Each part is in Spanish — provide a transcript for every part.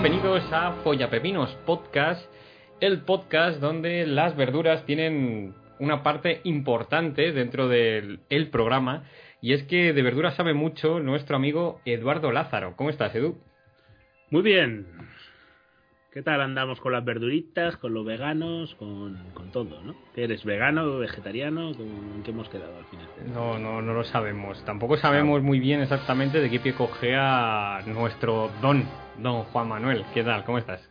bienvenidos a Follapepinos Podcast, el podcast donde las verduras tienen una parte importante dentro del el programa. Y es que de verduras sabe mucho nuestro amigo Eduardo Lázaro. ¿Cómo estás, Edu? Muy bien. ¿Qué tal andamos con las verduritas, con los veganos, con, con todo, ¿no? ¿Eres vegano, vegetariano? ¿En qué hemos quedado al final? No, no, no lo sabemos. Tampoco sabemos muy bien exactamente de qué pie cogea nuestro don, don Juan Manuel. ¿Qué tal? ¿Cómo estás?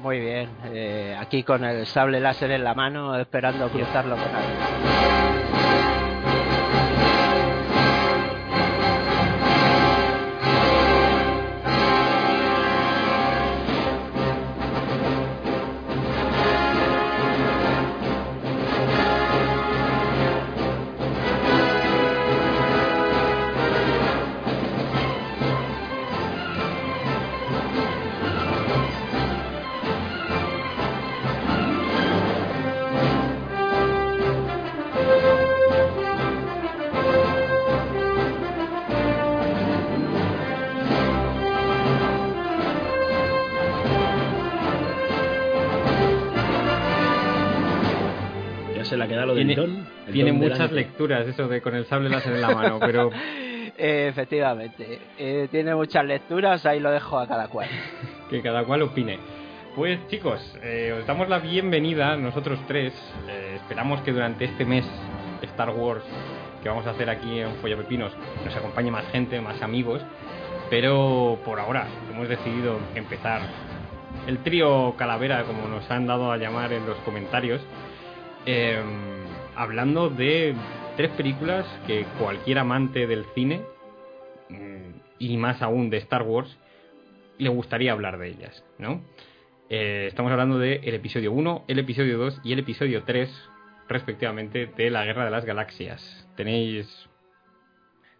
Muy bien, eh, aquí con el sable láser en la mano, esperando cruzarlo con algo. Tiene, don. el tiene don muchas lecturas eso de con el sable láser en la mano, pero Eh, efectivamente, eh, tiene muchas lecturas, ahí lo dejo a cada cual. que cada cual opine. Pues chicos, eh, os damos la bienvenida, nosotros tres. Eh, esperamos que durante este mes Star Wars que vamos a hacer aquí en Follapepinos nos acompañe más gente, más amigos. Pero por ahora hemos decidido empezar el trío Calavera, como nos han dado a llamar en los comentarios, eh, hablando de tres películas que cualquier amante del cine, mm, y más aún de Star Wars, le gustaría hablar de ellas, ¿no? Eh, estamos hablando del el episodio 1, el episodio 2 y el episodio 3, respectivamente, de la Guerra de las Galaxias. ¿Tenéis,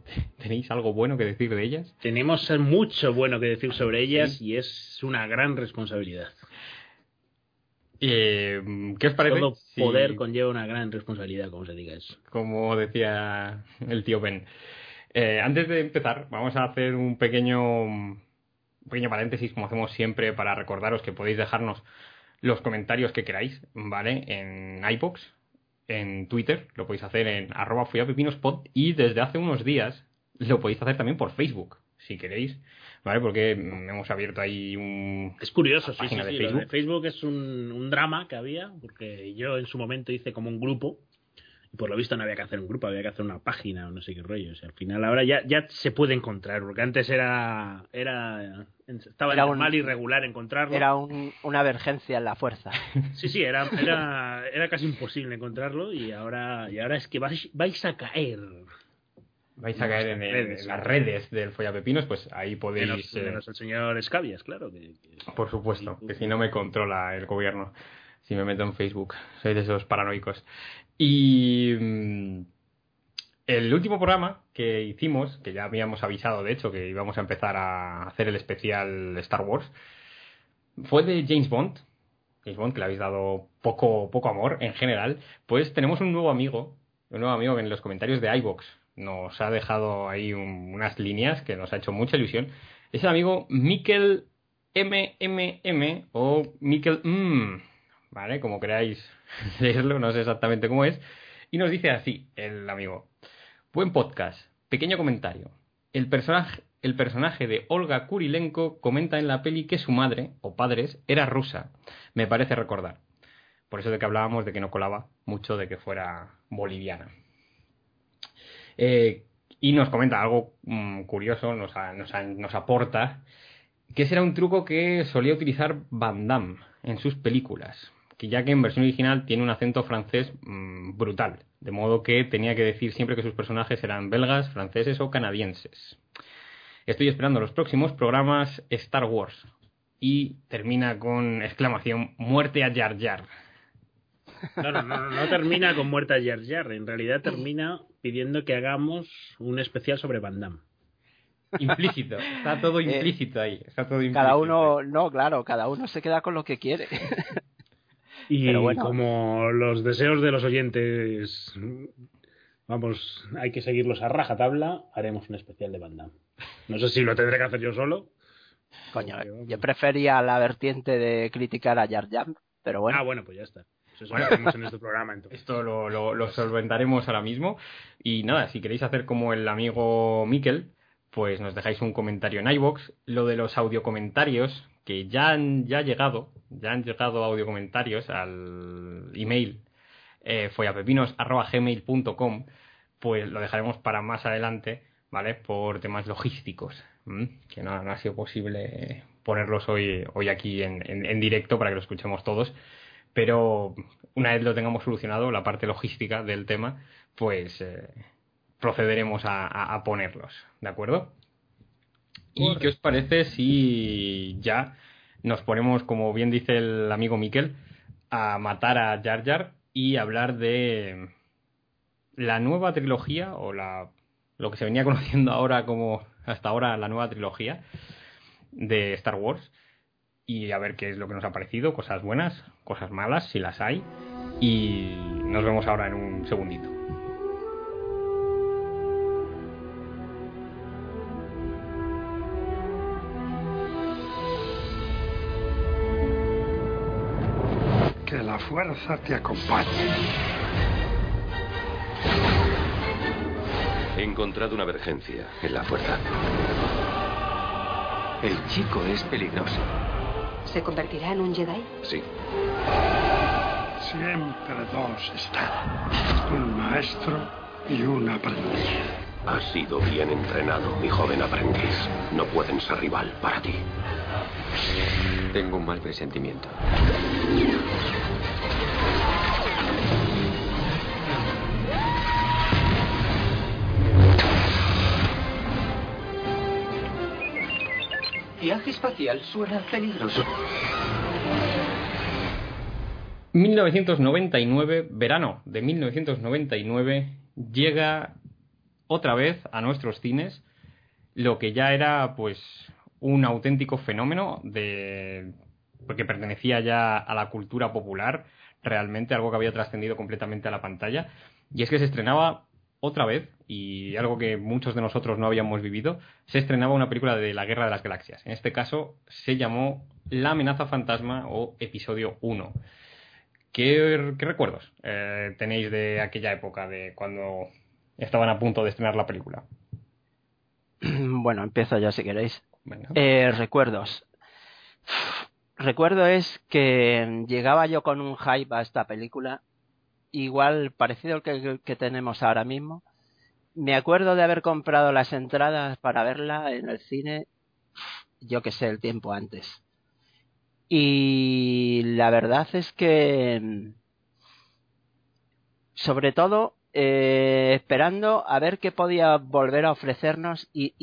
¿tenéis algo bueno que decir de ellas? Tenemos mucho bueno que decir sobre ellas y es una gran responsabilidad. Eh, ¿Qué os parece? Todo si- poder conlleva una gran responsabilidad, como se diga eso. como decía el tío Ben. Eh, antes de empezar, vamos a hacer un pequeño, un pequeño paréntesis, como hacemos siempre, para recordaros que podéis dejarnos los comentarios que queráis, ¿vale? En iBox, en Twitter, lo podéis hacer en arroba follapepinospod y desde hace unos días lo podéis hacer también por Facebook, si queréis, ¿vale? Porque hemos abierto ahí un... Es curioso, sí, sí, sí. Facebook. de Facebook es un, un drama que había, porque yo en su momento hice como un grupo, y por lo visto no había que hacer un grupo, había que hacer una página o no sé qué rollo. O sea, al final ahora ya, ya se puede encontrar, porque antes era. era estaba Era entre un- mal y regular encontrarlo. Era un- una emergencia en la fuerza. Sí, sí, era, era, era casi imposible encontrarlo, y ahora, y ahora es que vais, vais a caer. Vais a caer en, el- Redes. en las redes del Follapepinos, pues ahí podéis... Menos, eh, menos el señor Escabias, claro. Que, que- Por supuesto, que si no me controla el gobierno, si me meto en Facebook, soy de esos paranoicos. Y mm, el último programa que hicimos, que ya habíamos avisado de hecho que íbamos a empezar a hacer el especial Star Wars, fue de James Bond. James Bond, que le habéis dado poco, poco amor en general. Pues tenemos un nuevo amigo, un nuevo amigo que en los comentarios de iBox nos ha dejado ahí un- unas líneas que nos ha hecho mucha ilusión. Es el amigo Mikel MMM o Mikel M, ¿vale? Como queráis leerlo, no sé exactamente cómo es. Y nos dice así el amigo. Buen podcast. Pequeño comentario. El personaje, el personaje de Olga Kurilenko comenta en la peli que su madre, o padres, era rusa. Me parece recordar. Por eso de que hablábamos de que no colaba mucho de que fuera boliviana. Eh, y nos comenta algo mm, curioso, nos, nos aporta que ese era un truco que solía utilizar Van Damme en sus películas, que ya que en versión original tiene un acento francés mm, brutal, de modo que tenía que decir siempre que sus personajes eran belgas, franceses o canadienses. Estoy esperando los próximos programas Star Wars y termina con exclamación muerte a Jar Jar. No, no, no, no termina con muerta Jar Jar. En realidad termina pidiendo que hagamos un especial sobre Van Damme. Implícito, está todo implícito ahí, está todo implícito. Cada uno, no, claro, cada uno se queda con lo que quiere. Y Pero bueno. como los deseos de los oyentes, vamos, hay que seguirlos a rajatabla, haremos un especial de Van Damme. No sé si lo tendré que hacer yo solo, Coño, yo prefería la vertiente de criticar a Jar Jar, pero bueno. Ah, bueno, pues ya está. Este. Esto lo, solventaremos ahora mismo. Y nada, si queréis hacer como el amigo Miquel, pues nos dejáis un comentario en iBox. Lo de los audiocomentarios, que ya han ya llegado, ya han llegado audiocomentarios al email eh, follapepinos.gmail.com, pues lo dejaremos para más adelante, ¿vale? Por temas logísticos, que no, ha sido posible ponerlos hoy, hoy aquí en- en directo para que lo escuchemos todos. Pero una vez lo tengamos solucionado, la parte logística del tema, pues eh, procederemos a, a- a ponerlos, ¿de acuerdo? ¿Y qué os parece si ya nos ponemos, como bien dice el amigo Miquel, a matar a Jar Jar y hablar de la nueva trilogía o la lo que se venía conociendo ahora como hasta ahora la nueva trilogía de Star Wars y a ver qué es lo que nos ha parecido, cosas buenas, cosas malas, si las hay y nos vemos ahora en un segundito. Que la fuerza te acompañe. He encontrado una emergencia en la fuerza. El chico es peligroso. ¿Se convertirá en un Jedi? Sí. Siempre dos están. Un maestro y un aprendiz. Has sido bien entrenado, mi joven aprendiz. No pueden ser rival para ti. Tengo un mal presentimiento. Viaje espacial suena peligroso. 1999, verano de 1999, llega otra vez a nuestros cines lo que ya era pues un auténtico fenómeno de porque pertenecía ya a la cultura popular, realmente algo que había trascendido completamente a la pantalla, y es que se estrenaba otra vez, y algo que muchos de nosotros no habíamos vivido, se estrenaba una película de la Guerra de las Galaxias. En este caso se llamó La amenaza fantasma o episodio 1. ¿Qué, qué recuerdos eh, tenéis de aquella época, de cuando estaban a punto de estrenar la película? Bueno, empiezo yo si queréis. Eh, recuerdos. Recuerdo es que llegaba yo con un hype a esta película, igual parecido al que, tenemos ahora mismo. Me acuerdo de haber comprado las entradas para verla en el cine, yo que sé, el tiempo antes. Y la verdad es que, sobre todo, eh, esperando a ver qué podía volver a ofrecernos y,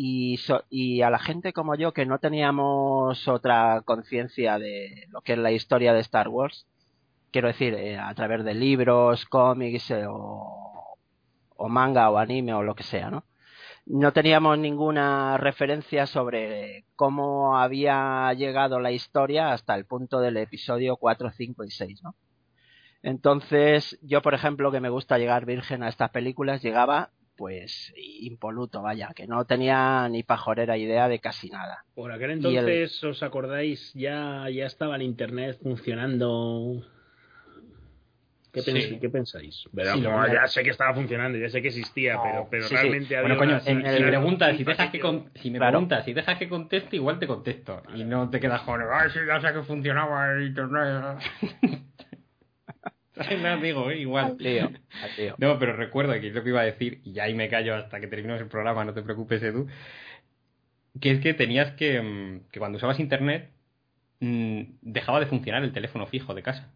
y a la gente como yo que no teníamos otra conciencia de lo que es la historia de Star Wars, quiero decir, eh, a través de libros, cómics eh, o, o manga o anime o lo que sea, ¿no? No teníamos ninguna referencia sobre cómo había llegado la historia hasta el punto del episodio 4, 5 y 6, ¿no? Entonces, yo, por ejemplo, que me gusta llegar virgen a estas películas, llegaba pues impoluto, vaya, que no tenía ni pajorera idea de casi nada. Por aquel el- entonces, ¿os acordáis? Ya, ya estaba el internet funcionando. ¿Qué, pens- Sí. qué pensáis? Pero, Sí, lo como que- ya sé que estaba funcionando, ya sé que existía, pero, pero sí, sí. realmente había. Bueno, coño, en me preguntas, si, dejas que con- si me Claro. preguntas, si dejas que conteste, igual te contesto. Y no te quedas con, ay, sí, ya sé que funcionaba el internet. no digo, eh, igual. Al. No, pero recuerda que es lo que iba a decir, y ahí me callo hasta que terminemos el programa, no te preocupes, Edu, que es que tenías que, mm, que cuando usabas internet, mm, dejaba de funcionar el teléfono fijo de casa.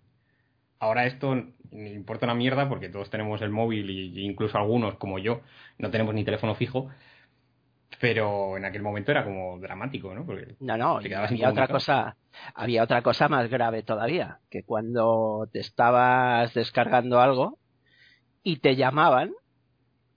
Ahora esto me importa una mierda porque todos tenemos el móvil y y incluso algunos, como yo, no tenemos ni teléfono fijo, pero en aquel momento era como dramático, ¿no? Porque No, no, había otra cosa, había otra cosa más grave todavía, que cuando te estabas descargando algo y te llamaban,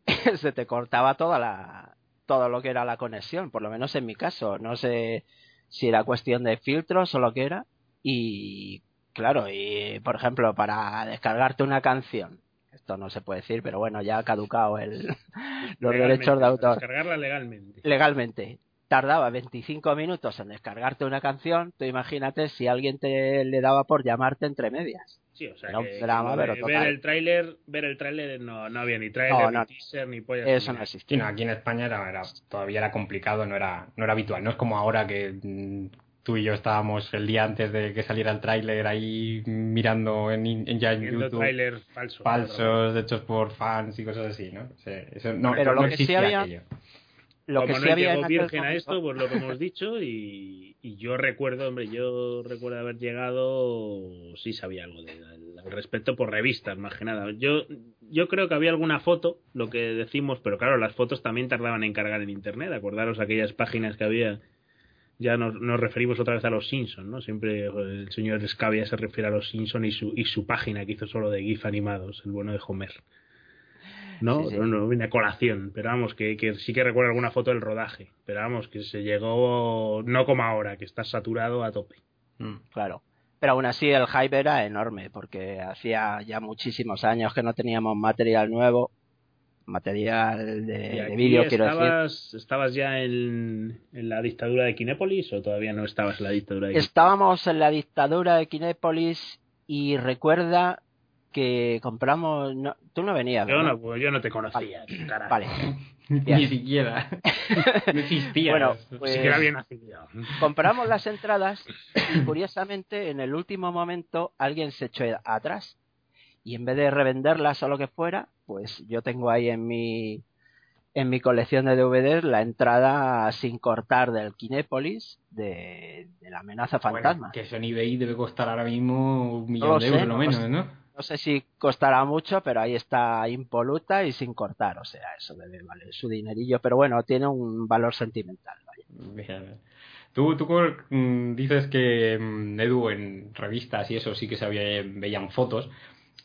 se te cortaba toda la, todo lo que era la conexión, por lo menos en mi caso, no sé si era cuestión de filtros o lo que era, y claro, y por ejemplo, para descargarte una canción, esto no se puede decir, pero bueno, ya ha caducado el, los Legalmente, derechos de autor Descargarla legalmente. legalmente. tardaba 25 minutos en descargarte una canción, tú imagínate si alguien te le daba por llamarte entre medias. Sí, o sea, Era un que drama, como pero ver, el tráiler, ver el tráiler no, no había ni tráiler, No, ni teaser, ni pollas. Eso ni no no, aquí en España era, era- todavía era complicado, no era, no era habitual. No es como ahora que mm, tú y yo estábamos el día antes de que saliera el tráiler ahí mirando en, en- ya en YouTube falso. falsos hechos por fans y cosas así, ¿no? O sea, eso no, Pero no lo que sí existía había- aquello. Lo Como que no sí había en llegó virgen a esto, pues lo que hemos dicho, y, y yo recuerdo, hombre, yo recuerdo haber llegado, sí sabía algo de, al, al respecto por revistas, más que nada. Yo, yo creo que había alguna foto, lo que decimos, pero claro, las fotos también tardaban en cargar en internet, acordaros aquellas páginas que había, ya nos, nos referimos otra vez a los Simpsons, ¿no? Siempre el señor Scavia se refiere a los Simpsons y su, y su página que hizo solo de GIF animados, el bueno de Homer. No, Sí, sí. no, no viene a colación, pero vamos, que, que sí que recuerdo alguna foto del rodaje, pero vamos, que se llegó, no como ahora, que está saturado a tope. Mm. Claro. Pero aún así el hype era enorme, porque hacía ya muchísimos años que no teníamos material nuevo, material ¿Y de, vídeo, quiero decir. estabas, ¿Estabas ya en, en la dictadura de Kinépolis o todavía no estabas en la dictadura de Kinépolis? Estábamos en la dictadura de Kinépolis y recuerda que compramos... no- tú no venías, Yo ¿verdad? no, pues yo no te conocía, carajo. Vale. Ni siquiera. no existía. Bueno, Ni pues siquiera bien nacido. compramos las entradas y curiosamente en el último momento alguien se echó atrás y en vez de revenderlas o lo que fuera, pues yo tengo ahí en mi en mi colección de DVDs la entrada sin cortar del Kinépolis de, de la amenaza Bueno, fantasma. que eso en eBay debe costar ahora mismo un millón lo de sé, euros, no lo menos, sé. ¿no? No sé si costará mucho, pero ahí está impoluta y sin cortar, o sea, eso debe valer su dinerillo, pero bueno, tiene un valor sentimental. vaya. Tú, tú mm, dices que mm, Edu en revistas y eso sí que se veían fotos,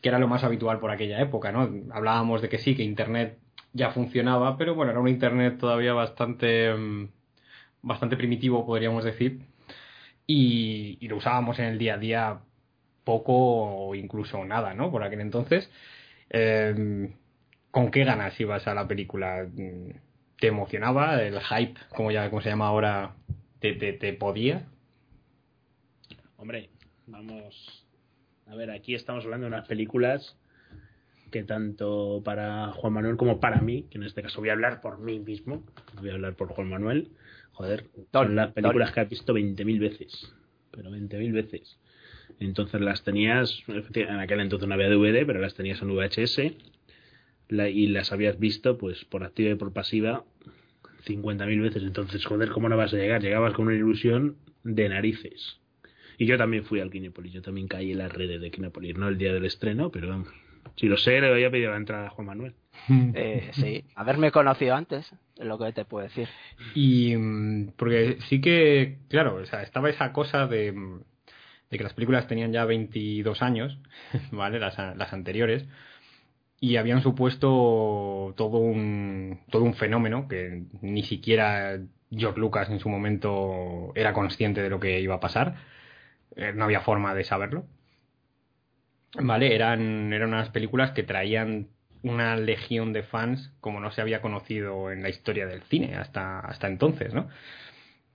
que era lo más habitual por aquella época, ¿no? Hablábamos de que sí, que Internet ya funcionaba, pero bueno, era un Internet todavía bastante, mm, bastante primitivo, podríamos decir, y, y lo usábamos en el día a día poco o incluso nada, ¿no? Por aquel entonces. Eh, ¿Con qué ganas ibas a la película? ¿Te emocionaba? ¿El hype, como ya como se llama ahora, te, te, te podía? Hombre, vamos. A ver, aquí estamos hablando de unas películas que tanto para Juan Manuel como para mí, que en este caso voy a hablar por mí mismo, voy a hablar por Juan Manuel, joder, son las películas que has visto 20.000 veces, pero 20.000 veces. Entonces las tenías, en aquel entonces no había DVD, pero las tenías en VHS y las habías visto pues por activa y por pasiva 50.000 veces. Entonces, joder, ¿cómo no vas a llegar? Llegabas con una ilusión de narices. Y yo también fui al Kinépolis, yo también caí en las redes de Kinépolis, no el día del estreno, pero vamos. Si lo sé, le había pedido la entrada a Juan Manuel. Eh, sí, haberme conocido antes, es lo que te puedo decir. Y mm, porque sí que, claro, o sea, estaba esa cosa de, mm, de que las películas tenían ya 22 años, ¿vale? Las, las anteriores, y habían supuesto todo un, todo un fenómeno que ni siquiera George Lucas en su momento era consciente de lo que iba a pasar. Eh, no había forma de saberlo. ¿Vale? Eran, eran unas películas que traían una legión de fans como no se había conocido en la historia del cine hasta, hasta entonces, ¿no?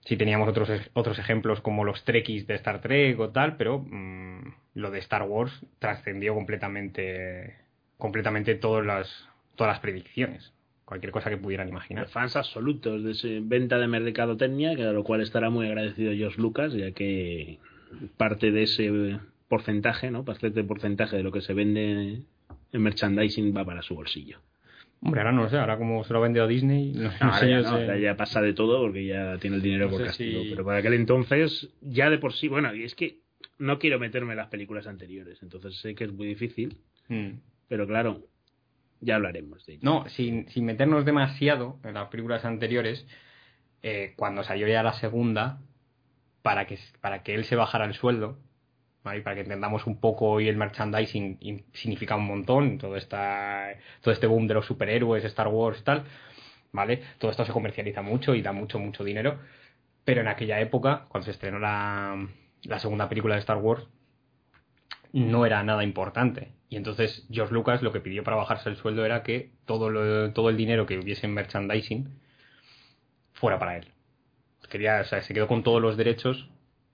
Sí teníamos otros, otros ejemplos como los Trekkies de Star Trek o tal, pero mm, lo de Star Wars trascendió completamente, completamente todas las, todas las predicciones. Cualquier cosa que pudieran imaginar. Fans absolutos de ese venta de mercadotecnia, que a lo cual estará muy agradecido George Lucas, ya que parte de ese porcentaje, ¿no? Parte de porcentaje de lo que se vende en merchandising va para su bolsillo. Hombre, ahora no sé, ahora como se lo ha vendido a Disney, no, no Ahora sé ya, no, pasa de todo porque ya tiene el dinero por castigo. si- Pero para aquel entonces, ya de por sí, bueno, y es que no quiero meterme en las películas anteriores, entonces sé que es muy difícil, Mm. pero claro, ya hablaremos de ello. No, sin, sin meternos demasiado en las películas anteriores, eh, cuando salió ya la segunda, para que, para que él se bajara el sueldo, ¿vale? Y para que entendamos un poco hoy el merchandising in- significa un montón, todo, esta, todo este boom de los superhéroes, Star Wars, tal, ¿vale? Todo esto se comercializa mucho y da mucho, mucho dinero, pero en aquella época, cuando se estrenó la, la segunda película de Star Wars, no era nada importante. Y entonces George Lucas lo que pidió para bajarse el sueldo era que todo, lo- todo el dinero que hubiese en merchandising fuera para él. Quería, o sea, se quedó con todos los derechos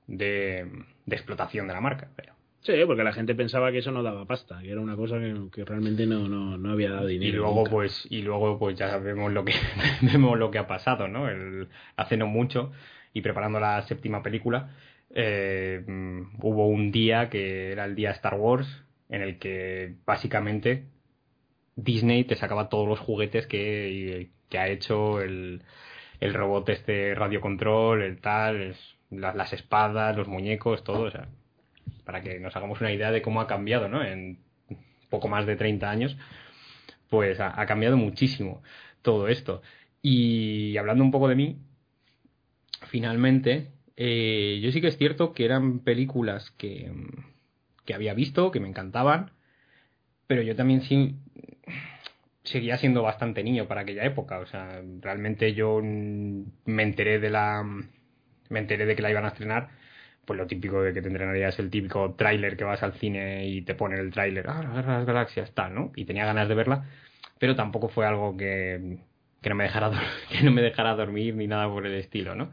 de, de explotación de la marca. Pero, Sí, porque la gente pensaba que eso no daba pasta, que era una cosa que, que realmente no, no, no había dado y dinero. luego nunca. pues y luego pues ya vemos lo que vemos lo que ha pasado no el, hace no mucho y preparando la séptima película eh, hubo un día que era el día Star Wars en el que básicamente Disney te sacaba todos los juguetes que, que ha hecho el, el robot este radiocontrol el tal las, espadas los muñecos todo o sea para que nos hagamos una idea de cómo ha cambiado no en poco más de 30 años pues ha, ha cambiado muchísimo todo esto. Y hablando un poco de mí, finalmente, eh, yo sí que es cierto que eran películas que, que había visto, que me encantaban, pero yo también sí seguía siendo bastante niño para aquella época. O sea, realmente yo mm, me enteré de la. Me enteré de que la iban a estrenar. Pues lo típico de que te entrenarías el típico tráiler que vas al cine y te ponen el tráiler, ah, la guerra de las galaxias, tal, ¿no? Y tenía ganas de verla, pero tampoco fue algo que, que no me dejara que no me dejara dormir ni nada por el estilo, ¿no?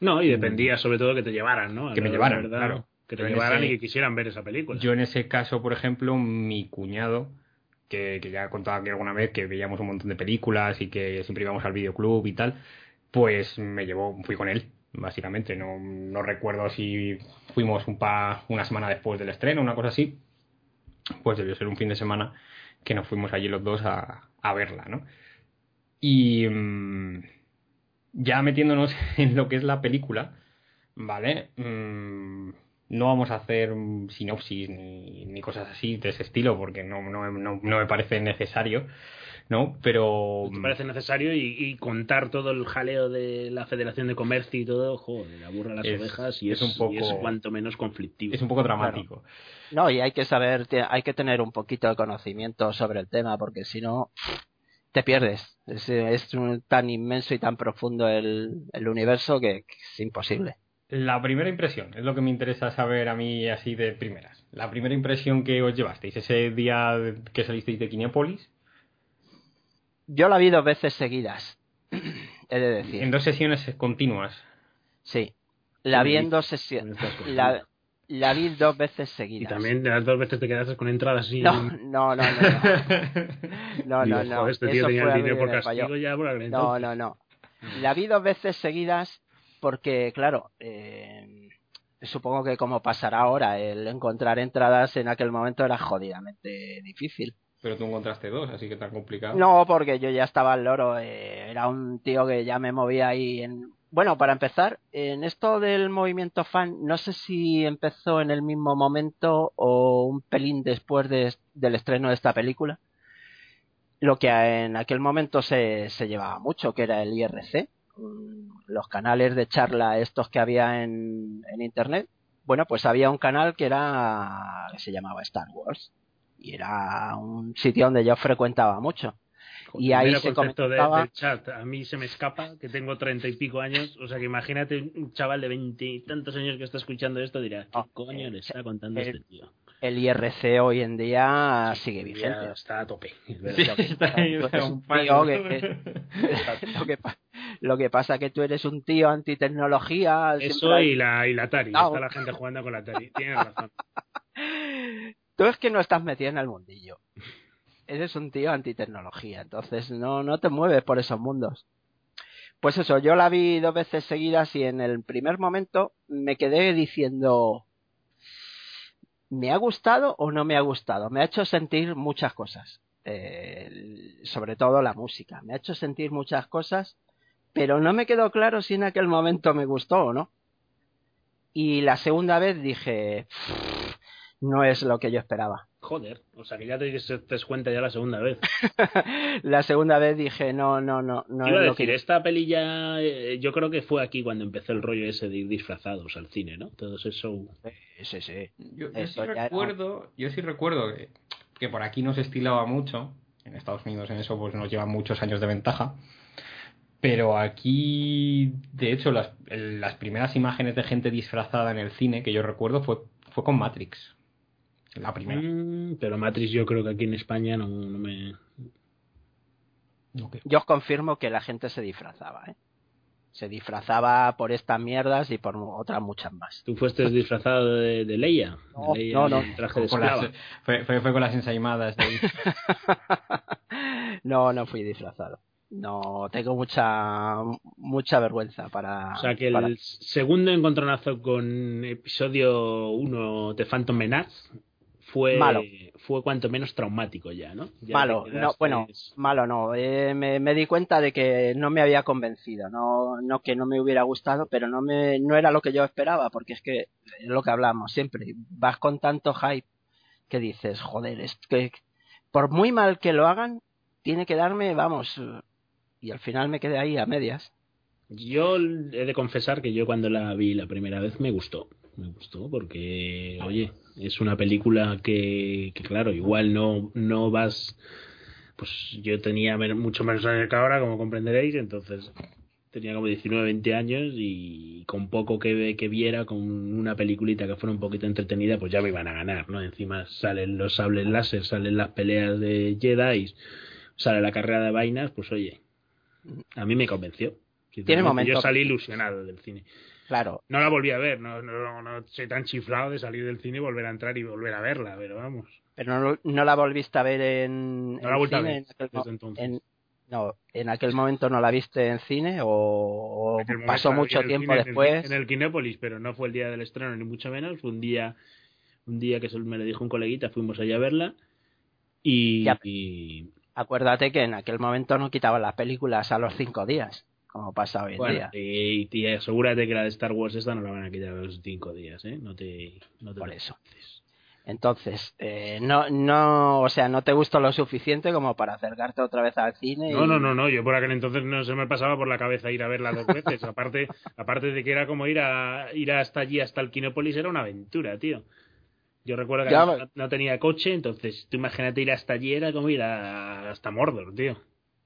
No, y dependía sobre todo que te llevaran, ¿no? Que me llevaran, verdad, claro. Que te llevaran ese- y que quisieran ver esa película. Yo en ese caso, por ejemplo, mi cuñado, que, que ya he contado aquí alguna vez que veíamos un montón de películas y que siempre íbamos al videoclub y tal, pues me llevó, fui con él, básicamente. No, no recuerdo si fuimos un pa, una semana después del estreno, una cosa así. Pues debió ser un fin de semana que nos fuimos allí los dos a, a verla, ¿no? Y mm, ya metiéndonos en lo que es la película, ¿vale? Mm, no vamos a hacer sinopsis ni, ni cosas así de ese estilo porque no, no, no, no me parece necesario, ¿no? Pero... ¿Te parece necesario? Y, y contar todo el jaleo de la Federación de Comercio y todo, joder, aburra las Es- ovejas y es es, un poco- y es cuanto menos conflictivo. Es un poco dramático. No, y hay que saber, hay que tener un poquito de conocimiento sobre el tema, porque si no, te pierdes. Es, es un- tan inmenso y tan profundo el, el universo que, que es imposible. La primera impresión es lo que me interesa saber a mí así de primeras. La primera impresión que os llevasteis ese día que salisteis de Kinepolis, Yo la vi dos veces seguidas, he de decir. en dos sesiones continuas. Sí, la vi en dos sesiones. La, la vi dos veces Y seguidas. también de las dos veces te quedaste con entradas así. No, no, no, no. No, no, no. joder, este tío Eso tenía fue el a mí dinero por me falló. castigo ya por aquel No, entonces. no, no. La vi dos veces seguidas porque, claro, eh, supongo que como pasará ahora, el encontrar entradas en aquel momento era jodidamente difícil. Pero tú encontraste dos, así que tan complicado. No, porque yo ya estaba al loro, eh, era un tío que ya me movía ahí en... Bueno, para empezar, en esto del movimiento fan, no sé si empezó en el mismo momento o un pelín después de- del estreno de esta película. Lo que en aquel momento se, se llevaba mucho, que era el IRC, los canales de charla estos que había en, en internet. Bueno, pues había un canal que era que se llamaba Star Wars y era un sitio donde yo frecuentaba mucho. Y ahí Mira se de- comentaba- del chat. A mí se me escapa que tengo treinta y pico años. O sea que imagínate un chaval de veintitantos años que está escuchando esto dirá, ¿qué Ah, coño eh, le está contando el- este tío? El IRC hoy en día sigue Ya vigente. está a tope. es Sí, está ahí, eres un tío que- lo, que, pa- lo que pasa que tú eres un tío antitecnología. Eso hay- y la, y la Atari. No. Está la gente jugando con la Atari. Tienes razón. Tú es que no estás metido en el mundillo. Eres un tío antitecnología, entonces no, no te mueves por esos mundos. Pues eso, yo la vi dos veces seguidas y en el primer momento me quedé diciendo, ¿me ha gustado o no me ha gustado? Me ha hecho sentir muchas cosas, eh, sobre todo la música. Me ha hecho sentir muchas cosas, pero no me quedó claro si en aquel momento me gustó o no. Y la segunda vez dije, no es lo que yo esperaba. Joder. O sea que ya te diste cuenta ya la segunda vez. la segunda vez dije, no, no, no, no Iba a es lo decir, que... esta peli ya. eh, yo creo que fue aquí cuando empezó el rollo ese de ir disfrazados al cine, ¿no? Todo eso. Sí, sí. Yo, yo sí era- recuerdo, yo sí recuerdo que, que por aquí no se estilaba mucho. En Estados Unidos en eso pues nos llevan muchos años de ventaja. Pero aquí, de hecho, las, primeras imágenes de gente disfrazada en el cine que yo recuerdo fue, fue con Matrix. La primera. Mm, pero Matrix, yo creo que aquí en España no, no me. Yo os confirmo que la gente se disfrazaba, ¿eh? Se disfrazaba por estas mierdas y por otras muchas más. ¿Tú fuiste disfrazado de, de Leia? No, de Leia no, no. en traje de Con las- fue, fue con las ensaimadas de no, no fui disfrazado. No, tengo mucha mucha vergüenza para. O sea que para- el segundo encontronazo con episodio 1 de Phantom Menace fue, Malo. fue cuanto menos traumático ya, ¿no? Ya malo, no, bueno, malo no. Eh, me, me di cuenta de que no me había convencido, no, no que no me hubiera gustado, pero no me, no era lo que yo esperaba, porque es que es lo que hablamos siempre. Vas con tanto hype que dices, joder, es que por muy mal que lo hagan, tiene que darme, vamos, y al final me quedé ahí a medias. Yo he de confesar que yo cuando la vi la primera vez me gustó. Me gustó porque, oye, es una película que, que claro, igual no, no vas... Pues yo tenía mucho menos años que ahora, como comprenderéis, entonces tenía como 19, 20 años y con poco que, que viera, con una peliculita que fuera un poquito entretenida, pues ya me iban a ganar, ¿no? Encima salen los sables láser, salen las peleas de Jedi, sale la carrera de vainas, pues oye, a mí me convenció. Sinceramente, momentos. Yo salí ilusionado del cine. Claro, No la volví a ver, no, no, no soy tan chiflado de salir del cine y volver a entrar y volver a verla, pero vamos. pero no, no la volviste a ver en, No la vuelto a ver en desde entonces. en- no, en aquel momento no la viste en cine o, En pasó mucho tiempo cine, después. En el, Kinépolis, pero no fue el día del estreno, ni mucho menos. Fue un día, un día que me lo dijo un coleguita, fuimos allá a verla. Y, Ya. y, Acuérdate que en aquel momento no quitaban las películas a los cinco días, como pasa hoy en bueno, día. y, y asegúrate que la de Star Wars esta no la van a quitar a los cinco días, ¿eh? No te, no te Por eso. Entonces, eh, no, no, o sea, no te gustó lo suficiente como para acercarte otra vez al cine. No, y- no, no, no, yo por aquel entonces no se me pasaba por la cabeza ir a verla dos veces. aparte, aparte de que era como ir a ir hasta allí, hasta el Kinópolis, era una aventura, tío. Yo recuerdo que Ya, no, no tenía coche, entonces tú imagínate ir hasta allí, era como ir a- hasta Mordor, tío.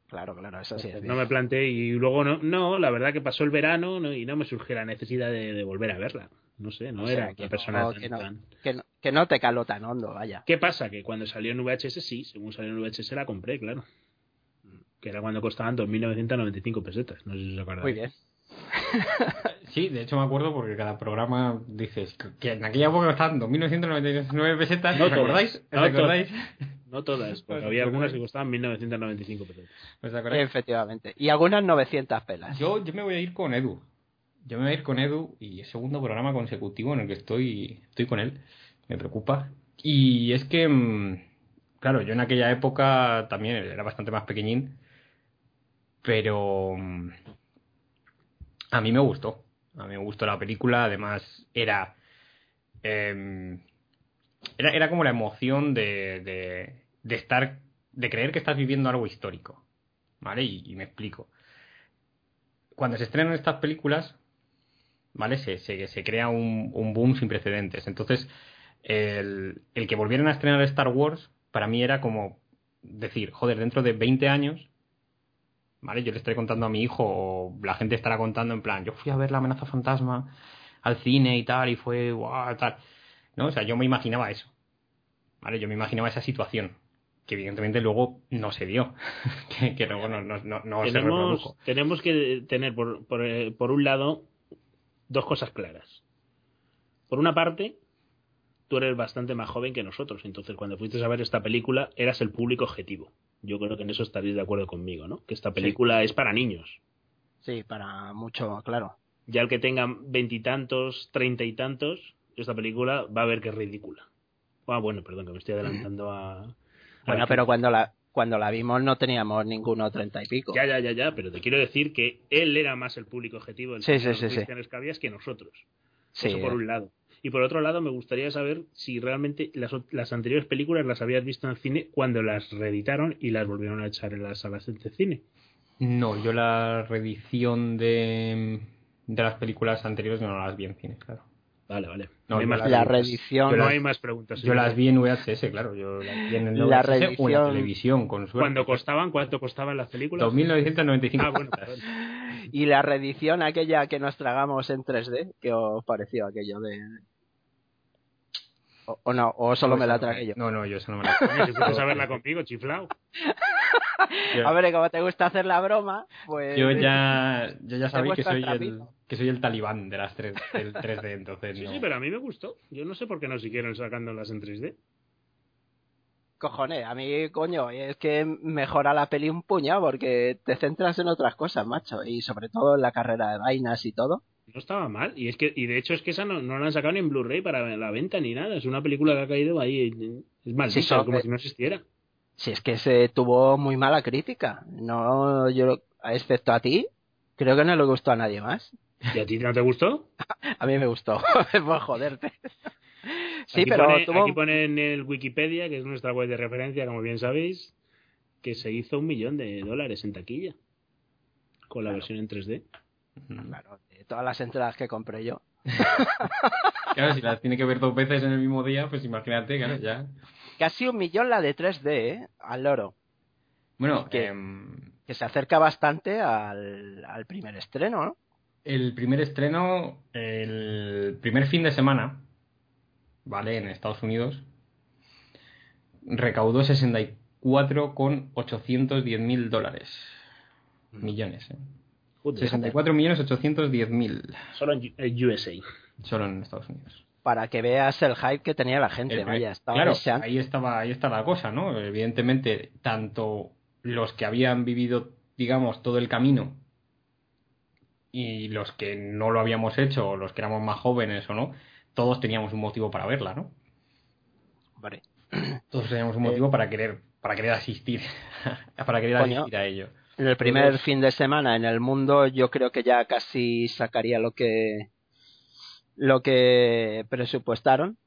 Claro, claro, eso sí. es No me planteé y luego no, no, la verdad que pasó el verano no, y no me surgió la necesidad de, de volver a verla. No sé, no O sea, era que no, persona tan- que no. tan- que, no, que no te caló tan hondo, vaya. ¿Qué pasa? Que cuando salió en VHS, sí, según salió en VHS la compré, claro. Que era cuando costaban 2.995 pesetas, no sé si os acordáis. Muy bien. Sí, de hecho me acuerdo porque cada programa dices que en aquella época estaban 2.999 pesetas. No ¿Os todas, acordáis? no ¿Os acordáis? No todas, porque había algunas que costaban 1.995 pesetas. ¿Os acordáis? Efectivamente. Y algunas 900 pelas. Yo, yo me voy a ir con Edu. Yo me voy a ir con Edu y es segundo programa consecutivo en el que estoy, estoy con él. Me preocupa. Y es que, mm, claro, yo en aquella época también era bastante más pequeñín, pero mm, a mí me gustó. A mí me gustó la película. Además, era, em, era, era como la emoción de, de, de estar, de creer que estás viviendo algo histórico. ¿Vale? Y- y me explico cuando se estrenan estas películas, ¿vale? Se, se, se crea un, un boom sin precedentes. Entonces, el, el que volvieran a estrenar Star Wars, para mí era como decir, joder, dentro de 20 años, ¿vale? Yo le estaré contando a mi hijo, o la gente estará contando en plan, yo fui a ver la amenaza fantasma al cine y tal, y fue, guau, tal. ¿No? O sea, yo me imaginaba eso. ¿Vale? Yo me imaginaba esa situación. Que evidentemente luego no se dio. que, que luego no, no, no, no se tenemos, reprodujo. tenemos que tener, por, por, eh, por un lado, dos cosas claras. Por una parte, tú eres bastante más joven que nosotros, entonces cuando fuiste a ver esta película eras el público objetivo. Yo creo que en eso estaréis de acuerdo conmigo, ¿no? Que esta película es para niños. Sí, para mucho, claro. Ya el que tenga veintitantos, treinta y tantos, esta película va a ver que es ridícula. Ah, bueno, perdón, que me estoy adelantando a... a Bueno, pero cuando la cuando la vimos no teníamos ninguno treinta y pico. Ya, ya, ya, ya, pero te quiero decir que él era más el público objetivo del Sí, sí, de sí, sí. Cristian Escabias que nosotros. Sí, Eso por un lado. Y por otro lado, me gustaría saber si realmente las, las anteriores películas las habías visto en el cine cuando las reeditaron y las volvieron a echar en las salas de cine. No, yo la reedición de, de las películas anteriores no las vi en cine, claro. Vale, vale. No, hay más la preguntas. reedición. yo No las- hay más preguntas. Yo las vi en VHS, claro. Yo las vi en el La VHS o en la televisión, con suerte. ¿Cuánto costaban? ¿Cuánto costaban las películas? 2.995. Ah, bueno, perdón. Y la reedición aquella que nos tragamos en 3D, ¿qué os pareció aquello de...? O, o no, o solo me la tragué yo. No, no, yo eso no me la Coño, si fuiste a verla conmigo, chiflao. Yo- Hombre, como te gusta hacer la broma, pues... Yo ya, yo ya sabéis que soy el que soy el talibán de las tres, del 3D, entonces Sí, no. sí, pero a mí me gustó. Yo no sé por qué no siguieron sacándolas en 3D. Cojones, a mí, coño, es que mejora la peli un puñado porque te centras en otras cosas, macho. Y sobre todo en la carrera de vainas y todo. No estaba mal. Y es que y de hecho es que esa no, no la han sacado ni en Blu-ray para la venta ni nada. Es una película que ha caído ahí. Es maldita, Sí, como si no existiera. Si es que se tuvo muy mala crítica. No, yo, excepto a ti, creo que no le gustó a nadie más. ¿Y a ti no te gustó? A mí me gustó, por joderte. Sí, aquí pero pone, tuvo... aquí pone en el Wikipedia, que es nuestra web de referencia, como bien sabéis, que se hizo un millón de dólares en taquilla con la Claro. versión en 3D. Ujú. Claro, de todas las entradas que compré yo. Claro, si las tiene que ver dos veces en el mismo día, pues imagínate, claro, ya. Casi un millón la de 3D, ¿eh? Al loro. Bueno, em, Que se acerca bastante al, al primer estreno, ¿no? el primer estreno, el primer fin de semana, ¿vale? En Estados Unidos, recaudó 64,810 mil dólares. Millones, ¿eh? Joder, 64 millones 810 mil Solo en USA. solo en Estados Unidos. Para que veas el hype que tenía la gente, El- vaya. Estaba claro, deseando- ahí estaba, ahí está la cosa, ¿no? Evidentemente, tanto los que habían vivido, digamos, todo el camino y los que no lo habíamos hecho, o los que éramos más jóvenes o no, todos teníamos un motivo para verla, ¿no? Hombre, Todos teníamos un motivo para querer, para querer asistir, para querer Coño. asistir a ello. En el primer fin de semana en el mundo yo creo que ya casi sacaría lo que lo que presupuestaron,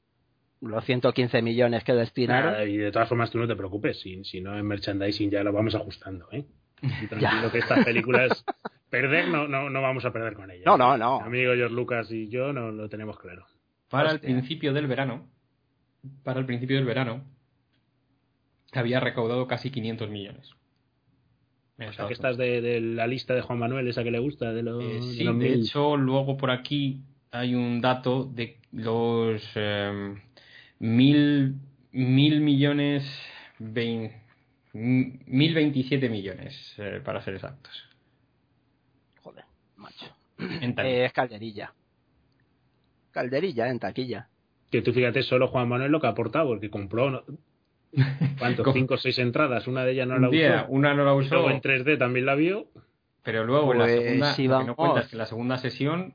los 115 millones que destinaron. Y de todas formas tú no te preocupes, si, si no en merchandising ya lo vamos ajustando, ¿eh? Y tranquilo que estas películas perder no, no, no vamos a perder con ellas. No, no, no. Mi amigo George Lucas y yo no lo tenemos claro. Para el principio del verano, para el principio del verano, había recaudado casi 500 millones. O sea, que estás de, de la lista de Juan Manuel, esa que le gusta, de los, Eh, de sí, los de hecho, luego por aquí hay un dato de los eh, mil, mil millones, vein- mil veintisiete millones, eh, para ser exactos. Joder, macho. Eh, es calderilla. Calderilla en taquilla. Que tú fíjate solo Juan Manuel lo que ha aportado, porque compró. ¿cuántos? Cinco o seis entradas, una de ellas no la usó. una no la usó, luego en 3D también la vio. pero luego la Pues, segunda, si lo que no cuenta es que la segunda sesión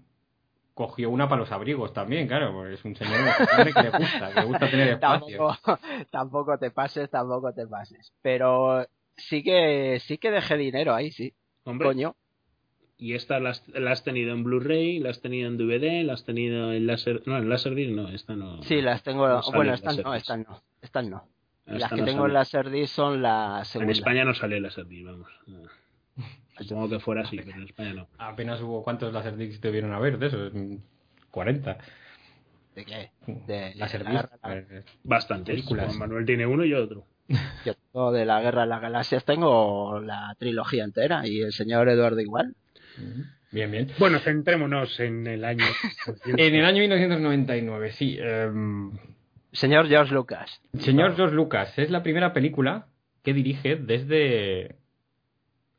cogió una para los abrigos también, claro, porque es un señor que le gusta, que le gusta tener espacio. Tampoco, tampoco te pases, tampoco te pases. Pero sí que sí que dejé dinero ahí, sí. Hombre, Coño. Y esta la has, la has tenido en Blu-ray, la has tenido en DVD, la has tenido en láser... No, en Laserdisc no, esta no. Sí, las tengo. No bueno, en estas no, estas no. Estas no. Esta las que no tengo sale. en Laserdisc son las En. España no sale Laserdisc, vamos. Supongo que fuera así, pero en España no. Apenas hubo cuántos Laserdiscs debieron haber de esos, 40. ¿De qué? De Laserdisc. la- Bastantes. Películas. Juan Manuel tiene uno y yo otro. Yo tengo de la Guerra de las Galaxias tengo la trilogía entera y el señor Eduardo igual. Bien, bien. Bueno, centrémonos en el año. En el año 1999, sí. em, Señor George Lucas. señor George Lucas es la primera película que dirige desde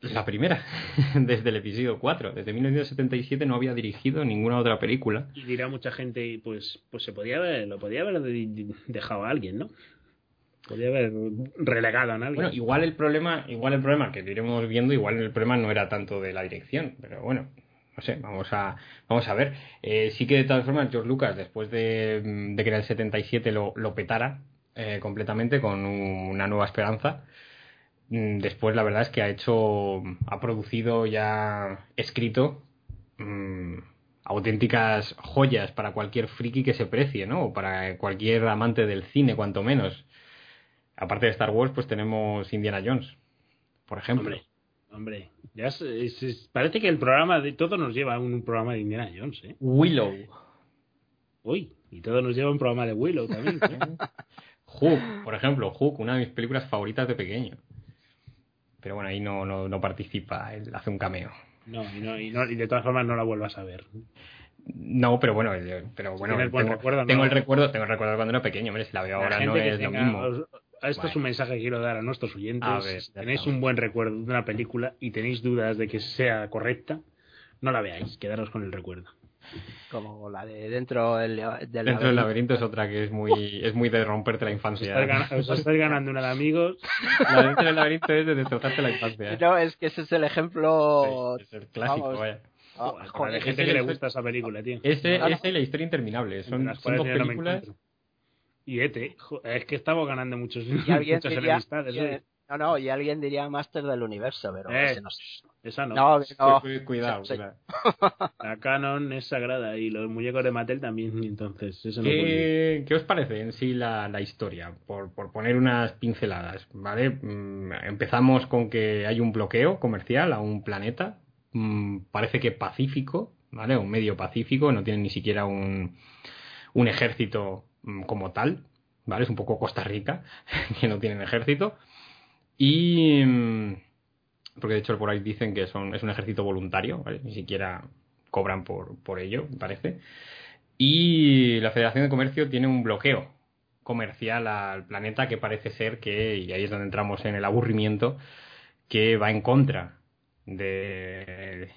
la primera, desde el episodio 4. Desde 1977 no había dirigido ninguna otra película. Y dirá mucha gente, pues, pues se podía haber, lo podía haber de- dejado a alguien, ¿no? Podía haber relegado a alguien. Bueno, igual el problema, igual el problema que iremos viendo, igual el problema no era tanto de la dirección, pero bueno, no sé, vamos a, vamos a ver. Eh, sí que de todas formas George Lucas, después de, de que en el 77 lo, lo petara eh, completamente con un- una nueva esperanza, mm, después la verdad es que ha hecho, ha producido ya escrito mm, auténticas joyas para cualquier friki que se precie, ¿no? O para cualquier amante del cine, cuanto menos. Aparte de Star Wars, pues tenemos Indiana Jones, por ejemplo. Hombre, hombre. Ya se- es- es- parece que el programa de todo nos lleva a un, programa de Indiana Jones, ¿eh? Willow. Uy, y todo nos lleva a un programa de Willow también. ¿eh? Hook, por ejemplo, Hook, una de mis películas favoritas de pequeño. Pero bueno, ahí no, no, no participa, él hace un cameo. No, y, no, y, no, y de todas formas no la vuelvas a ver. No, pero bueno, pero bueno, tengo, recuerdo, ¿no? tengo el recuerdo, tengo el recuerdo de cuando era pequeño, hombre, si la veo La ahora no es lo mismo. os, esto es un mensaje que quiero dar a nuestros oyentes. A ver, si tenéis un buen recuerdo de una película y tenéis dudas de que sea correcta, no la veáis, quedaros con el recuerdo. Como la de dentro del, del Dentro del laberinto es otra que es muy, es muy de romperte la Os infancia. estáis, gana- os estáis ganando una de amigos. La dentro del laberinto es de destrozarte la infancia. ¿eh? No, es que ese es el ejemplo. Sí, es el clásico, vamos, vaya. ah, Joder, hay gente que le gusta esa película, tío. Ese, y la historia interminable. Son, las son cuales dos no películas. Y Ete, es que estamos ganando muchos, y alguien muchas diría, enemistades. no, no, y alguien diría Master del Universo, pero Eh, ese no sé. Esa no. No, Cuidado, Sí. cuidado. La Canon es sagrada y los muñecos de Mattel también, entonces eso no. ¿Qué, qué os parece en sí la, la historia? Por, por poner unas pinceladas, ¿vale? Mm, empezamos con que hay un bloqueo comercial a un planeta, mm, parece que pacífico, ¿vale? Un medio pacífico, no tiene ni siquiera un, un ejército como tal, ¿vale? Es un poco Costa Rica, que no tienen ejército. Y... mm, porque de hecho por ahí dicen que son, es un ejército voluntario, ¿vale? Ni siquiera cobran por, por ello, me parece. Y la Federación de Comercio tiene un bloqueo comercial al planeta que parece ser que, y ahí es donde entramos en el aburrimiento, que va en contra de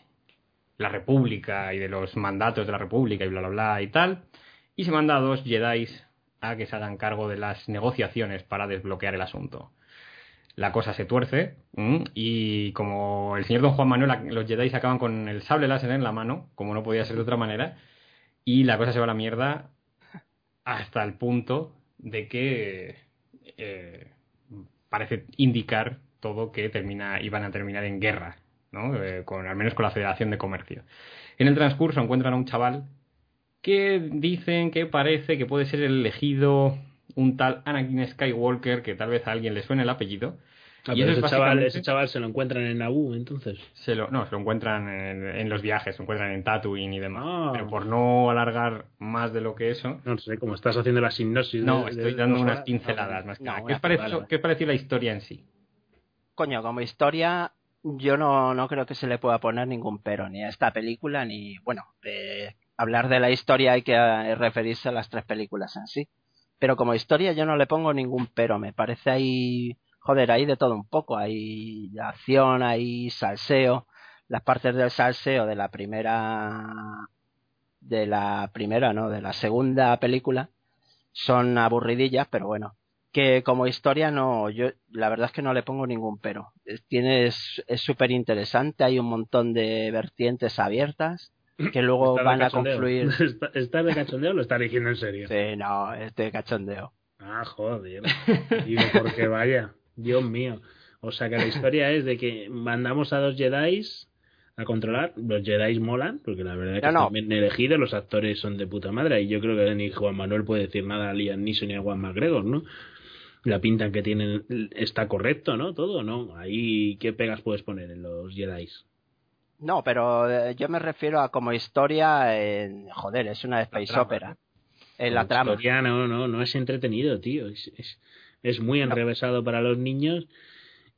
la República y de los mandatos de la República y bla bla bla y tal. Y se manda a dos Jedi a que se hagan cargo de las negociaciones para desbloquear el asunto. La cosa se tuerce y como el señor Don Juan Manuel, los Jedi acaban con el sable láser en la mano, como no podía ser de otra manera, y la cosa se va a la mierda hasta el punto de que eh, parece indicar todo que termina iban a terminar en guerra, ¿no? Eh, con, al menos con la Federación de Comercio. En el transcurso encuentran a un chaval que dicen que parece que puede ser el elegido un tal Anakin Skywalker, que tal vez a alguien le suene el apellido. Ah, y pero eso es ese, chaval, ese chaval se lo encuentran en Naboo, entonces. se lo, no, se lo encuentran en, en los viajes, se encuentran en Tatooine y demás. Ah. Pero por no alargar más de lo que eso, No sé, como estás haciendo la sinopsis. no, de- estoy dando unas pinceladas más que no, nada. ¿Qué os, pareció. ¿Qué os pareció la historia en sí? Coño, como historia, yo no, no creo que se le pueda poner ningún pero, ni a esta película, ni. Bueno, eh, hablar de la historia hay que eh, referirse a las tres películas en sí. Pero como historia yo no le pongo ningún pero, me parece ahí. Joder, hay de todo un poco. Hay acción, hay salseo. Las partes del salseo de la primera. De la primera, no, de la segunda película son aburridillas, pero bueno, que como historia no, yo la verdad es que no le pongo ningún pero. Tiene, es súper interesante, hay un montón de vertientes abiertas que luego ¿Estás de van a confluir. ¿Está- ¿Estás de cachondeo o lo estás diciendo en serio? Sí, no, es de cachondeo. Ah, joder. Digo, porque vaya, Dios mío. O sea que la historia es de que mandamos a dos Jedi a controlar. Los Jedi molan, porque la verdad es que No, no. están bien elegidos, los actores son de puta madre. Y yo creo que ni Juan Manuel puede decir nada a Liam Neeson ni a Juan McGregor, ¿no? La pinta que tienen está correcto, ¿no? Todo, ¿no? Ahí, ¿qué pegas puedes poner en los Jedi? No, pero eh, yo me refiero a como historia, en, joder, es una space opera. En la trama. historia no, no, no es entretenido, tío. Es, es, es muy No. enrevesado para los niños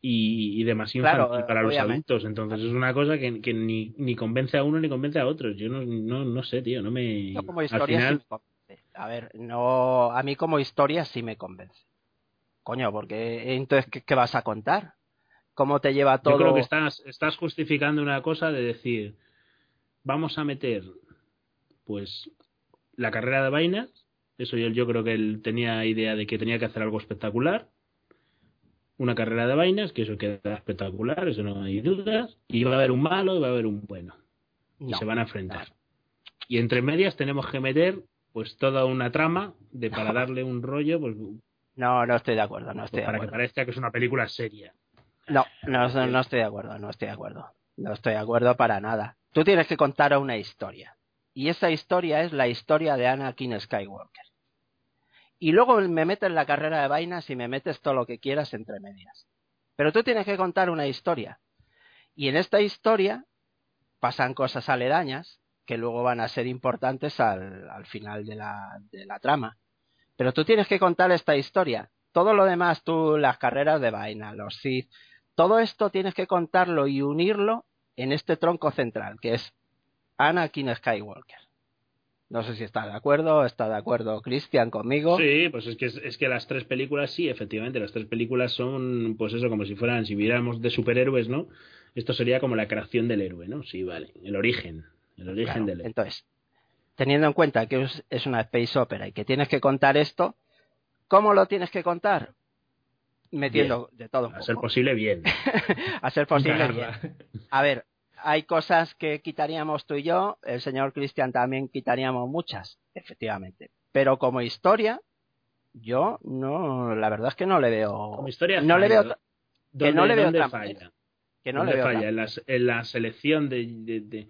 y, y demasiado Claro, infantil para los adultos. Entonces es una cosa que, que ni, ni convence a uno ni convence a otros. Yo no, no, no sé, tío. No me. Yo como Al historia final, sí me convence. A ver, no, a mí como historia sí me convence. Coño, porque entonces ¿qué, qué vas a contar? ¿Cómo te lleva todo? yo creo que estás, estás justificando una cosa de decir, vamos a meter, pues, la carrera de vainas. Eso yo, yo creo que él tenía idea de que tenía que hacer algo espectacular. Una carrera de vainas, que eso queda espectacular, eso no hay dudas. Y va a haber un malo y va a haber un bueno. Y No, se van a enfrentar. Y entre medias tenemos que meter, pues, toda una trama de para darle un rollo, pues, no, no estoy de acuerdo, no estoy de para que parezca que es una película seria. No, no, no, no estoy de acuerdo, no estoy de acuerdo. No estoy de acuerdo para nada. Tú tienes que contar una historia. Y esa historia es la historia de Anakin Skywalker. Y luego me metes la carrera de vainas y me metes todo lo que quieras entre medias. Pero tú tienes que contar una historia. Y en esta historia pasan cosas aledañas que luego van a ser importantes al, al final de la, de la trama. Pero tú tienes que contar esta historia. Todo lo demás, tú, las carreras de vaina, los Sith, todo esto tienes que contarlo y unirlo en este tronco central, que es Anakin Skywalker. No sé si está de acuerdo, está de acuerdo Cristian conmigo. Sí, pues es que, es que las tres películas, sí, efectivamente, las tres películas son, pues eso, como si fueran, si viéramos de superhéroes, ¿no? Esto sería como la creación del héroe, ¿no? Sí, vale, el origen, el origen Claro, del héroe. Entonces, teniendo en cuenta que es, es una space opera y que tienes que contar esto, ¿cómo lo tienes que contar? Metiendo de todo un A ser posible, bien. a ser posible bien. A ver, hay cosas que quitaríamos tú y yo, el señor Cristian también quitaríamos muchas, efectivamente. Pero como historia, yo no, la verdad es que no le veo. Como historia no le veo, que no le veo dónde falla? que no ¿Dónde le veo. falla? En la, en la selección de, de- de-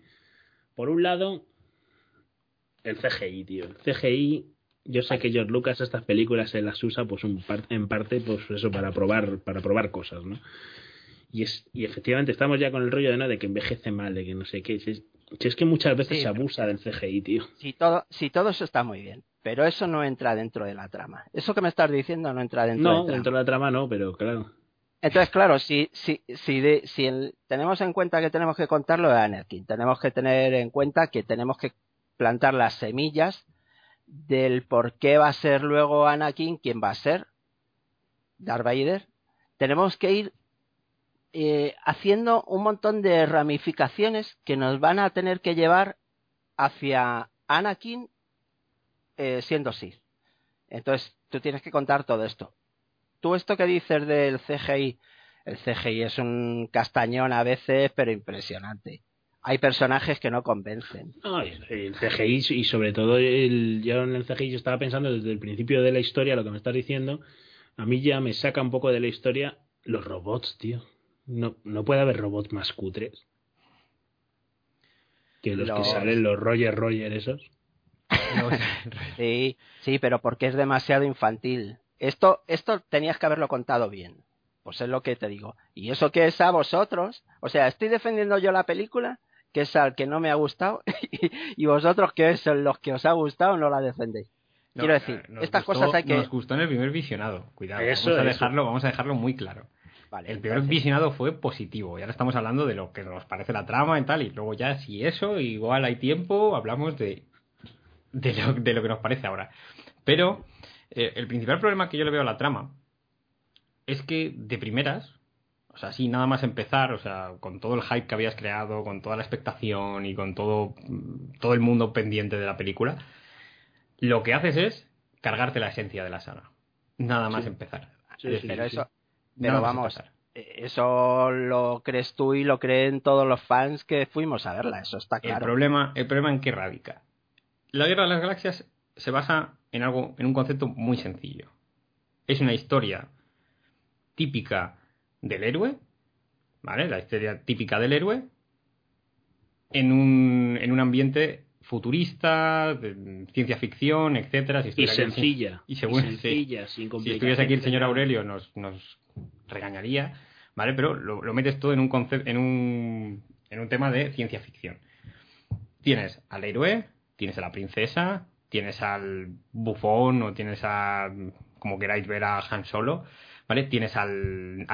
Por un lado, el CGI, tío. El CGI, yo sé que George Lucas estas películas se las usa pues un par- en parte pues eso para probar para probar cosas, ¿no? Y es y efectivamente estamos ya con el rollo de no de que envejece mal, de que no sé qué. Si es, si es que muchas veces Sí, se abusa del CGI, tío. Si todo, si todo eso está muy bien, pero eso no entra dentro de la trama. Eso que me estás diciendo no entra dentro No, de la trama. dentro de la trama no, pero claro. Entonces, claro, si, si, si, de- si el- tenemos en cuenta que tenemos que contar lo de Anakin, tenemos que tener en cuenta que tenemos que plantar las semillas del por qué va a ser luego Anakin, quién va a ser Darth Vader, tenemos que ir eh, haciendo un montón de ramificaciones que nos van a tener que llevar hacia Anakin eh, siendo Sith. Entonces, tú tienes que contar todo esto tú esto que dices del CGI, el CGI es un castañón a veces, pero impresionante. Hay personajes que no convencen. No, el CGI y sobre todo el, yo en el CGI yo estaba pensando desde el principio de la historia, lo que me estás diciendo, a mí ya me saca un poco de la historia los robots, tío. No, no puede haber robots más cutres que los, que salen los Roger Roger esos. Sí, sí, pero porque es demasiado infantil. Esto, esto tenías que haberlo contado bien. Pues es lo que te digo. Y eso que es a vosotros, o sea, estoy defendiendo yo la película, que es al que no me ha gustado, y, y vosotros que es los que os ha gustado no la defendéis. No, Quiero decir, eh, nos estas gustó- cosas hay que... Nos gustó en el primer visionado. Cuidado, Eso, vamos, a eso. dejarlo, vamos a dejarlo muy claro. Vale, El primer entonces- visionado fue positivo. Y ahora estamos hablando de lo que nos parece la trama y tal. Y luego ya, si eso, igual hay tiempo, hablamos de, de, lo, de lo que nos parece ahora. Pero eh, el principal problema que yo le veo a la trama es que de primeras, o sea, sí, nada más empezar, o sea, con todo el hype que habías creado, con toda la expectación y con todo, mm, todo el mundo pendiente de la película, lo que haces es cargarte la esencia de la saga. Nada más Sí. empezar. Sí, sí, pero eso, pero vamos, eh, eso lo crees tú y lo creen todos los fans que fuimos a verla, eso está El claro. problema, el problema en qué radica. La Guerra de las Galaxias se basa en algo, en un concepto muy sencillo. Es una historia típica del héroe, ¿vale? La historia típica del héroe en un, en un ambiente futurista, de ciencia ficción, etcétera. Si Y aquí sencilla. Y según- sí. sencilla, sin si estuviese aquí el señor. Aurelio nos, nos regañaría, ¿vale? Pero lo, lo metes todo en un concepto, en un, en un tema de ciencia ficción. Tienes al héroe, tienes a la princesa, tienes al bufón o tienes a, como queráis ver a Han Solo, ¿vale? Tienes al,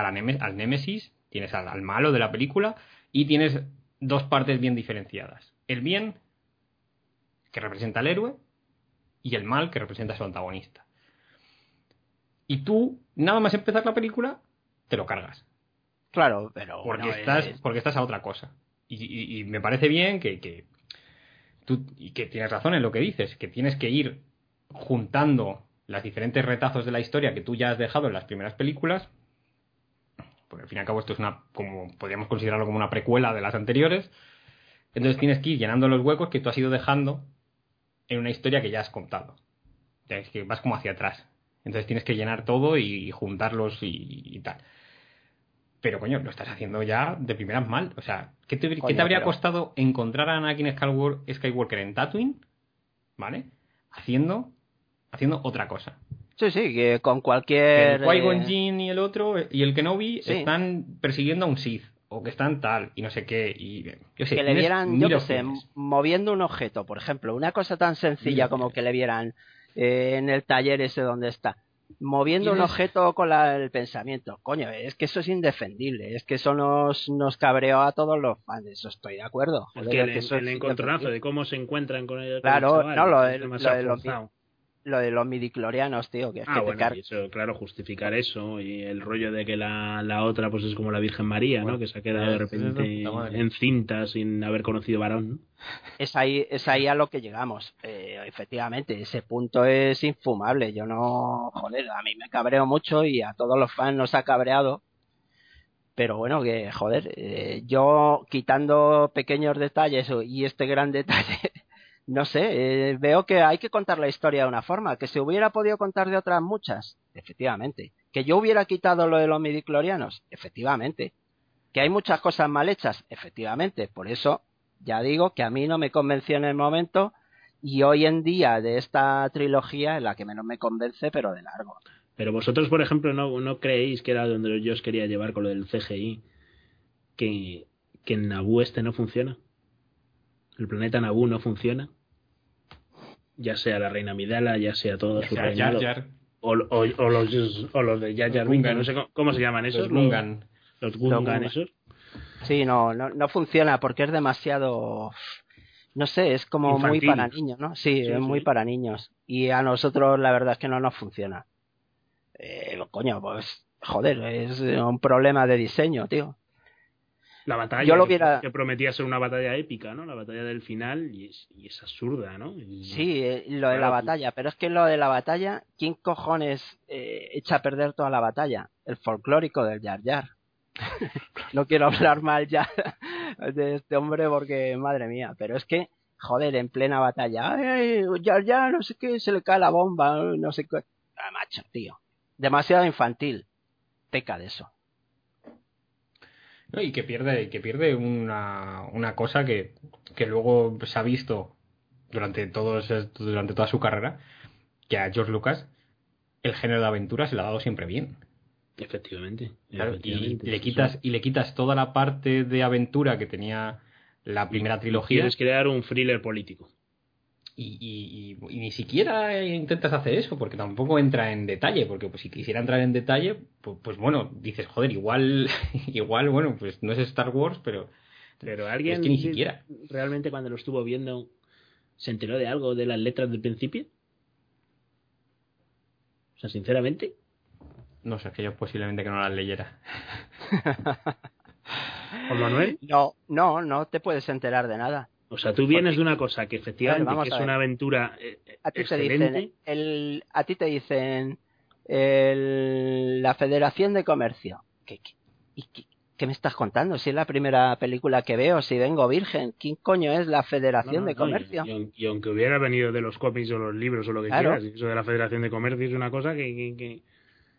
Némesis, tienes al, al malo de la película y tienes dos partes bien diferenciadas. El bien, que representa al héroe, y el mal, que representa a su antagonista. Y tú, nada más empezar la película, te lo cargas. Claro, pero Porque, estás, es- porque estás a otra cosa. Y, y- y me parece bien que, que tú, y que tienes razón en lo que dices, que tienes que ir juntando las diferentes retazos de la historia que tú ya has dejado en las primeras películas. Porque al fin y al cabo esto es una, como podríamos considerarlo como una precuela de las anteriores. Entonces tienes que ir llenando los huecos que tú has ido dejando en una historia que ya has contado. Ya es que vas como hacia atrás. Entonces tienes que llenar todo y, juntarlos y, y tal. Pero coño, lo estás haciendo ya de primeras mal. O sea, ¿qué te, qué Coño, te habría pero- costado encontrar a Anakin Skywalker, Skywalker en Tatooine? ¿Vale? Haciendo, haciendo otra cosa. Sí, sí, que con Que cualquier... el Qui-Gon eh, Jinn y el otro, y el Kenobi, Sí. están persiguiendo a un Sith. O que están tal, y no sé qué. Y, yo sé, que le vieran, yo qué sé, moviendo un objeto, por ejemplo, una cosa tan sencilla como que le vieran eh, en el taller ese donde está. moviendo un objeto con la- el pensamiento. Coño, es que eso es indefendible. Es que eso nos, nos cabreó a todos los fans. Eso estoy de acuerdo. Es que es el, que eso el es encontronazo de cómo se encuentran con el, con el Claro, chaval, no, lo lo. Lo de los midiclorianos, tío, que es Ah, que te bueno, car- y eso, claro, justificar eso y el rollo de que la, la otra pues es como la Virgen María, Bueno, ¿no? Que se ha quedado de es- es de repente madre. encinta sin haber conocido varón, ¿no? es ahí, es ahí a lo que llegamos. Eh, efectivamente, ese punto es infumable. Yo no, joder, a mí me cabreo mucho y a todos los fans nos ha cabreado. Pero bueno, que joder, eh, yo quitando pequeños detalles y este gran detalle, no sé, eh, veo que hay que contar la historia de una forma, que se hubiera podido contar de otras muchas, efectivamente. Que yo hubiera quitado lo de los midiclorianos, efectivamente. Que hay muchas cosas mal hechas, efectivamente. Por eso ya digo que a mí no me convenció en el momento y hoy en día de esta trilogía es la que menos me convence, pero de largo. Pero vosotros, por ejemplo, no, no creéis que era donde yo os quería llevar con lo del CGI, que, que en este no funciona. El planeta Naboo no funciona. Ya sea la reina Midala, ya sea todo su Jar reinado. Jar, O, o- o los, o los de Jar Jar Binks, no sé cómo, cómo se llaman esos. los Gungan. Los Gungan, Gungan. esos. Sí, no, no, no funciona porque es demasiado, no sé, es como muy para niños, ¿no? Sí, Sí, es muy sí. para niños. Y a nosotros la verdad es que no nos funciona. Eh, coño, pues joder, es un problema de diseño, tío. La batalla Yo lo que- hubiera- que prometía ser una batalla épica, ¿no? La batalla del final y es, y es absurda, ¿no? Y- Sí, eh, lo de la batalla, pero es que lo de la batalla, ¿quién cojones eh, echa a perder toda la batalla? El folclórico del Jar Jar. no quiero hablar mal ya de este hombre porque, madre mía, pero es que, joder, en plena batalla, ay, Jar Jar, no sé qué, se le cae la bomba, no sé qué. Ah, macho, tío. Demasiado infantil. Peca de eso. No, y que pierde, que pierde una, una cosa que, que luego se ha visto durante, todos, durante toda su carrera, que a George Lucas el género de aventura se le ha dado siempre bien. Efectivamente. Claro, y le quitas y le quitas toda la parte de aventura que tenía la primera trilogía Quieres crear un thriller político. Y, y- y- y ni siquiera intentas hacer eso porque tampoco entra en detalle porque pues, si quisiera entrar en detalle pues, pues bueno dices joder igual igual bueno pues no es Star Wars pero Pero alguien es que ni siquiera realmente cuando lo estuvo viendo se enteró de algo de las letras del principio. O sea, sinceramente, no sé que yo posiblemente que no las leyera Juan Manuel, No, no, no te puedes enterar de nada. O sea, tú vienes de una cosa que efectivamente que es una aventura eh, eh, a ti te dicen el, a ti te dicen el- la Federación de Comercio ¿Qué, qué, qué- qué me estás contando? Si es la primera película que veo, si vengo virgen, ¿quién coño es la Federación No, no, de Comercio? Y, y aun- y aunque hubiera venido de los cómics o los libros o lo que Claro. quieras, eso de la Federación de Comercio es una cosa que, que- que-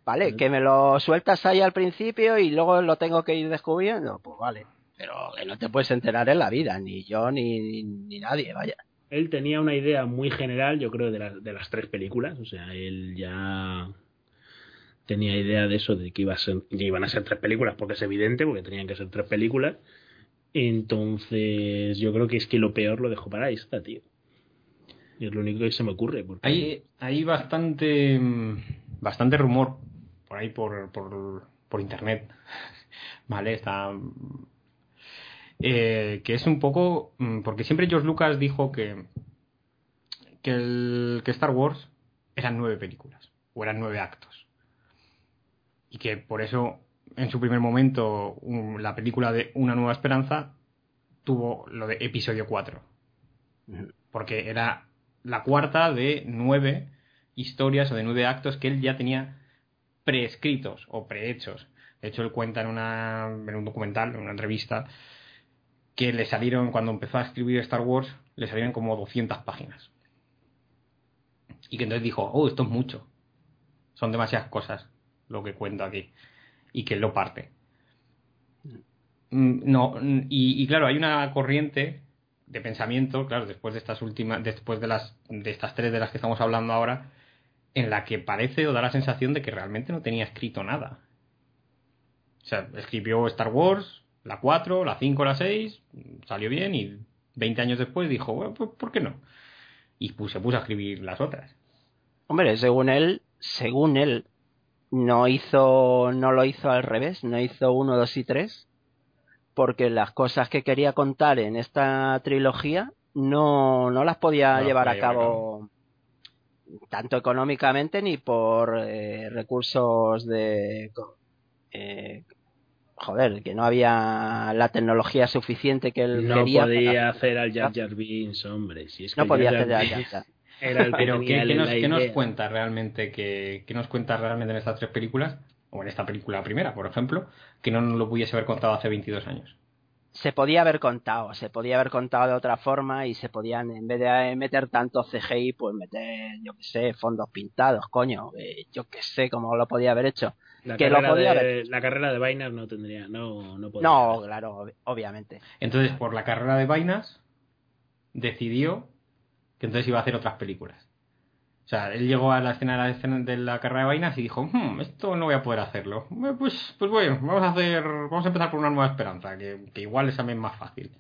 Vale, que me lo sueltas ahí al principio y luego lo tengo que ir descubriendo, pues vale. Pero que no te puedes enterar en la vida, ni yo ni, ni nadie, vaya. él tenía una idea muy general, yo creo, de, las de las tres películas. O sea, él ya tenía idea de eso, de que iba a ser, que iban a ser tres películas, porque es evidente, porque tenían que ser tres películas. Entonces, yo creo que es que lo peor lo dejó para esta, tío. Y es lo único que se me ocurre. Porque hay hay bastante bastante rumor por ahí por por, por internet vale está eh, que es un poco mm, porque siempre George Lucas dijo que que el que Star Wars eran nueve películas o eran nueve actos y que por eso en su primer momento la película de Una nueva esperanza tuvo lo de episodio 4 porque era la cuarta de nueve historias o de nueve actos que él ya tenía preescritos o prehechos. De hecho, él cuenta en, una, en un documental, en una entrevista, que le salieron, cuando empezó a escribir Star Wars, le salieron como 200 páginas. Y que entonces dijo, oh, esto es mucho. Son demasiadas cosas lo que cuento aquí. Y que lo parte. Mm, No, mm, y, y claro, hay una corriente de pensamiento, claro, después de estas últimas, después de las, de estas tres de las que estamos hablando ahora, en la que parece o da la sensación de que realmente no tenía escrito nada. O sea, escribió Star Wars, la 4, la 5, la 6, salió bien y 20 años después dijo, bueno, pues ¿por qué no? Y pues, se puso a escribir las otras. Hombre, según él, según él, no hizo, no lo hizo al revés, no hizo uno, dos y tres, porque las cosas que quería contar en esta trilogía no, no las podía No llevar a cabo tanto económicamente ni por eh, recursos de eh, joder que no había la tecnología suficiente que él No quería podía para- hacer al Jar Jar Binks, hombre. Si es que no podía Jar hacer Jar ya, Binks ya, ya. Era el que Pero ¿qué, qué nos, qué nos cuenta realmente que, qué nos cuenta realmente en estas tres películas? O en esta película primera, por ejemplo, que no nos lo pudiese haber contado hace 22 años. se podía haber contado, se podía haber contado de otra forma y se podían, en vez de meter tanto CGI, pues meter, yo que sé, fondos pintados, coño, eh, yo que sé cómo lo podía haber hecho. La que lo carrera, podía de, haber- la carrera de Vainas no tendría, no, no podría. No, claro, ob- obviamente. Entonces, por la carrera de vainas, decidió que entonces iba a hacer otras películas. O sea, él llegó a la escena de la, escena de la carrera de vainas y dijo, "Hmm, esto no voy a poder hacerlo. Eh, Pues, pues bueno, vamos a hacer, vamos a empezar por una nueva esperanza, que, que igual es también más fácil.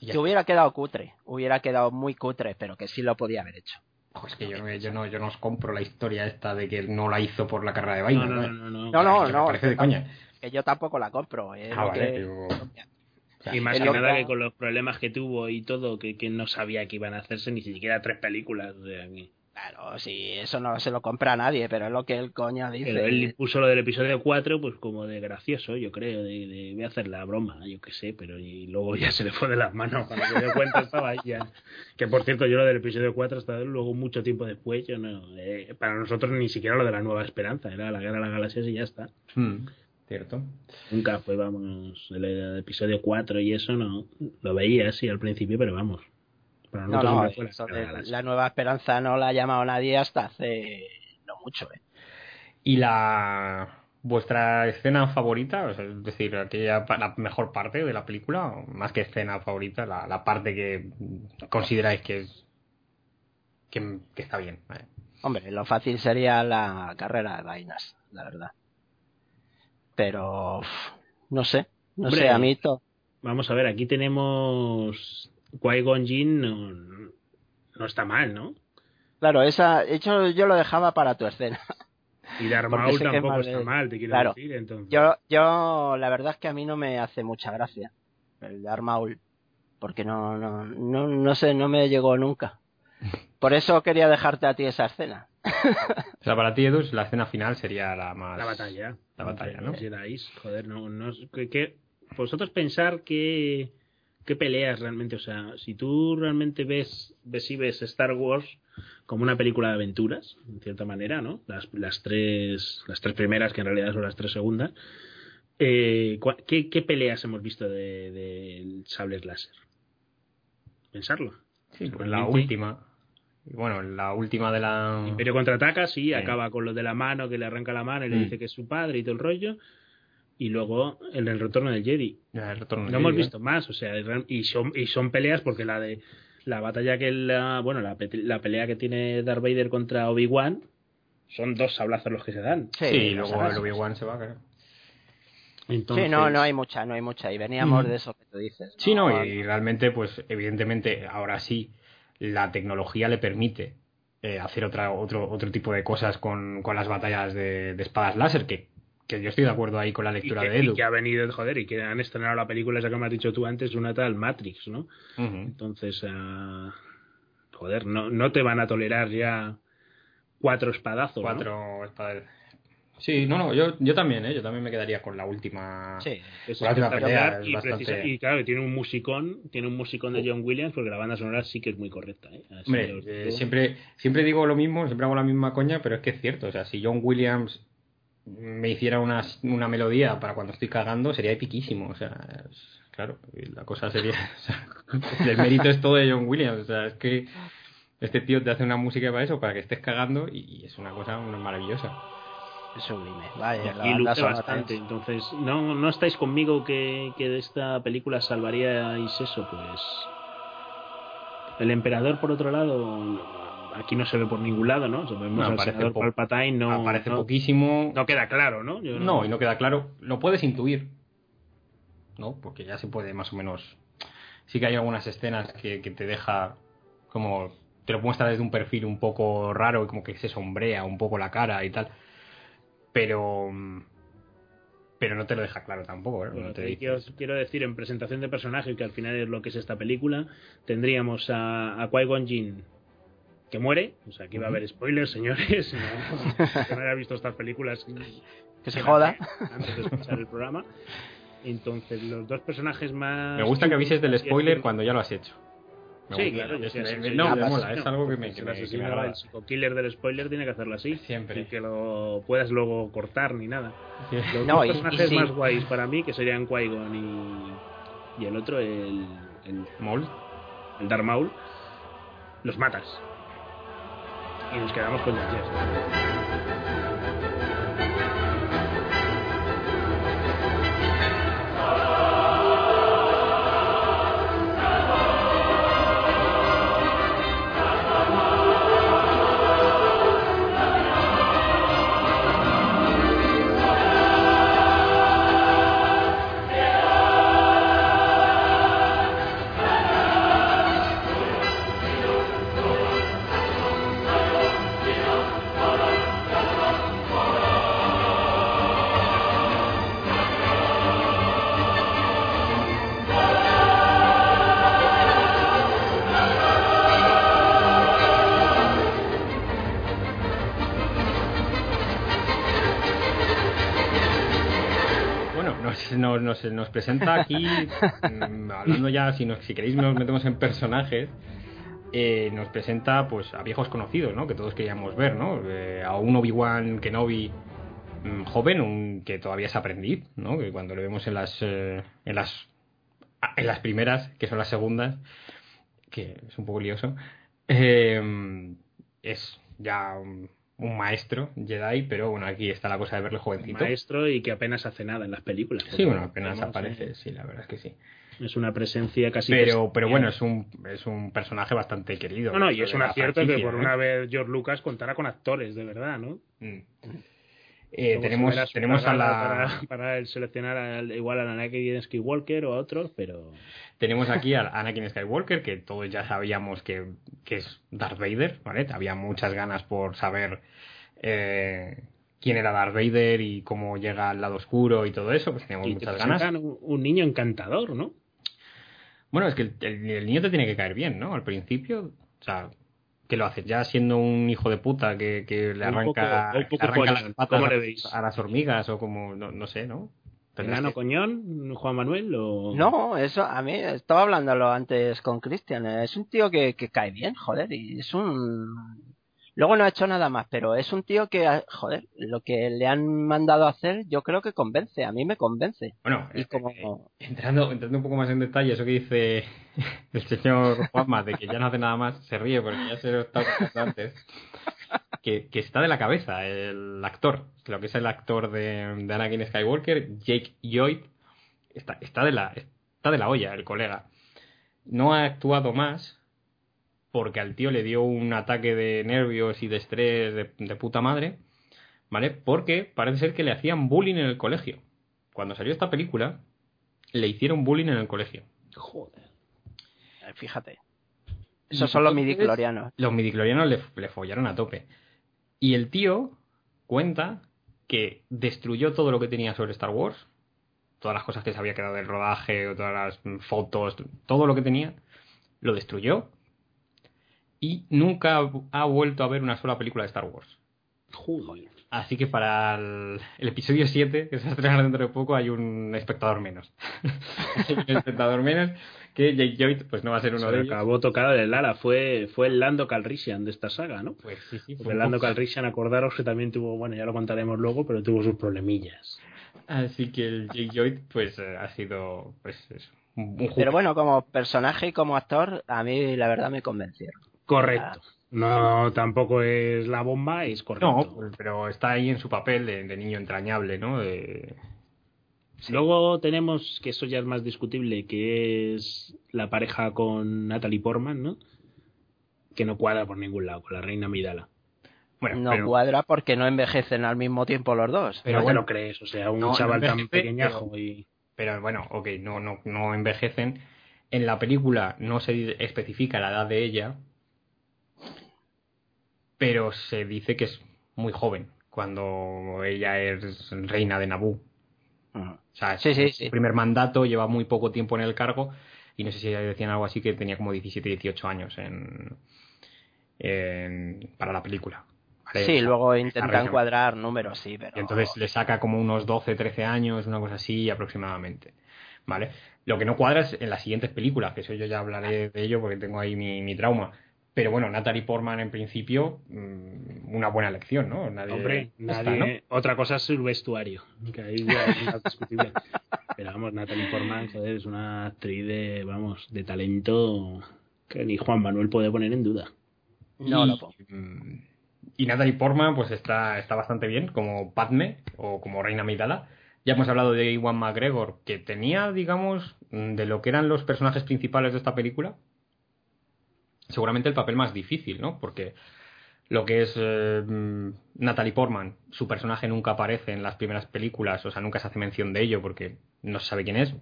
Que hubiera quedado cutre, hubiera quedado muy cutre, pero que sí lo podía haber hecho. Ojo, es que yo no, yo no, yo no os compro la historia esta de que no la hizo por la carrera de No, vainas. no, ¿no? no, no, no. No, no, Que no. Me parece de coña. Que yo tampoco la compro. eh, Ah, vale, que- Y más que nada que- que con los problemas que tuvo y todo, que, que no sabía que iban a hacerse ni siquiera tres películas. O sea, que- Claro, sí, eso no se lo compra a nadie, pero es lo que el coño dice. Pero él puso lo del episodio 4 pues como de gracioso, yo creo, de, de voy a hacer la broma, yo qué sé, pero y luego ya se le fue de las manos cuando se dio cuenta estaba ahí ya. Que por cierto, yo lo del episodio 4 hasta luego mucho tiempo después, yo no, eh, para nosotros ni siquiera lo de la Nueva Esperanza, era la Guerra de las Galaxias y ya está. Hmm, cierto. Nunca fue, vamos, el, el episodio 4 y eso no, lo veía así al principio, pero vamos. Para No, no, fue la eso de nueva esperanza no la ha llamado nadie hasta hace no mucho, ¿eh? ¿Y la vuestra escena favorita? Es decir, aquella la mejor parte de la película, más que escena favorita, la, la parte que consideráis que es que, que está bien. vale. Hombre, lo fácil sería la carrera de vainas, la verdad. Pero uf, no sé, no Hombre. sé, a mí to- Vamos a ver, aquí tenemos Qui-Gon Jinn, no, no está mal, ¿no? Claro, esa, de hecho yo lo dejaba para tu escena. Y Darth Maul tampoco más está mal, te quiero Claro. decir, entonces. Yo, yo, la verdad es que a mí no me hace mucha gracia el de Armaul, porque no, no, no, no sé, no me llegó nunca. Por eso quería dejarte a ti esa escena. O sea, para ti, Edu, la escena final sería la más... La batalla. La batalla, ¿no? Joder, no, no, que, que- vosotros pensar que, qué peleas realmente, o sea, si tú realmente ves, ves y ves Star Wars como una película de aventuras, en cierta manera, ¿no? Las, las tres, las tres primeras, que en realidad son las tres segundas, eh, ¿qué, qué peleas hemos visto de, de sables láser? Pensarlo. Sí, pues la última. Y bueno, la última de la... Imperio contraataca, sí, Sí. acaba con lo de la mano, que le arranca la mano y le Mm. dice que es su padre y todo el rollo. Y luego en el retorno del Jedi. Ya, el retorno No del hemos Jedi, ¿eh? visto más, o sea, y son, y son peleas porque la de la batalla que la, bueno, la, pe- la pelea que tiene Darth Vader contra Obi-Wan son dos sablazos los que se dan. Sí, y luego sabes. el Obi-Wan se va, claro. Entonces, Sí, no, no hay mucha, no hay mucha. Y veníamos Mm. de eso que tú dices. Sí, no, y realmente, pues evidentemente, ahora sí, la tecnología le permite eh, hacer otra, otro, otro tipo de cosas con, con las batallas de, de espadas láser, que, que yo estoy de acuerdo ahí con la y lectura que, de y Edu. que ha venido, joder, y que han estrenado la película esa que me has dicho tú antes, una tal Matrix, ¿no? Entonces, ah, joder, no, no te van a tolerar ya cuatro espadazos. ¿no? Cuatro espadas. Sí, no, no, yo, yo también, ¿eh? Yo también me quedaría con la última. Sí, Es La última pelea y, bastante- precisa- y claro, tiene un musicón, tiene un musicón de John Williams porque la banda sonora sí que es muy correcta. ¿eh? Hombre, eh, siempre, siempre digo lo mismo, siempre hago la misma coña, pero es que es cierto. O sea, si John Williams me hiciera una, una melodía para cuando estoy cagando, sería epiquísimo. O sea, es- claro, y la cosa sería. o sea, el mérito es todo de John Williams. O sea, es que este tío te hace una música para eso, para que estés cagando, y, y es una cosa maravillosa. es sublime. Y Vaya, la aquí luce sonora bastante. es- Entonces, no, no estáis conmigo que, que de esta película salvaríais eso, pues. El emperador, por otro lado, aquí no se ve por ningún lado, ¿no? Se vemos No, al aparece senador po- Palpatine, no, Aparece no, poquísimo. no queda claro, ¿no? Yo No, y no queda claro. Lo puedes intuir, ¿no? Porque ya se puede más o menos. Sí que hay algunas escenas que, que te deja como te lo muestra desde un perfil un poco raro, como que se sombrea un poco la cara y tal. Pero. Pero no te lo deja claro tampoco, ¿eh? Bueno, No te quiero, decir, en presentación de personaje, que al final es lo que es esta película, tendríamos a, a Qui-Gon Jinn, que muere. O sea, aquí va a haber spoilers, señores. No, que no haya visto estas películas. Que se joda. Antes de escuchar el programa. Entonces, los dos personajes más. Me gusta que avises del spoiler cuando ya lo has hecho. Me Sí, gusta. claro, Es- sí, me- sí, me- sí, no, me mola, es algo que me, que el me- que me asesino, agrada. el psico-killer del spoiler tiene que hacerlo así. Siempre. Sin que lo puedas luego cortar ni nada. Sí. Los No, dos y- y personajes sí. más guays para mí, que serían Qui-Gon y, y el otro, el, el, Maul. el Darth Maul, los matas. Y nos quedamos con el Jess. Nos, nos, presenta aquí, mm, hablando ya, si, queréis nos metemos en personajes, eh, nos presenta pues a viejos conocidos, ¿no? Que todos queríamos ver, ¿no? Eh, a un Obi-Wan Kenobi mm, joven, un que todavía es aprendiz, ¿no? Que cuando lo vemos en las, eh, en las en las primeras, que son las segundas, que es un poco lioso, es ya un, un maestro Jedi, pero bueno, aquí está la cosa de verle jovencito. Maestro y que apenas hace nada en las películas. Sí, bueno, apenas aparece, eh, sí, la verdad es que sí. Es una presencia casi. Pero, pero bueno, es un, es un personaje bastante querido. No, no, y es un acierto que por ¿eh? una vez George Lucas contara con actores, de verdad, ¿no? Mm. Eh, tenemos tenemos a la Para, para el seleccionar al- igual a Anakin Skywalker o a otros, pero. tenemos aquí a Anakin Skywalker que todos ya sabíamos que, que es Darth Vader, ¿vale? Había muchas ganas por saber eh, quién era Darth Vader y cómo llega al lado oscuro y todo eso, pues teníamos Y te muchas ganas. presentan un, un niño encantador, ¿no? Bueno, es que el, el- el niño te tiene que caer bien, ¿no? Al principio, o sea, ¿qué lo haces? Ya siendo un hijo de puta que, que le arranca, poco- que le arranca las patas ¿cómo le a- veis? a las hormigas o como, no, no sé, ¿no? ¿Enano que- Coñón, Juan Manuel? O... No, eso a mí, estaba hablándolo antes con Cristian, es un tío que, que cae bien, joder, y es un... Luego no ha hecho nada más, pero es un tío que, joder, lo que le han mandado a hacer yo creo que convence, a mí me convence. Bueno, Y eh, como... eh, entrando, entrando un poco más en detalle, eso que dice el señor Juanma, de que ya no hace nada más, se ríe porque ya se lo estaba contando antes, que, que está de la cabeza el actor, lo que es el actor de, de Anakin Skywalker, Jake Lloyd, está, está, de la, está de la olla, el colega. No ha actuado más porque al tío le dio un ataque de nervios y de estrés de, de puta madre, ¿vale? Porque parece ser que le hacían bullying en el colegio. Cuando salió esta película, le hicieron bullying en el colegio. Joder. eh, Fíjate. Esos son los midiclorianos. Los midiclorianos le, le follaron a tope. Y el tío cuenta que destruyó todo lo que tenía sobre Star Wars, todas las cosas que se había quedado del rodaje, todas las fotos, todo lo que tenía, lo destruyó y nunca ha- vuelto a ver una sola película de Star Wars. Joder. Así que para el, el episodio 7, que se va a estrenar dentro de poco, hay un espectador menos. Hay un espectador menos que Jake Lloyd pues no va a ser uno Se de ellos. acabó tocado de Lara. Fue, fue el Lando Calrissian de esta saga, ¿no? Pues sí, sí. fue Porque un Lando poco- Calrissian, acordaros que también tuvo, bueno, ya lo contaremos luego, pero tuvo sus problemillas. Así que el Jake Lloyd pues eh, ha sido pues eso, un, Pero bueno, como personaje y como actor, a mí la verdad me convencieron. Correcto. No, tampoco es la bomba, es correcto. No, pero está ahí en su papel de, de niño entrañable, ¿no? De- Luego tenemos, que eso ya es más discutible, que es la pareja con Natalie Portman, ¿no? Que no cuadra por ningún lado, con la reina Midala. Bueno, No pero, cuadra porque no envejecen al mismo tiempo los dos. Pero no te bueno. lo crees, o sea, un No, no chaval tan pequeñajo y... pero bueno, ok, no, no, no envejecen. En la película no se especifica la edad de ella, pero se dice que es muy joven cuando ella es reina de Naboo. Ujú. O sea, Sí, sí, es sí. primer mandato, lleva muy poco tiempo en el cargo y no sé si decían algo así que tenía como 17, 18 años en, en- para la película. ¿vale? O Sí, sea, luego intentan cuadrar números, sí, pero... y entonces le saca como unos 12, 13 años, una cosa así aproximadamente. ¿Vale? Lo que no cuadra es en las siguientes películas, que eso yo ya hablaré de ello porque tengo ahí mi, mi trauma. Pero bueno, Natalie Portman en principio, mm, una buena elección, ¿no? Nadie, Hombre, está, nadie. Otra cosa es el vestuario, que ahí ya es más discutible. Pero vamos, Natalie Portman, joder, es una actriz de, vamos, de talento que ni Juan Manuel puede poner en duda. No y, lo pongo. mm, y Natalie Portman pues está, está bastante bien como Padme o como Reina Amidala. Ya hemos hablado de Iwan McGregor, que tenía, digamos, de lo que eran los personajes principales de esta película, seguramente el papel más difícil, ¿no? Porque lo que es eh, Natalie Portman, su personaje nunca aparece en las primeras películas, o sea, nunca se hace mención de ello porque no se sabe quién es.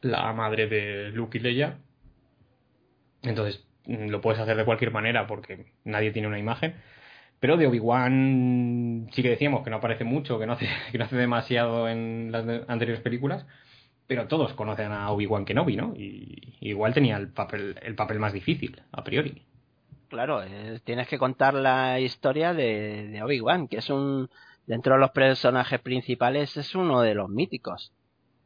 La madre de Luke y Leia. Entonces, mm, lo puedes hacer de cualquier manera porque nadie tiene una imagen. Pero de Obi-Wan sí que decíamos que no aparece mucho, que no hace, que no hace demasiado en las anteriores películas. Pero todos conocen a Obi-Wan Kenobi, ¿no? Y igual tenía el papel, el papel más difícil, a priori. Claro, eh, tienes que contar la historia de, de Obi-Wan, que es un, dentro de los personajes principales, es uno de los míticos.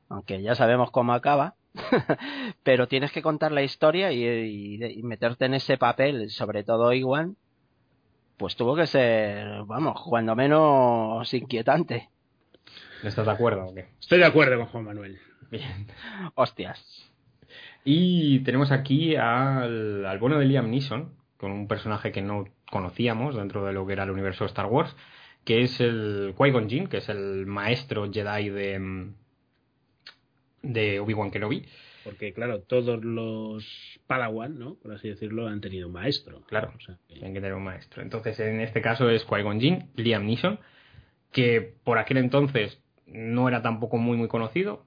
Aunque ya sabemos cómo acaba. pero tienes que contar la historia y, y- y meterte en ese papel, sobre todo Obi-Wan, pues tuvo que ser, vamos, cuando menos inquietante. ¿No estás de acuerdo o qué? Estoy de acuerdo con Juan Manuel. Bien. Hostias. Y tenemos aquí al, al bueno de Liam Neeson, con un personaje que no conocíamos dentro de lo que era el universo de Star Wars, que es el Qui-Gon Jinn, que es el maestro Jedi de, de Obi-Wan Kenobi. Porque, claro, todos los Padawan, ¿no? Por así decirlo, han tenido un maestro. Claro. O sea, que- Tienen que tener un maestro. Entonces, en este caso es Qui-Gon Jinn, Liam Neeson, que por aquel entonces no era tampoco muy muy conocido,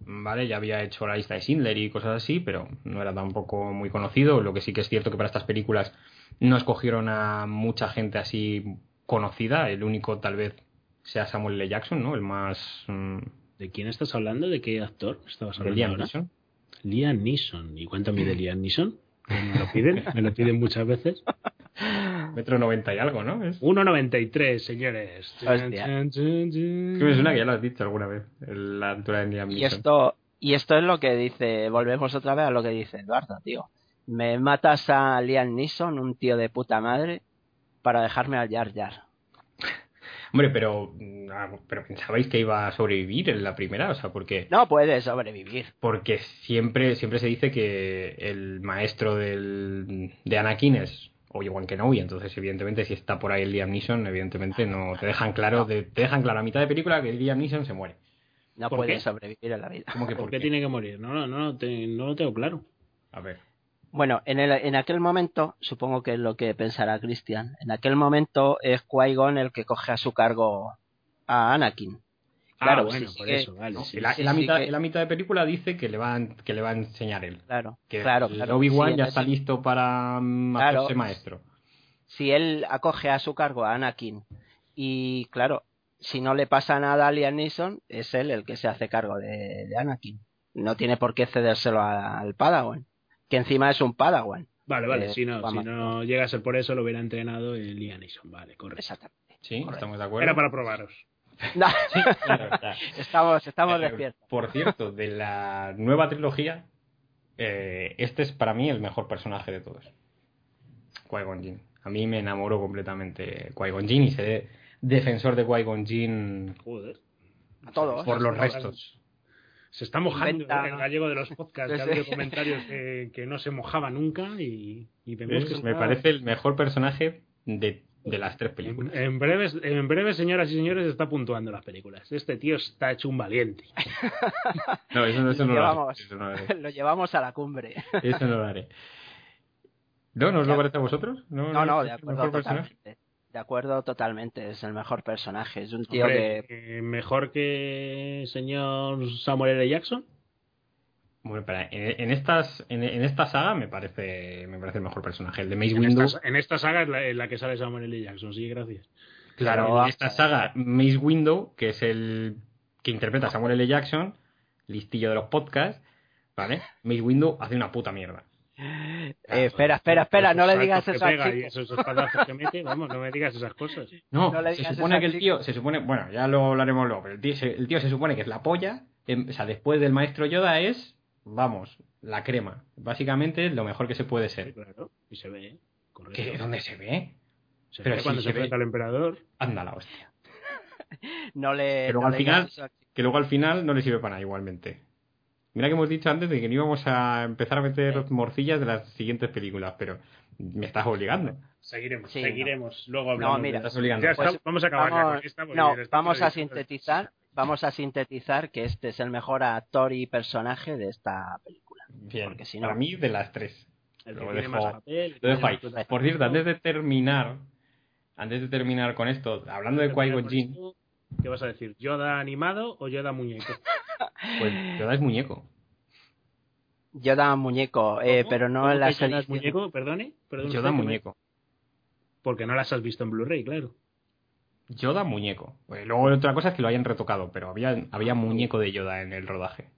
¿vale? Ya había hecho la lista de Schindler y cosas así, pero no era tampoco muy conocido. Lo que sí que es cierto que para estas películas no escogieron a mucha gente así conocida. El único tal vez sea Samuel L. Jackson, ¿no? El más... mm, ¿De quién estás hablando? ¿De qué actor estabas de hablando? Liam ahora? Neeson. Liam Neeson. ¿Y cuéntame de Liam Neeson? Me lo piden, me lo piden muchas veces. Metro 90 y algo, ¿no? Es... 1,93, señores. Hostia. Que me suena que ya lo has dicho alguna vez, la altura de Liam Y esto, y esto es lo que dice, volvemos otra vez a lo que dice Eduardo, tío. Me matas a Liam Neeson, un tío de puta madre, para dejarme al Jar Jar. Hombre, pero, mm, ah, pero pensabais que iba a sobrevivir en la primera, o sea, porque, No puede sobrevivir. porque siempre, siempre se dice que el maestro del, de Anakin es Obi-Wan Kenobi, entonces evidentemente si está por ahí el Liam Neeson, evidentemente no te dejan claro, de- te dejan claro a mitad de película que el Liam Neeson se muere. No ¿Por puede qué? sobrevivir en la vida. ¿Cómo que ¿Por por qué qué? tiene que morir? No, no, no, te- no lo tengo claro. A ver. Bueno, en, el, en aquel momento, supongo que es lo que pensará Christian, en aquel momento es Qui-Gon el que coge a su cargo a Anakin. Claro, ah, bueno, sí, por eso, vale. ¿no? sí. en, la, sí, en la sí mitad, que- en la mitad de película dice que le va, a- que le va a enseñar él. Claro, Que claro, claro. Obi-Wan Sí, ya está listo para mm, Claro. hacerse maestro. si él acoge a su cargo a Anakin y claro, si no le pasa nada a Liam Neeson, es él el que se hace cargo de, de Anakin. No tiene por qué cedérselo a- al Padawan, que encima es un Padawan. Vale, vale, Eh, si no, si no llega a ser por eso, lo hubiera entrenado el Liam Neeson. Vale, correcto. Exactamente. Sí, Correcto. estamos de acuerdo. Era para probaros. No, Sí, claro, está. estamos estamos Eh, despiertos. Por cierto, de la nueva trilogía, eh, este es para mí el mejor personaje de todos. Qui-Gon Jinn. A mí me enamoró completamente Qui-Gon Jinn y seré defensor de Qui-Gon Jinn Joder. A todos. por los restos. Se está mojando Inventa- el gallego de los podcasts. Sí, Ha habido comentarios que, que no se mojaba nunca y, y vemos que me parece el mejor personaje de, de las tres En, películas. en breves, en breves, señoras y señores, está puntuando las películas. Este tío está hecho un valiente. No, eso, no- eso no lo, lo haré. llevamos, Eso no lo haré. lo llevamos a la cumbre. Eso no lo haré. ¿No? ¿No os lo parece a vosotros? No, No, de acuerdo totalmente. De acuerdo totalmente, es el mejor personaje. Es un tío Hombre, que eh, mejor que señor Samuel L. Jackson. Bueno, espera, en, en estas, en, en esta saga me parece, me parece el mejor personaje. El de Mace En Windu. esta, en esta saga es la, en la que sale Samuel L. Jackson, sí, gracias. Claro, Pero, en esta saga, Mace Windu, que es el que interpreta a Samuel L. Jackson, listillo de los podcasts, ¿vale? Mace Windu hace una puta mierda. Eh, espera, espera, espera, no le digas eso al esos espadazos que mete, vamos, no me digas esas cosas. No, No se supone que el tío, se supone, bueno, ya lo hablaremos luego, pero el tío, se- el tío se supone que es la polla, em, o sea, después del maestro Yoda es, vamos, la crema. Básicamente lo mejor que se puede Sí, ser. claro, y se ve, ¿eh? correcto. ¿Qué? ¿Dónde se ve? Se Pero ve sí, cuando se enfrenta al emperador. Anda la hostia. No le, Pero no al le final-. Que luego al final no le sirve para nada igualmente. Mira que hemos dicho antes de que no íbamos a empezar a meter morcillas de las siguientes películas, pero me estás obligando. Seguiremos, Sí, seguiremos. Luego No, hablamos. mira, de- Me estás obligando. Ya está, Pues vamos a acabar ya Vamos, con esta. porque no, ya está vamos a sintetizar, vamos a sintetizar que este es el mejor actor y personaje de esta película. Bien, Porque si no- para mí de las tres. El que Lo tiene dejo- más papel, el que Lo dejo tiene ahí. Por cierto, antes de terminar, antes de terminar con esto, hablando de Qui-Gon Jinn, ¿Qué vas a decir? ¿Yoda animado o Yoda muñeco? pues Yoda es muñeco. Yoda muñeco, eh, pero no ¿Cómo en la Yoda serie. es muñeco? Perdone. Perdone Yoda muñeco. Porque no las has visto en Blu-ray, claro. Yoda muñeco. Pues luego otra cosa es que lo hayan retocado, pero había, había muñeco de Yoda en el rodaje.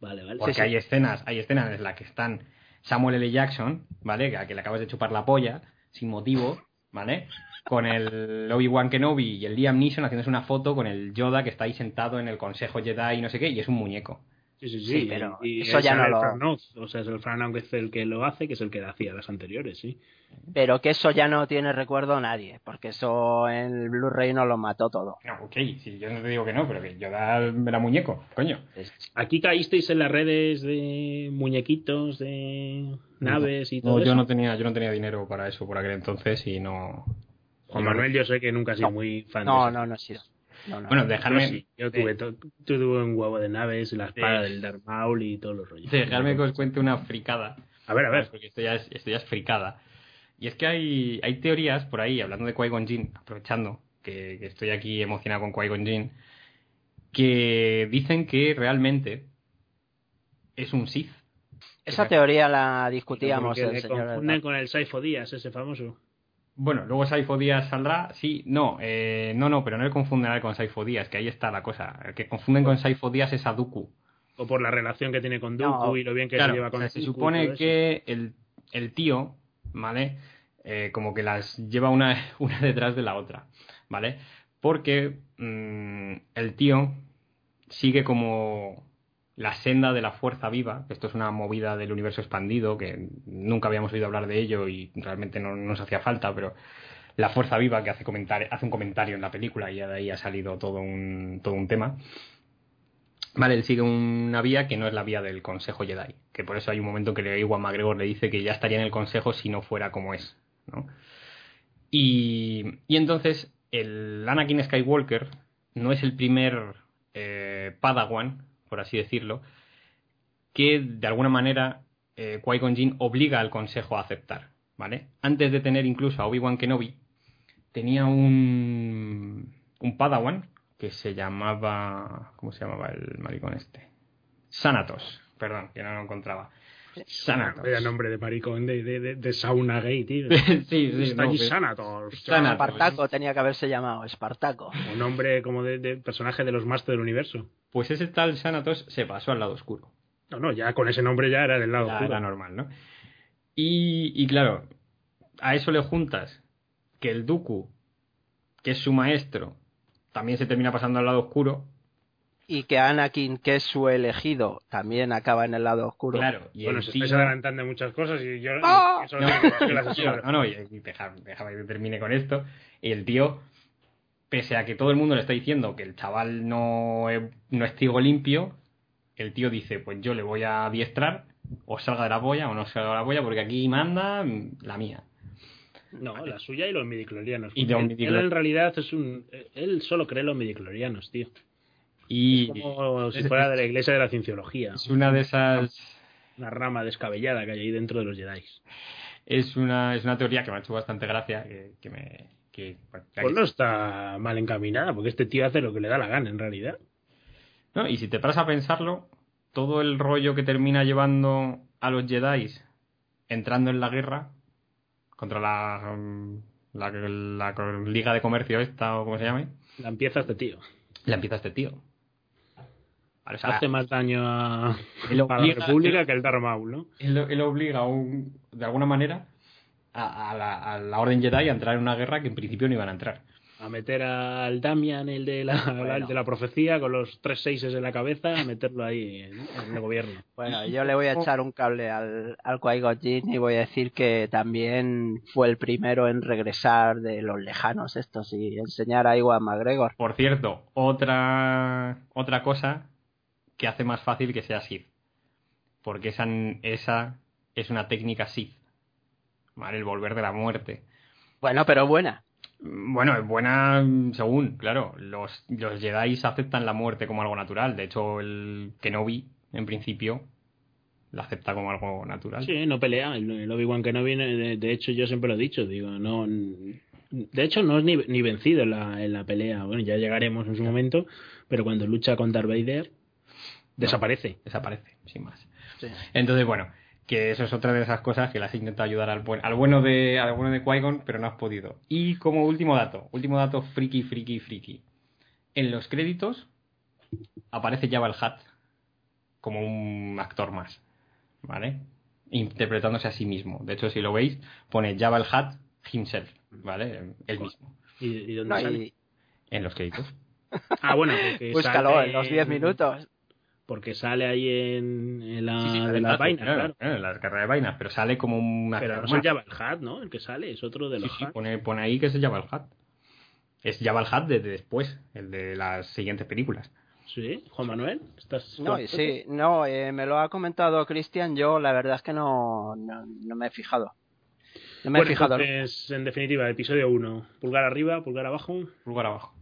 Vale, vale. Porque Sí, sí. hay escenas, hay escenas en las que están Samuel L. Jackson, ¿vale? Que a que le acabas de chupar la polla, sin motivo, ¿vale? Con el Obi-Wan Kenobi y el Liam Neeson haciéndose una foto con el Yoda que está ahí sentado en el Consejo Jedi y no sé qué, y es un muñeco. Sí, sí, sí. Sí, pero y eso es ya no el lo- Fran Oz, O sea, es el Fran Oz el que lo hace, que es el que hacía las anteriores, sí. Pero que eso ya no tiene recuerdo nadie, porque eso en el Blu-ray no lo mató todo. No, ok, sí, yo no te digo que no, pero que Yoda era muñeco, coño. Es- Aquí caísteis en las redes de muñequitos, de naves y todo No, eso. yo no tenía, yo no tenía dinero para eso por aquel entonces y no. Juan Manuel, yo sé que nunca has sido No. muy fan de No, eso. no, no ha sido. No, no. Bueno, dejarme, sí, yo tuve, to- tuve un huevo de naves, la espada del Darth Maul y todos los rollos. dejarme que os cuente una fricada. A ver, a ver. Porque esto ya es, esto ya es fricada. Y es que hay, hay teorías por ahí, hablando de Qui-Gon Jinn, aprovechando que, que estoy aquí emocionado con Qui-Gon Jinn, que dicen que realmente es un Sith. Esa teoría la discutíamos el señor. confunden con el Saifo Díaz, ese famoso. Bueno, luego Saifo Díaz saldrá. Sí, no, eh, no, no, pero no le confundan con Saifo Díaz, que ahí está la cosa. El que confunden con Saifo Díaz es a Dooku. O por la relación que tiene con Dooku No, y lo bien que Claro, se lleva o con sea, se supone que el, el tío, ¿vale? Eh, como que las lleva una, una detrás de la otra, ¿vale? Porque mm, el tío sigue como la senda de la fuerza viva. Esto es una movida del universo expandido que nunca habíamos oído hablar de ello y realmente no nos hacía falta, pero la fuerza viva que hace, un comentario en la película y de ahí ha salido todo un, todo un tema. Vale, él sigue una vía que no es la vía del Consejo Jedi, que por eso hay un momento que Iwan McGregor le dice que ya estaría en el Consejo si no fuera como es, ¿no? Y, y entonces el Anakin Skywalker no es el primer eh, Padawan, por así decirlo, que de alguna manera eh, Qui-Gon obliga al Consejo a aceptar, ¿vale? Antes de tener incluso a Obi-Wan Kenobi, tenía un, un Padawan que se llamaba... ¿Cómo se llamaba el maricón este? Sanatos, perdón, que no lo encontraba. Sanatos. Vaya nombre de maricón de, de, de, de sauna gay, tío. sí, sí, Está no, allí pero- Sanatos. Sanatos. Espartaco tenía que haberse llamado, Espartaco. Un nombre como de, de personaje de los Masters del Universo. Pues ese tal Sanatos se pasó al lado oscuro. No, no, ya con ese nombre ya era del lado Ya oscuro. era normal, ¿no? Y, y claro, a eso le juntas que el Dooku, que es su maestro, también se termina pasando al lado oscuro. Y que Anakin, que es su elegido, también acaba en el lado oscuro. Claro, y Bueno, el se tío- estáis adelantando muchas cosas y yo ¡Ah! eso No, las no, no, y- deja- que termine con esto. Y el tío, pese a que todo el mundo le está diciendo que el chaval no es, no es trigo limpio, el tío dice, pues yo le voy a adiestrar, o salga de la polla o no salga de la polla, porque aquí manda la mía. No, la suya y los midiclorianos. Y los Él- Él en realidad es un... Él solo cree los midiclorianos, tío. Y Como si fuera de la iglesia de la cienciología. es una de esas... Una rama descabellada que hay ahí dentro de los Jedi. Es una, es una teoría que me ha hecho bastante gracia, que, que me... Que, Pues no está mal encaminada, porque este tío hace lo que le da la gana, en realidad. ¿no? Y si te paras a pensarlo, todo el rollo que termina llevando a los Jedi entrando en la guerra contra la, mm, la, la Liga de Comercio esta o como se llame, La empieza este tío. la empieza este tío. Vale, o sea, Hace más daño a, a la República que el Darth Maul, ¿no? él, él obliga a un- de alguna manera a, a la, a la Orden Jedi a entrar en una guerra que en principio no iban a entrar. A meter al Damian, el de la, el de la profecía, con los tres seises en la cabeza, a meterlo ahí en, en el gobierno. Bueno, yo le voy a echar un cable al, al Qui-Gon Jinn y voy a decir que también fue el primero en regresar de los lejanos estos y enseñar a Iwan McGregor. Por cierto, otra, otra cosa que hace más fácil que sea Sith. Porque esa, esa es una técnica Sith. ¿Vale? El volver de la muerte. Bueno, pero buena. Bueno, es buena según, claro. Los, los Jedi aceptan la muerte como algo natural. De hecho, el Kenobi, en principio, la acepta como algo natural. Sí, no pelea. El, el Obi-Wan de, de hecho, yo siempre lo he dicho, digo, no. De hecho, no es ni, ni vencido en la, en la pelea. Bueno, ya llegaremos en su momento, pero cuando lucha con Darth Vader, desaparece. Desaparece, sin más. Sí. Entonces, bueno, que eso es otra de esas cosas que las intenta ayudar al, buen, al bueno de al bueno de Qui-Gon, pero no has podido. Y como último dato, último dato friki, friki, friki. En los créditos aparece Jabba el Hutt como un actor más, ¿vale? Interpretándose a sí mismo. De hecho, si lo veis, pone Jabba el Hutt himself, ¿vale? Él mismo, ¿Y, y dónde No, sale? y en los créditos. Ah, bueno, porque búscalo sale en los 10 minutos. Porque sale ahí en, en la, Sí, de las vainas, claro, claro. en las carreras de vainas, pero sale como un actor Pero no es más. el Hutt, ¿no? El que sale, es otro de los sí, pone, pone ahí que es el Hutt. Es Jabba el Hutt desde después, el de las siguientes películas. Sí, Juan Manuel, ¿estás No, sí, no, eh, me lo ha comentado Cristian, yo la verdad es que no, no, no me he fijado. No me Bueno, he fijado entonces, en definitiva, episodio 1. Pulgar arriba, pulgar abajo. Pulgar abajo.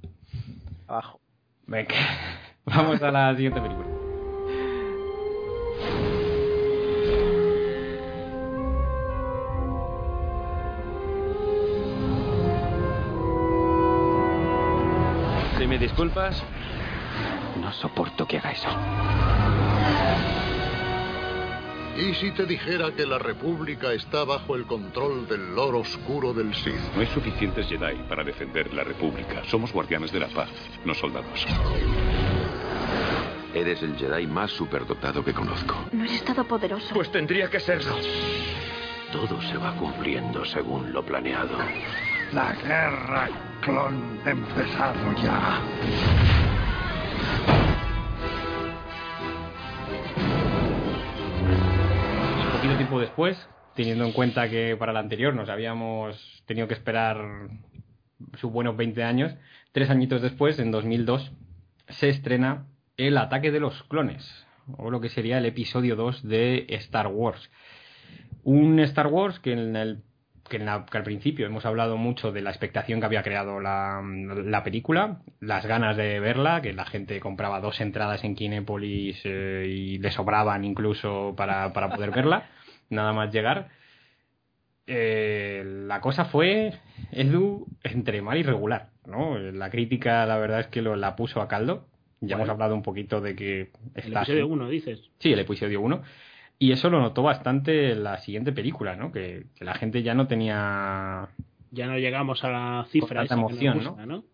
abajo. Venga, vamos a la siguiente película. Me disculpas, no soporto que haga eso. ¿Y si te dijera que la República está bajo el control del Lord Oscuro del Sith? No hay suficientes Jedi para defender la República. Somos guardianes de la paz, no soldados. Eres el Jedi más superdotado que conozco. No eres todopoderoso. Pues tendría que serlo. Todo se va cumpliendo según lo planeado. La guerra clon empezado ya. Poquito tiempo después, teniendo en cuenta que para la anterior nos habíamos tenido que esperar sus buenos 20 años, tres añitos después, en 2002, se estrena El ataque de los clones, o lo que sería el episodio 2 de Star Wars. Un Star Wars que en el que, en la- que al principio hemos hablado mucho de la expectación que había creado la, la película, las ganas de verla, que la gente compraba dos entradas en Kinépolis eh, y le sobraban incluso para, para poder verla, nada más llegar. Eh, la cosa fue, Edu, entre mal y regular, ¿no? La crítica, la verdad es que lo, la puso a caldo. Ya hemos hablado un poquito de que El está episodio así. 1, dices. Sí, el episodio 1. Y eso lo notó bastante la siguiente película, ¿no? Que, que la gente ya no tenía... Ya no llegamos a la cifra tanta emoción, gusta, ¿no?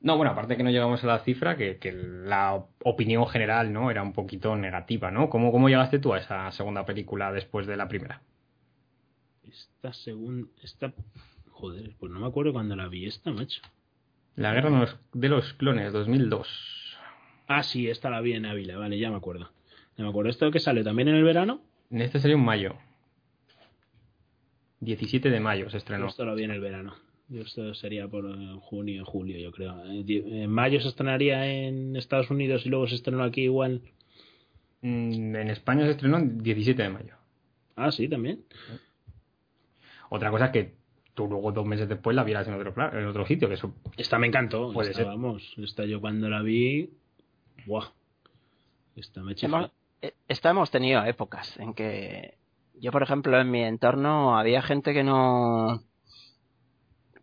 No, bueno, aparte que no llegamos a la cifra, que, que la opinión general, ¿no? Era un poquito negativa, ¿no? ¿Cómo, ¿Cómo llegaste tú a esa segunda película después de la primera? Esta segunda... Esta... Joder, pues no me acuerdo cuando la vi esta, macho. La guerra de los, de los clones, 2002. Ah, sí, esta la vi en Ávila, vale, ya me acuerdo. Ya me acuerdo. ¿Esto que sale también en el verano? En este salió en mayo. 17 de mayo se estrenó. Esto lo vi en el verano. Yo Esto sería por eh, junio, julio, yo creo. Eh, di- En mayo se estrenaría en Estados Unidos y luego se estrenó aquí igual. Mm, En España se estrenó el 17 de mayo. Ah, sí, también. Otra cosa es que tú luego dos meses después la vieras en otro, en otro sitio, que eso Esta me encantó. Puede esta, ser. Vamos, esta yo cuando la vi. ¡Buah! Esta me chifló. Eh, esta hemos tenido épocas en que yo, por ejemplo, en mi entorno había gente que no...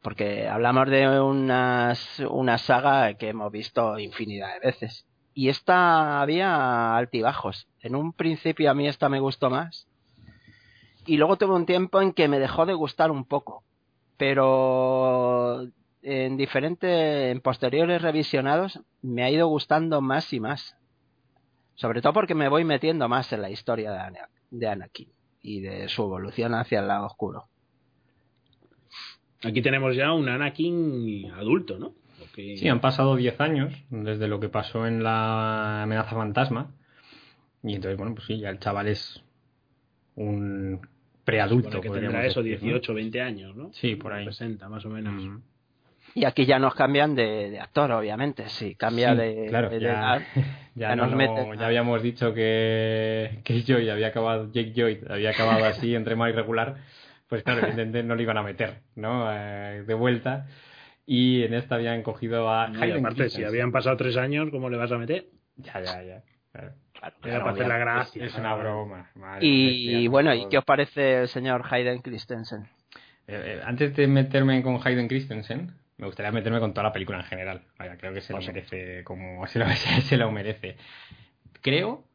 Porque hablamos de unas, una saga que hemos visto infinidad de veces. y esta había altibajos. En un principio a mí esta me gustó más. Y luego tuve un tiempo en que me dejó de gustar un poco. Pero en diferentes, en posteriores revisionados, me ha ido gustando más y más. Sobre todo porque me voy metiendo más en la historia de, Ana- de Anakin y de su evolución hacia el lado oscuro. Aquí tenemos ya un Anakin adulto, ¿no? Porque- Sí, han pasado 10 años desde lo que pasó en la amenaza fantasma. Y entonces, bueno, pues sí, ya el chaval es un preadulto. supone que tendrá eso, decir, ¿no? 18, 20 años, ¿no? Sí, por ahí. 60, más o menos. Mm. Y aquí ya nos cambian de, de actor, obviamente. Sí, cambia Sí, de, claro, de ya, ya, ya no- nos no- meten ya habíamos dicho que, que Joy había acabado, Jake Joy había acabado así entre mal y regular, pues claro, evidentemente no le iban a meter, ¿no? Eh, de vuelta. Y en esta habían cogido a Y Hayden aparte, si habían pasado tres años, ¿cómo le vas a meter? Ya, ya, ya. claro. Claro, Era claro, para hacer la gracia. Es una broma. madre Y bueno, ¿y qué os parece el señor Hayden Christensen? Eh, eh, antes de meterme con Hayden Christensen, me gustaría meterme con toda la película en general. Vaya, creo que se lo merece como se lo, se lo merece. Creo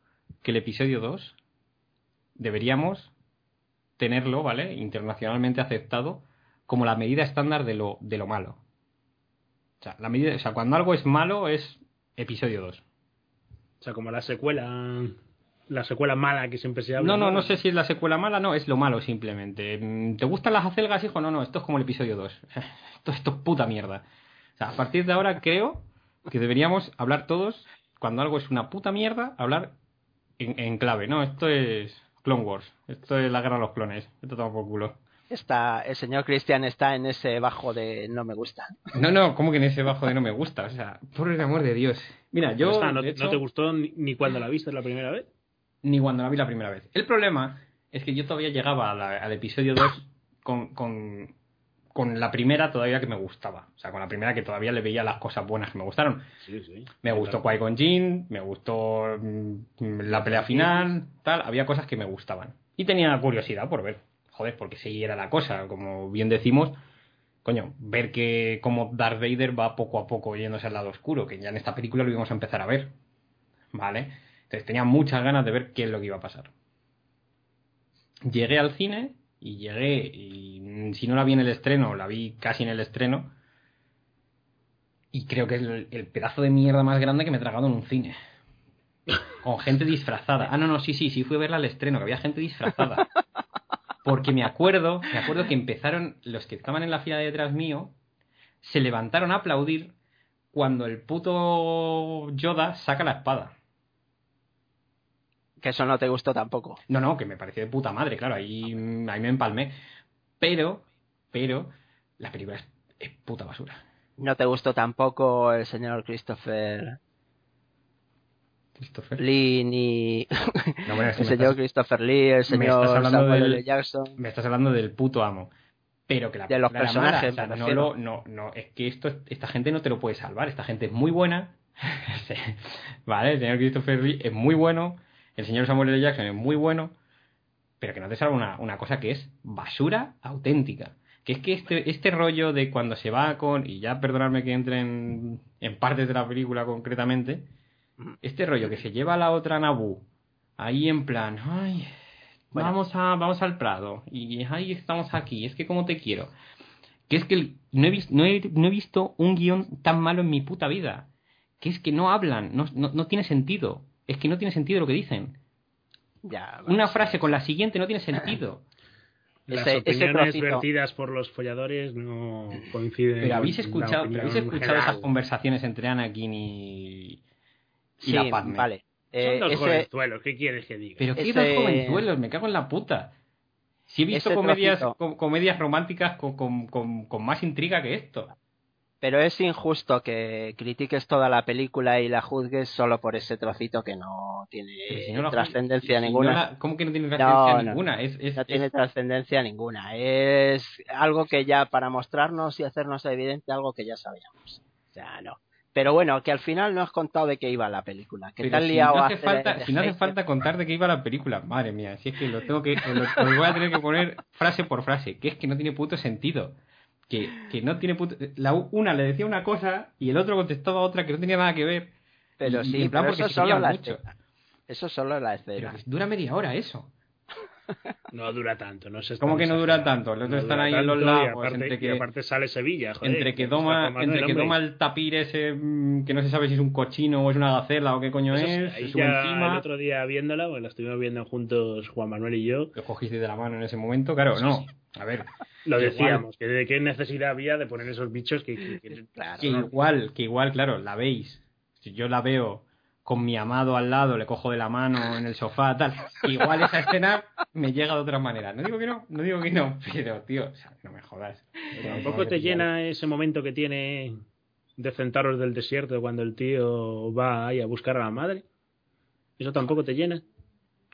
que el episodio 2 deberíamos tenerlo, ¿vale? Internacionalmente aceptado como la medida estándar de lo, de lo malo. O sea, la medida, o sea, cuando algo es malo es episodio 2. O sea, como la secuela, la secuela mala que siempre se habla. No, no, no sé si es la secuela mala, no, es lo malo simplemente. Mm, ¿Te gustan las acelgas, hijo? No, no, esto es como el episodio 2. Esto, esto es puta mierda. O sea, a partir de ahora creo que deberíamos hablar todos, cuando algo es una puta mierda, hablar en, en clave. No, esto es Clone Wars. Esto es la guerra de los clones. Esto toma por culo. Está, el señor Christian está en ese bajo de no me gusta. No, no, ¿cómo que en ese bajo de no me gusta? O sea, por el amor de Dios. Mira, yo. Está, ¿no, hecho, no te gustó ni, ni cuando la viste la primera vez? Ni cuando la vi la primera vez. El problema es que yo todavía llegaba la- al episodio 2 con, con, con la primera todavía que me gustaba. O sea, con la primera que todavía le veía las cosas buenas que me gustaron. Sí, sí. Me gustó Qui-Gon Jinn, me gustó mm, la pelea final, tal. Había cosas que me gustaban. Y tenía curiosidad por ver. Joder, porque si era la cosa. Como bien decimos, coño, ver que como Darth Vader va poco a poco yéndose al lado oscuro, que ya en esta película lo íbamos a empezar a ver. ¿Vale? Tenía muchas ganas de ver qué es lo que iba a pasar. Llegué al cine y llegué, y mm, si no la vi en el estreno, la vi casi en el estreno. Y creo que es el, el pedazo de mierda más grande que me he tragado en un cine. Con gente disfrazada. Ah, no, no, sí, sí, sí, fui a verla al estreno, que había gente disfrazada. Porque me acuerdo, me acuerdo que empezaron, los que estaban en la fila de detrás mío, se levantaron a aplaudir cuando el puto Yoda saca la espada. Que eso no te gustó tampoco. No, no, que me pareció de puta madre, claro, ahí, ahí me empalmé. Pero, pero, la película es, es puta basura. No te gustó tampoco el señor Christopher Christopher. Lee ni No, bueno, el señor estás- Christopher Lee, el señor Samuel del- L. Jackson. Me estás hablando del puto amo. Pero que la De los mala, personajes, o sea, me no, lo, no, no, es que esto, esta gente no te lo puede salvar. Esta gente es muy buena. Vale, el señor Christopher Lee es muy bueno. El señor Samuel L. Jackson es muy bueno. Pero que no te salva una, una cosa que es basura auténtica. Que es que este, este rollo de cuando se va con. Y ya perdonadme que entre en, en partes de la película concretamente. Este rollo que se lleva a la otra Naboo. Ahí en plan. Ay, Bueno. Vamos, a, vamos al Prado. Y ahí estamos aquí. Es que como te quiero. Que es que el- no he, vis- no he, no he visto un guion tan malo en mi puta vida. Que es que no hablan. No, no, no tiene sentido. Es que no tiene sentido lo que dicen. Ya, Una frase con la siguiente no tiene sentido. Las Ese- opiniones vertidas por los folladores no coinciden. Pero habéis escuchado, pero habéis escuchado esas conversaciones entre Anakin y, y sí, la Padme. vale. Son Eh, dos ese- jovenzuelos, ¿qué quieres que diga? Pero qué Ese- dos jovenzuelos, me cago en la puta. Si he visto comedias, trocito. com- comedias románticas con, con- con- con más intriga que esto. Pero es injusto que critiques toda la película y la juzgues solo por ese trocito que no tiene si no trascendencia si no ninguna. la- ¿Cómo que no tiene trascendencia No, no, ninguna? Es, es- no tiene trascendencia ninguna. Es algo que ya para mostrarnos y hacernos evidente algo que ya sabíamos. O sea, no. Pero bueno, que al final no has contado de qué iba la película. Que pero te has si liado no hace falta, de si no hace falta contar de qué iba la película, madre mía, si es que lo tengo que, lo, os voy a tener que poner frase por frase, que es que no tiene puto sentido. Que, que no tiene puto, la una le decía una cosa y el otro contestaba otra que no tenía nada que ver. Pero Y- y sí, en plan pero porque eso se solo la mucho. escena. Eso solo la escena. dura media hora eso. No dura tanto, no sé. ¿Cómo que no dura tanto? Los otros están ahí en los lagos, Y aparte, entre y que- aparte sale Sevilla, joder. entre que toma, entre que toma el tapir ese mm, que no se sabe si es un cochino o es una gacela o qué coño Eso es, ahí se sube ya encima, el otro día viéndola, pues la estuvimos viendo juntos Juan Manuel y yo, lo cogiste de la mano en ese momento, claro, Sí, no. A ver, lo decíamos, que de qué necesidad había de poner esos bichos que... que- que- Claro. que igual, que igual, claro, la veis. Si yo la veo con mi amado al lado, le cojo de la mano en el sofá, tal, igual esa escena me llega de otra manera. No digo que no, no digo que no, pero tío, o sea, no me jodas. Tampoco te llena ese momento que tiene de Centauros del Desierto cuando el tío va ahí a buscar a la madre. Eso tampoco te llena.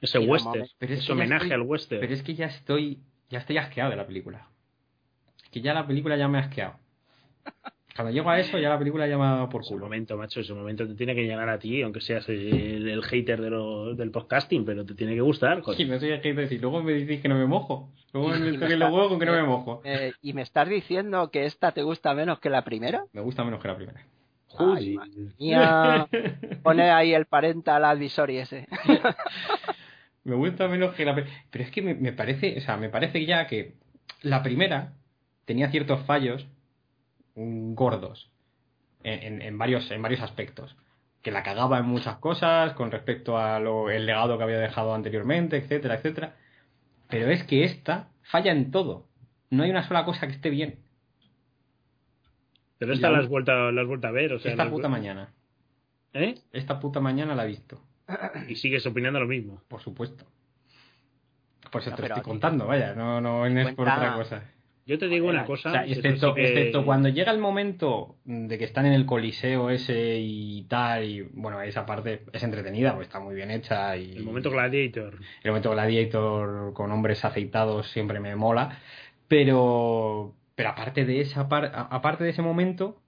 Ese Sí, western, es ese homenaje estoy- al western. Pero es que ya estoy, ya estoy asqueado de la película. Es que ya la película ya me ha asqueado. Cuando llego a eso, ya la película ya me ha dado por Ese culo. momento, macho, ese momento te tiene que llenar a ti, aunque seas el, el hater de lo- del podcasting, pero te tiene que gustar. joder. Y no soy el hater, y luego me decís que no me mojo. Luego me toqué los huevos con que no me mojo. Eh, ¿Y me estás diciendo que esta te gusta menos que la primera? Me gusta menos que la primera. Ay, madre mía. Pone ahí el parental advisory ese. Me gusta menos que la Pero es que me, me parece, o sea, me parece ya que la primera tenía ciertos fallos mm, gordos en, en- en varios, en varios aspectos. Que la cagaba en muchas cosas con respecto a lo, el legado que había dejado anteriormente, etcétera, etcétera. Pero es que esta falla en todo. No hay una sola cosa que esté bien. Pero esta La- has vuelto, la has vuelto a ver, o sea, Esta has puta mañana. ¿Eh? Esta puta mañana la he visto. Y sigues opinando lo mismo. Por supuesto. Por eso No, te estoy contando, vaya. No, no es por otra cosa. Yo te digo una cosa. O sea, excepto, sí que- excepto cuando llega el momento de que están en el coliseo ese y tal, y bueno, esa parte es entretenida, pues está muy bien hecha. Y El momento Gladiator. el momento Gladiator con hombres aceitados siempre me mola. Pero, pero aparte de esa par- aparte de ese momento,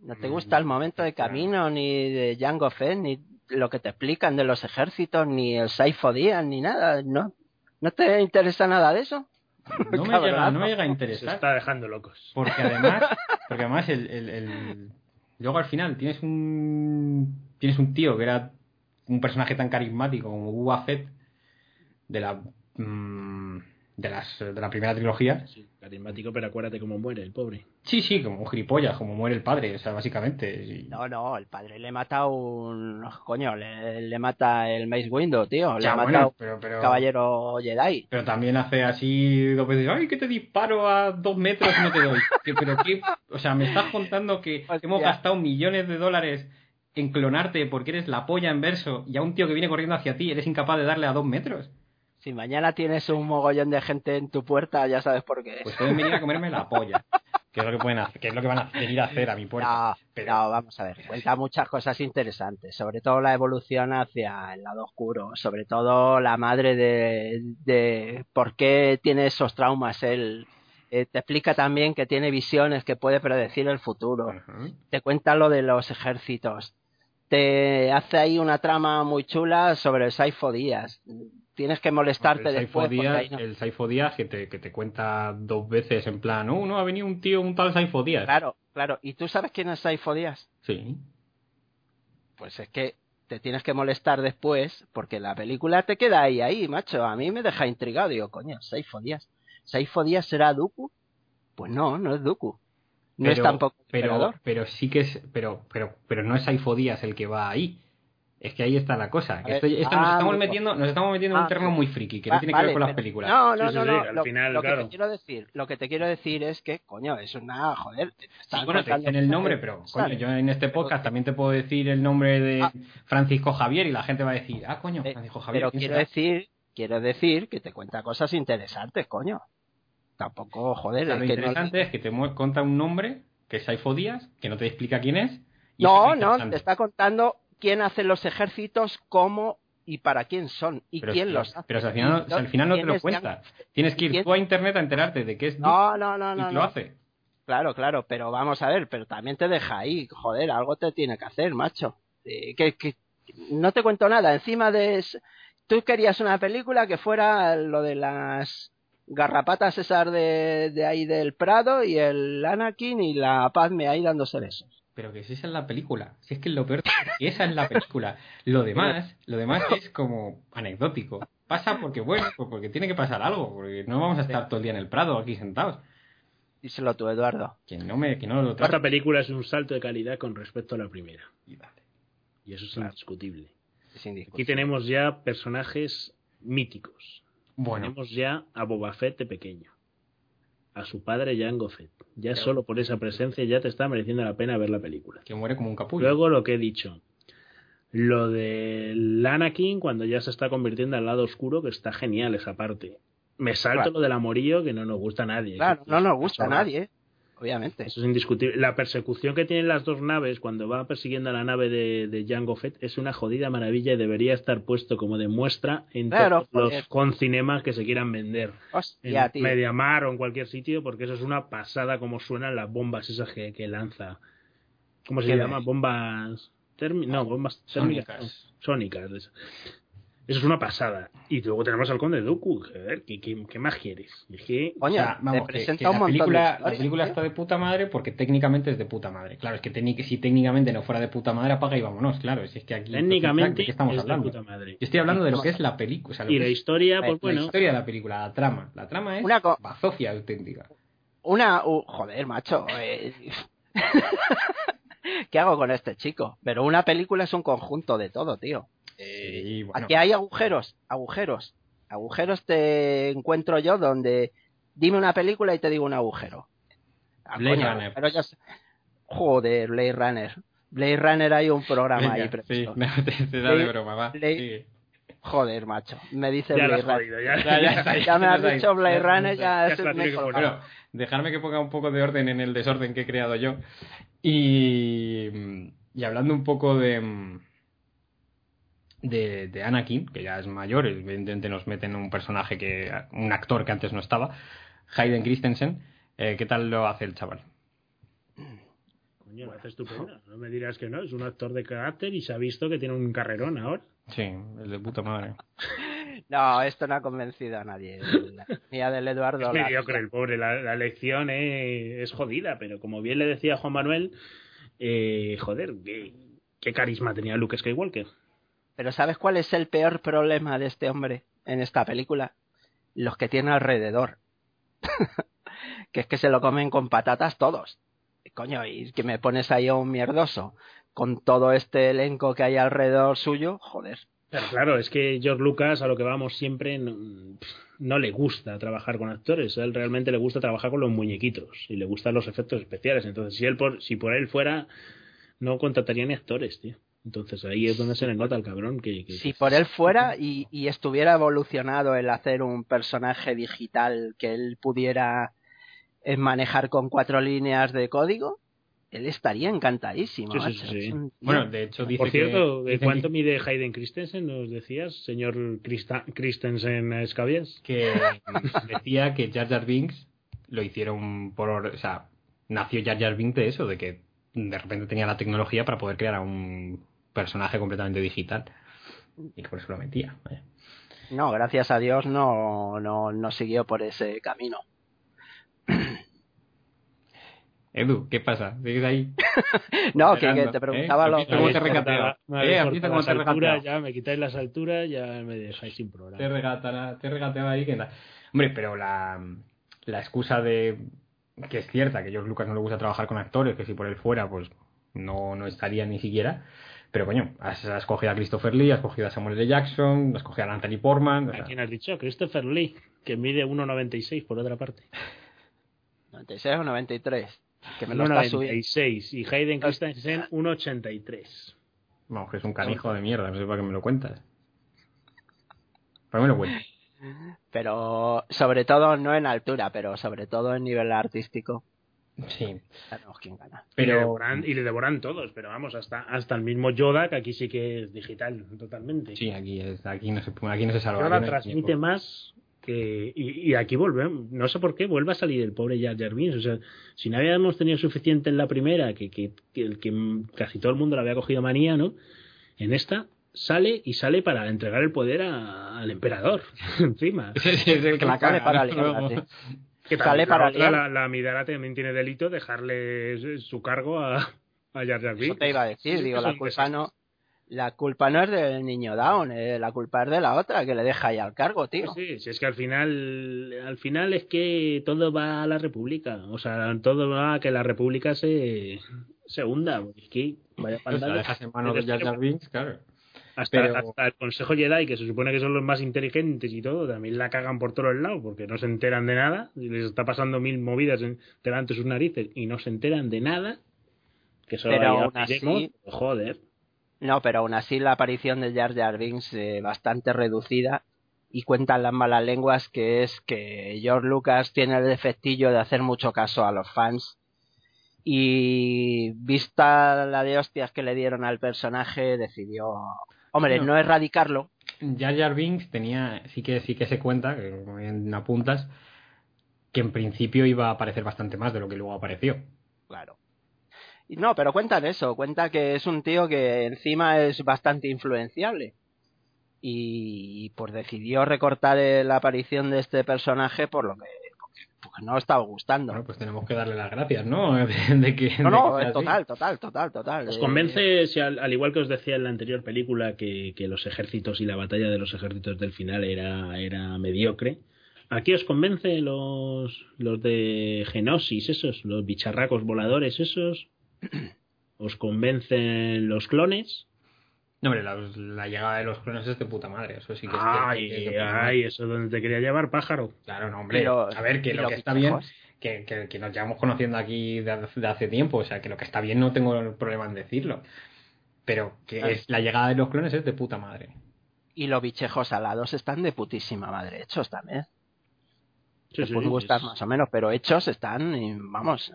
¿No te gusta el momento de camino, ni de Django Fett, ni lo que te explican de los ejércitos, ni el Saifo Díaz, ni nada? ¿No? ¿No te interesa nada de eso? no me, llega, no me llega a Se interesar. está dejando locos. Porque además, porque además el, el- el- luego al final tienes un tienes un tío que era un personaje tan carismático como Boba Fett de la mm, de las de la primera trilogía. Sí, carismático, pero acuérdate cómo muere el pobre. Sí, sí, como un gilipollas, como muere el padre, o sea, básicamente. y- No, no, el padre le mata un... Coño, le, le mata el Mace Window, tío. Le Ya, mata bueno, un pero, caballero Jedi. pero también hace así dos veces, ay, que te disparo a dos metros y no te doy. Que, pero qué, o sea, me estás contando que Hostia. hemos gastado millones de dólares en clonarte porque eres la polla en verso y a un tío que viene corriendo hacia ti eres incapaz de darle a dos metros. Si mañana tienes un mogollón de gente en tu puerta, ya sabes por qué. Pues pueden venir a comerme la polla. Que es lo que pueden hacer, que es lo que van a venir a hacer a mi puerta. No, Pero- no, vamos a ver, cuenta muchas cosas interesantes, sobre todo la evolución hacia el lado oscuro, sobre todo la madre de, de por qué tiene esos traumas él. Eh, te explica también que tiene visiones, que puede predecir el futuro. Te cuenta lo de los ejércitos. Te hace ahí una trama muy chula sobre el Saifo Díaz. Tienes que molestarte el después. no- el Saifo Díaz que te, que te cuenta dos veces en plan, oh, no, ha venido un tío, un tal Saifo Díaz. Claro, claro. ¿Y tú sabes quién es Saifo Díaz? Sí. Pues es que te tienes que molestar después porque la película te queda ahí, ahí, macho. A mí me deja intrigado. Digo, coño, Saifo Díaz. ¿Saifo Díaz será Dooku? Pues no, no es Dooku. No es tampoco pero, pero sí que es, pero, pero, pero no es Saifo Díaz el que va ahí. Es que ahí está la cosa. que esto, esto ah, nos estamos metiendo, nos estamos metiendo en Ah, un terreno muy friki, que Va- no tiene que vale, ver con las películas. No, no, Sí, no, al lo, final, lo que claro. te quiero decir, lo que te quiero decir es que, coño, es una, joder, Sí, bueno, te dicen el nombre, pero coño, yo en este podcast también te puedo decir el nombre de Ah. Francisco Javier y la gente va a decir, ah, coño, Eh, Francisco Javier. Pero ¿quién quiero será? decir, quiero decir que te cuenta cosas interesantes, coño. Tampoco, O joder, sea, es lo que no- interesante es que te cuenta un nombre, que es Saifo Díaz, que no te explica quién es. y No, no, interesante. te está contando quién hace los ejércitos, cómo y para quién son y Pero quién si- los hace. Pero si al final, si al final no te lo cuenta. Tienes que ir quién- tú a internet a enterarte de qué es No, no, no, Duke no, y lo hace. Claro, claro, pero vamos a ver, pero también te deja ahí, joder, algo te tiene que hacer, macho. Eh, que, que no te cuento nada, encima de tú querías una película que fuera lo de las garrapatas esas de, de ahí del Prado y el Anakin y la Padme ahí dándose besos. Pero que si esa es la película. Si es que lo peor que esa es la película. Lo demás, lo demás es como anecdótico. Pasa porque, bueno, pues porque tiene que pasar algo. Porque no vamos a estar todo el día en el Prado aquí sentados. Díselo tú, Eduardo. Que no, me, que no lo Esta película es un salto de calidad con respecto a la primera. Y dale. Y eso es indiscutible. Es indiscutible. Aquí tenemos ya personajes míticos. Bueno, Tenemos ya a Boba Fett de pequeño. A su padre Jango Fett. Ya solo por esa presencia ya te está mereciendo la pena ver la película. que muere como un capullo. Luego lo que he dicho. Lo del Anakin cuando ya se está convirtiendo al lado oscuro, que está genial esa parte. Me salto Claro. lo del amorillo que no nos gusta a nadie. Claro, no nos gusta a nadie. Obviamente. Eso es indiscutible. La persecución que tienen las dos naves cuando va persiguiendo a la nave de, de Jango Fett es una jodida maravilla y debería estar puesto como de muestra en Claro, todos los joder. con cinemas que se quieran vender. En Hostia, tío. Mediamar o en cualquier sitio, porque eso es una pasada como suenan las bombas esas que, que lanza. ¿Cómo se ¿Qué llama? Bombas térmi- no, bombas térmicas. Sónicas. sónicas. Eso. Es una pasada. Y luego tenemos al conde Dooku. Joder, ¿qué, qué, qué más quieres? Es que Coño, O sea, vamos, que- que la película, de la tío. está de puta madre porque técnicamente es de puta madre. Claro, es que si técnicamente no fuera de puta madre, apaga y vámonos. Claro, si es que aquí. técnicamente ¿de qué estamos es de hablando? puta madre. Yo estoy hablando de lo que es la película. o sea, lo Y la es historia, la, pues la bueno. historia de la película, la trama. La trama es Una co- bazofia auténtica. Una. joder, macho. eh, ¿Qué hago con este chico? Pero una película es un conjunto de todo, tío. Bueno, Aquí hay agujeros, agujeros. Agujeros te encuentro yo donde dime una película y te digo un agujero. Ah, Blade coño, Runner. pero ya sé- Joder, Blade Runner. Blade Runner hay un programa venga, ahí sí, previsto. no, te, te da de Blade- broma, va. Blade- sigue. Joder, macho. Me dice Ya lo Blade Runner. ya, Ya, ya me has dicho Blade Ya- Runner, ya, ya es me. Bueno, dejarme que ponga un poco de orden en el desorden que he creado yo. Y, y hablando un poco de, de, de Anakin, que ya es mayor, evidentemente nos meten un personaje que, un actor que antes no estaba, Hayden Christensen, eh, ¿qué tal lo hace el chaval? Coño, lo hace estupendo. No me dirás que no. Es un actor de carácter y se ha visto que tiene un carrerón ahora. Sí, el de puta madre. No, esto no ha convencido a nadie. La- Ni a del Eduardo. Es mediocre el pobre. La, la elección eh, es jodida, pero como bien le decía Juan Manuel, eh, joder, qué, qué carisma tenía Luke Skywalker. Pero ¿sabes cuál es el peor problema de este hombre en esta película? Los que tiene alrededor. que es que se lo comen con patatas todos. Coño, y que me pones ahí a un mierdoso con todo este elenco que hay alrededor suyo, joder. Pero claro, es que George Lucas, a lo que vamos siempre, no, le gusta trabajar con actores. A él realmente le gusta trabajar con los muñequitos y le gustan los efectos especiales. Entonces, si él por, si por él fuera, no contrataría ni actores, tío. Entonces ahí es donde se le nota al cabrón que, que- Si por él fuera y, y estuviera evolucionado el hacer un personaje digital que él pudiera eh, manejar con cuatro líneas de código, él estaría encantadísimo. Sí, sí, sí, un Bueno, de hecho dice Por cierto, que, ¿de cuánto mide Hayden Christensen? ¿Nos decías, señor Christa- Christensen Escabias? que decía que Jar Jar Binks lo hicieron por... O sea, nació Jar Jar Binks de eso, de que de repente tenía la tecnología para poder crear a un personaje completamente digital. Y que por eso lo metía. vaya. No, gracias a Dios no, no, no siguió por ese camino. Edu, ¿qué pasa? ¿Sigues ahí? No, que, te preguntaba ¿eh? lo ¿Has visto cómo te que- regatea? Me habéis Eh, ¿has cortado visto cómo las te ya me quitáis las alturas, ya me dejáis sin Te programa. te he regateado ahí. que tal. Hombre, pero la, la excusa de que es cierta, que George Lucas no le gusta trabajar con actores, que si por él fuera, pues no, no estaría ni siquiera. Pero coño, has, has cogido a Christopher Lee, has cogido a Samuel L. Jackson, has cogido a Anthony Portman. o sea, ¿A quién has dicho? Christopher Lee, que mide 1,96 por otra parte. 96 o 93. Que me lo está subiendo. 1,96 y Hayden Christensen 1,83. Vamos, que es un canijo de mierda, no sé para qué me lo cuentas. ¿Para qué me lo cuentas? Pero sobre todo no en altura, pero sobre todo en nivel artístico. Sí, Sabemos quién gana. Y, le pero... devoran, y le devoran todos, pero vamos, hasta, hasta el mismo Yoda, que aquí sí que es digital, totalmente. Sí, aquí, es, aquí, no se, aquí no se salva. Yoda no transmite tiempo. más que... Y, y aquí volvemos, no sé por qué, vuelve a salir el pobre Jar Jar Binks. O sea, si no habíamos tenido suficiente en la primera, que, que, que, el que casi todo el mundo le había cogido manía, ¿no? En esta sale y sale para entregar el poder a- al emperador, encima. es el que la caga, para ¿no? Que Sale también para la, la, la Midara también tiene delito dejarle su cargo a, a Jar Jar Eso te iba a decir, Sí, digo, la culpa no, la culpa no es del niño Down, eh, la culpa es de la otra que le deja ahí al cargo, tío. Sí, si es que al final, al final es que todo va a la República. O sea, todo va a que la República se, se hunda. Es que vaya O sea, pandada. dejas en manos de Jar Jar Binks, claro. Hasta, Pero- hasta el Consejo Jedi, que se supone que son los más inteligentes y todo, también la cagan por todos lados porque no se enteran de nada. Y les está pasando mil movidas en- delante de sus narices y no se enteran de nada. Que eso Pero aún así- joder. No, pero aún así la aparición de Jar Jar Binks eh, bastante reducida y cuentan las malas lenguas que es que George Lucas tiene el defectillo de hacer mucho caso a los fans y vista la de hostias que le dieron al personaje decidió, hombre, No. no erradicarlo, Jar Jar Binks tenía, sí que sí que se cuenta, que bien apuntas, que en principio iba a aparecer bastante más de lo que luego apareció. claro. No, pero cuentan eso, cuenta que es un tío que encima es bastante influenciable. Y pues decidió recortar la aparición de este personaje por lo que porque, no estaba gustando. Bueno, pues tenemos que darle las gracias, ¿no? De, de que, no, de no, que total, total, total, total. ¿Os convence, si al, al igual que os decía en la anterior película, que, que los ejércitos y la batalla de los ejércitos del final era, era mediocre? ¿Aquí os convence los, los de Genosis, esos, los bicharracos voladores, esos? ¿Os convencen los clones? No, hombre, la, la llegada de los clones es de puta madre, eso sí que es, Ay, es de puta madre. ay, eso es donde te quería llevar, pájaro. Claro, no, hombre. Pero- a ver, que y lo los que está bien, bichejos. que, que, que nos llevamos conociendo aquí de, de hace tiempo, o sea, que lo que está bien no tengo problema en decirlo. Pero que es la llegada de los clones es de puta madre. Y los bichejos alados están de putísima madre hechos también. Sí, Te sí, pueden sí, gustar sí. más o menos, pero hechos están, y, vamos,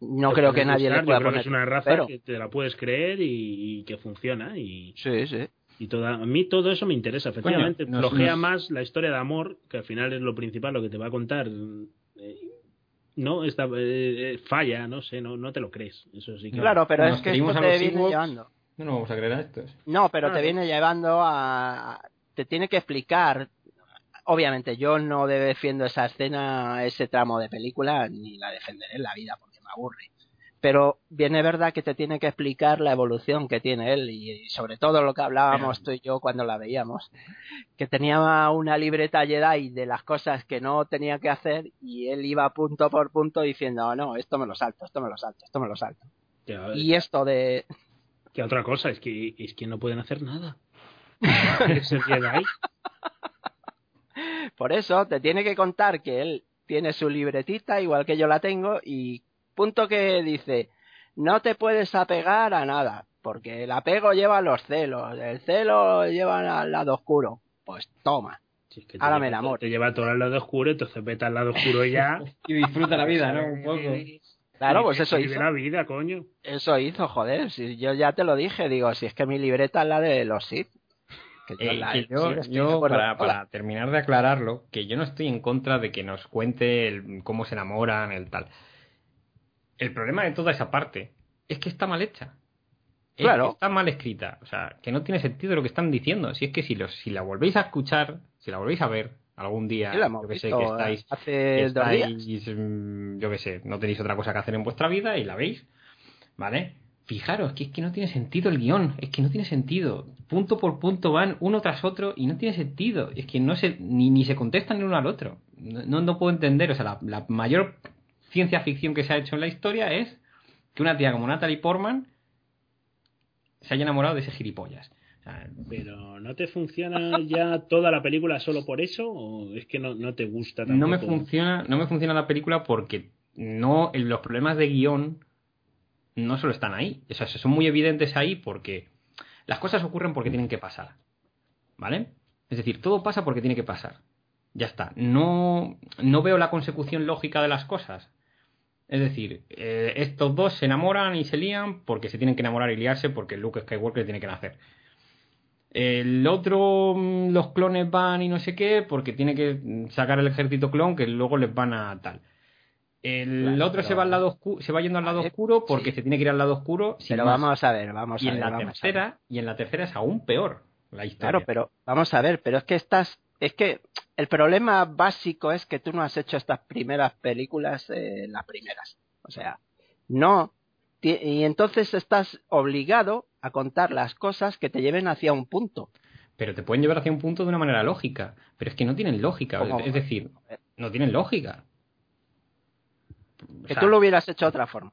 no Te creo que nadie gustar, le pueda yo creo que poner es una raza pero que te la puedes creer y, y que funciona y, Sí, sí. y toda, a mí todo eso me interesa efectivamente nos- flojea nos- más la historia de amor que al final es lo principal lo que te va a contar eh, no esta eh, eh, falla no sé no no te lo crees eso sí que Claro, pero Nos es que esto te viene Ewoks. llevando. No nos vamos a creer a estos. No, pero te viene llevando a... Te tiene que explicar... Obviamente yo no defiendo esa escena, ese tramo de película, ni la defenderé en la vida aburre. Pero viene verdad que te tiene que explicar la evolución que tiene él y, sobre todo lo que hablábamos tú y yo cuando la veíamos. Que tenía una libreta Jedi de las cosas que no tenía que hacer y él iba punto por punto diciendo, no, esto me lo salto, esto me lo salto, esto me lo salto. Y esto de... que otra cosa es que es que no pueden hacer nada Es Jedi. Por eso te tiene que contar que él tiene su libretita igual que yo la tengo y punto que dice no te puedes apegar a nada porque el apego lleva a los celos, el celo lleva al lado oscuro. Pues toma. Si es que Ahora me lleva- enamoro. te lleva todo al lado oscuro entonces vete al lado oscuro ya Y disfruta la vida, ¿no? Un poco. Claro, pues eso hizo. la vida coño Eso hizo, joder. Si yo ya te lo dije, digo, si es que mi libreta es la de los Sith. Que yo Eh, la- que sí, yo, yo, para, para terminar de aclararlo, que yo no estoy en contra de que nos cuente el- cómo se enamoran, el tal. El problema de toda esa parte es que está mal hecha. Es Claro. que Está mal escrita. O sea, que no tiene sentido lo que están diciendo. Si es que si, los, si la volvéis a escuchar, si la volvéis a ver algún día, yo que sé, que estáis, hace que estáis, mm, yo que sé, no tenéis otra cosa que hacer en vuestra vida y la veis, ¿vale? Fijaros, que es que no tiene sentido el guion, es que no tiene sentido. Punto por punto van uno tras otro y no tiene sentido. Es que no se, ni, ni se contestan el uno al otro. No, no puedo entender, o sea, la, la mayor ciencia ficción que se ha hecho en la historia es que una tía como Natalie Portman se haya enamorado de ese gilipollas. O sea, pero no te funciona ya toda la película solo por eso o es que no, no te gusta tampoco no me funciona no me funciona la película porque no los problemas de guion no solo están ahí. O sea, son muy evidentes ahí porque las cosas ocurren porque tienen que pasar vale es decir todo pasa porque tiene que pasar. Ya está. No no veo la consecución lógica de las cosas es decir eh, estos dos se enamoran y se lían porque se tienen que enamorar y liarse porque Luke Skywalker tiene que nacer el otro, mm, los clones van y no sé qué, porque tiene que sacar el ejército clon que luego les van a tal. El Claro, otro se va al lado oscu- se va yendo al lado oscuro porque sí. se tiene que ir al lado oscuro. Pero más. vamos a ver, vamos y a en ver. la vamos a ver. tercera, y en la tercera es aún peor la historia. Claro, pero vamos a ver, pero es que estás, es que el problema básico es que tú no has hecho estas primeras películas, eh, las primeras. O sea, no y entonces estás obligado a contar las cosas que te lleven hacia un punto. Pero te pueden llevar hacia un punto de una manera lógica. Pero es que no tienen lógica. ¿Cómo? Es decir, no tienen lógica. O Que sea, tú lo hubieras hecho de otra forma.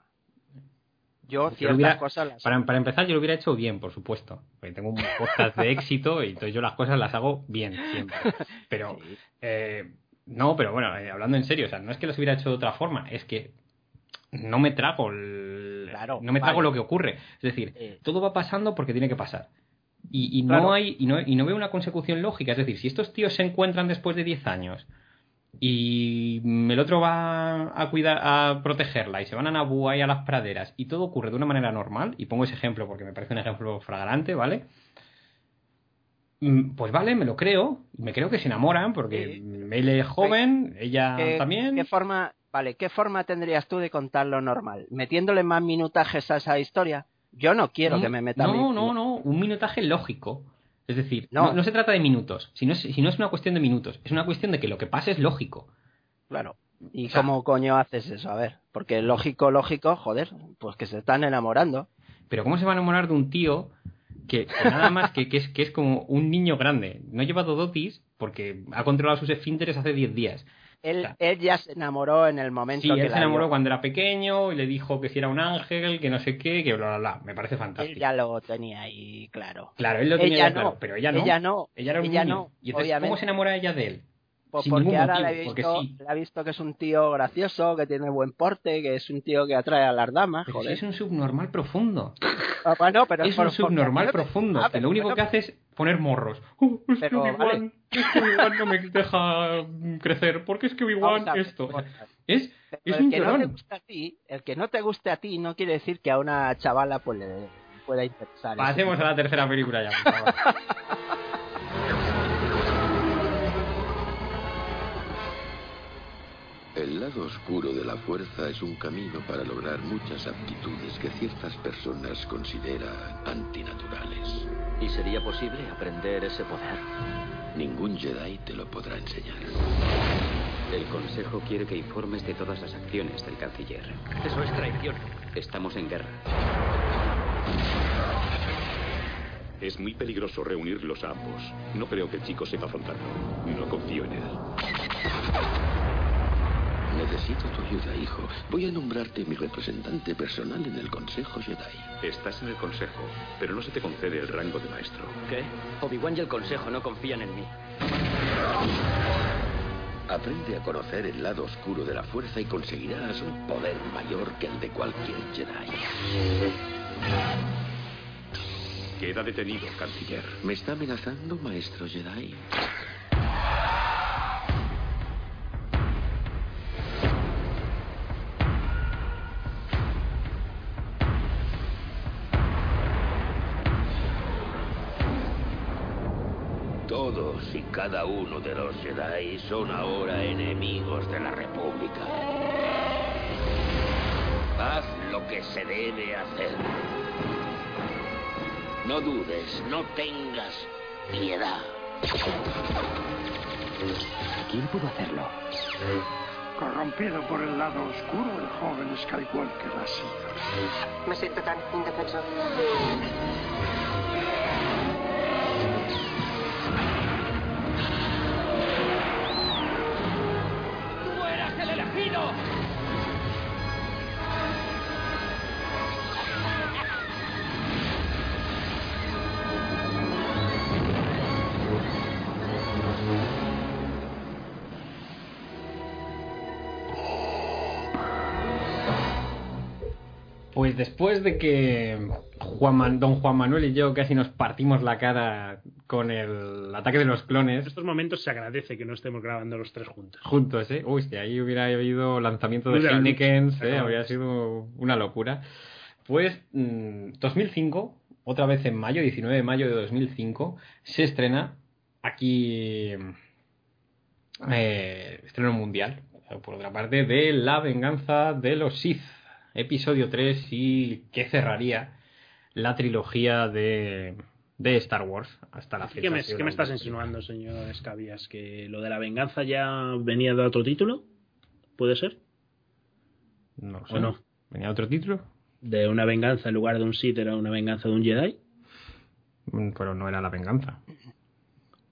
Yo ciertas hubiera- cosas las para, para empezar, yo lo hubiera hecho bien, por supuesto. Porque tengo un podcast de éxito y entonces yo las cosas las hago bien siempre. Pero, Sí. eh, no, pero bueno, eh, hablando en serio, o sea, no es que las hubiera hecho de otra forma, es que no me trago el- Claro, no me trago vale. lo que ocurre. Es decir, Eh. todo va pasando porque tiene que pasar. Y, y no hay, y no, y no veo una consecución lógica. Es decir, si estos tíos se encuentran después de 10 años y el otro va a cuidar, a protegerla y se van a Naboo y a las praderas y todo ocurre de una manera normal, y pongo ese ejemplo porque me parece un ejemplo flagrante, ¿vale? Mm, Pues vale, me lo creo, me creo que se enamoran porque Sí. él es joven, ella ¿Qué, también. qué forma, vale, ¿qué forma tendrías tú de contar lo normal? ¿Metiéndole más minutajes a esa historia? Yo no quiero que me metan... No, mi- no, no, un minutaje lógico. Es decir, No. no, no se trata de minutos, si no, es, si no es una cuestión de minutos, es una cuestión de que lo que pase es lógico. Claro. ¿Y O sea- cómo coño haces eso? A ver, porque lógico, lógico, joder, pues que se están enamorando. Pero ¿cómo se va a enamorar de un tío que, que nada más que, que es, que es como un niño grande? No ha llevado dotis porque ha controlado sus esfínteres hace 10 días. Él, Claro. él ya se enamoró en el momento Sí, que él la se enamoró cuando era pequeño y le dijo que si era un ángel, que no sé qué, que bla, bla, bla. Me parece Él fantástico. ya lo tenía ahí claro. Claro, él lo tenía ella no, claro, pero ella no. Ella no, Ella era un ella niño. no, y entonces, obviamente. ¿cómo se enamora ella de él? Pues Sin porque ahora motivo, le, ha visto, sí. le ha visto que es un tío gracioso, que tiene buen porte, que es un tío que atrae a las damas, Pero si joder. es un subnormal profundo. Ah, bueno, pero es un subnormal profundo. Ah, que lo único bueno, que hace es poner morros. Es Pero, que Obi-Wan, vale. no me deja crecer. porque es que Obi-Wan esto? Es, es el que no te guste a ti, el que no te guste a ti no quiere decir que a una chavala pues le pueda interesar. Pasemos a la tercera película ya, por favor. El lado oscuro de la fuerza es un camino para lograr muchas aptitudes que ciertas personas consideran antinaturales. ¿Y sería posible aprender ese poder? Ningún Jedi te lo podrá enseñar. El Consejo quiere que informes de todas las acciones del canciller. Eso es traición. Estamos en guerra. Es muy peligroso reunirlos a ambos. No creo que el chico sepa afrontarlo. No confío en él. Necesito tu ayuda, hijo. Voy a nombrarte mi representante personal en el Consejo Jedi. Estás en el consejo, pero no se te concede el rango de maestro. ¿Qué? Obi-Wan y el Consejo no confían en mí. Aprende a conocer el lado oscuro de la fuerza y conseguirás un poder mayor que el de cualquier Jedi. Queda detenido, canciller. ¿Me está amenazando, maestro Jedi? Todos y cada uno de los Jedi son ahora enemigos de la República. Haz lo que se debe hacer. No dudes, no tengas piedad. ¿Quién pudo hacerlo? Corrompido por el lado oscuro, el joven Skywalker ha sido. Me siento tan indefenso. Pues después de que Juan don Juan Manuel y yo casi nos partimos la cara con el ataque de los En clones estos momentos se agradece que no estemos grabando los tres juntos. juntos, ¿eh? Uy, si ahí hubiera habido lanzamiento de Heineken. ¿eh? Habría sido una locura. Pues mm, 2005, otra vez en mayo, 19 de mayo de 2005, se estrena aquí eh, estreno mundial, por otra parte, de La venganza de los Sith, episodio 3 y que cerraría la trilogía de, de Star Wars hasta la fecha. ¿Qué me, qué me estás insinuando, señor Escabias? ¿Que lo de la venganza ya venía de otro título? ¿Puede ser? No ¿O sé. no? ¿Venía otro título? de una venganza en lugar de un Sith era una venganza de un Jedi. Mm, Pero no era la venganza.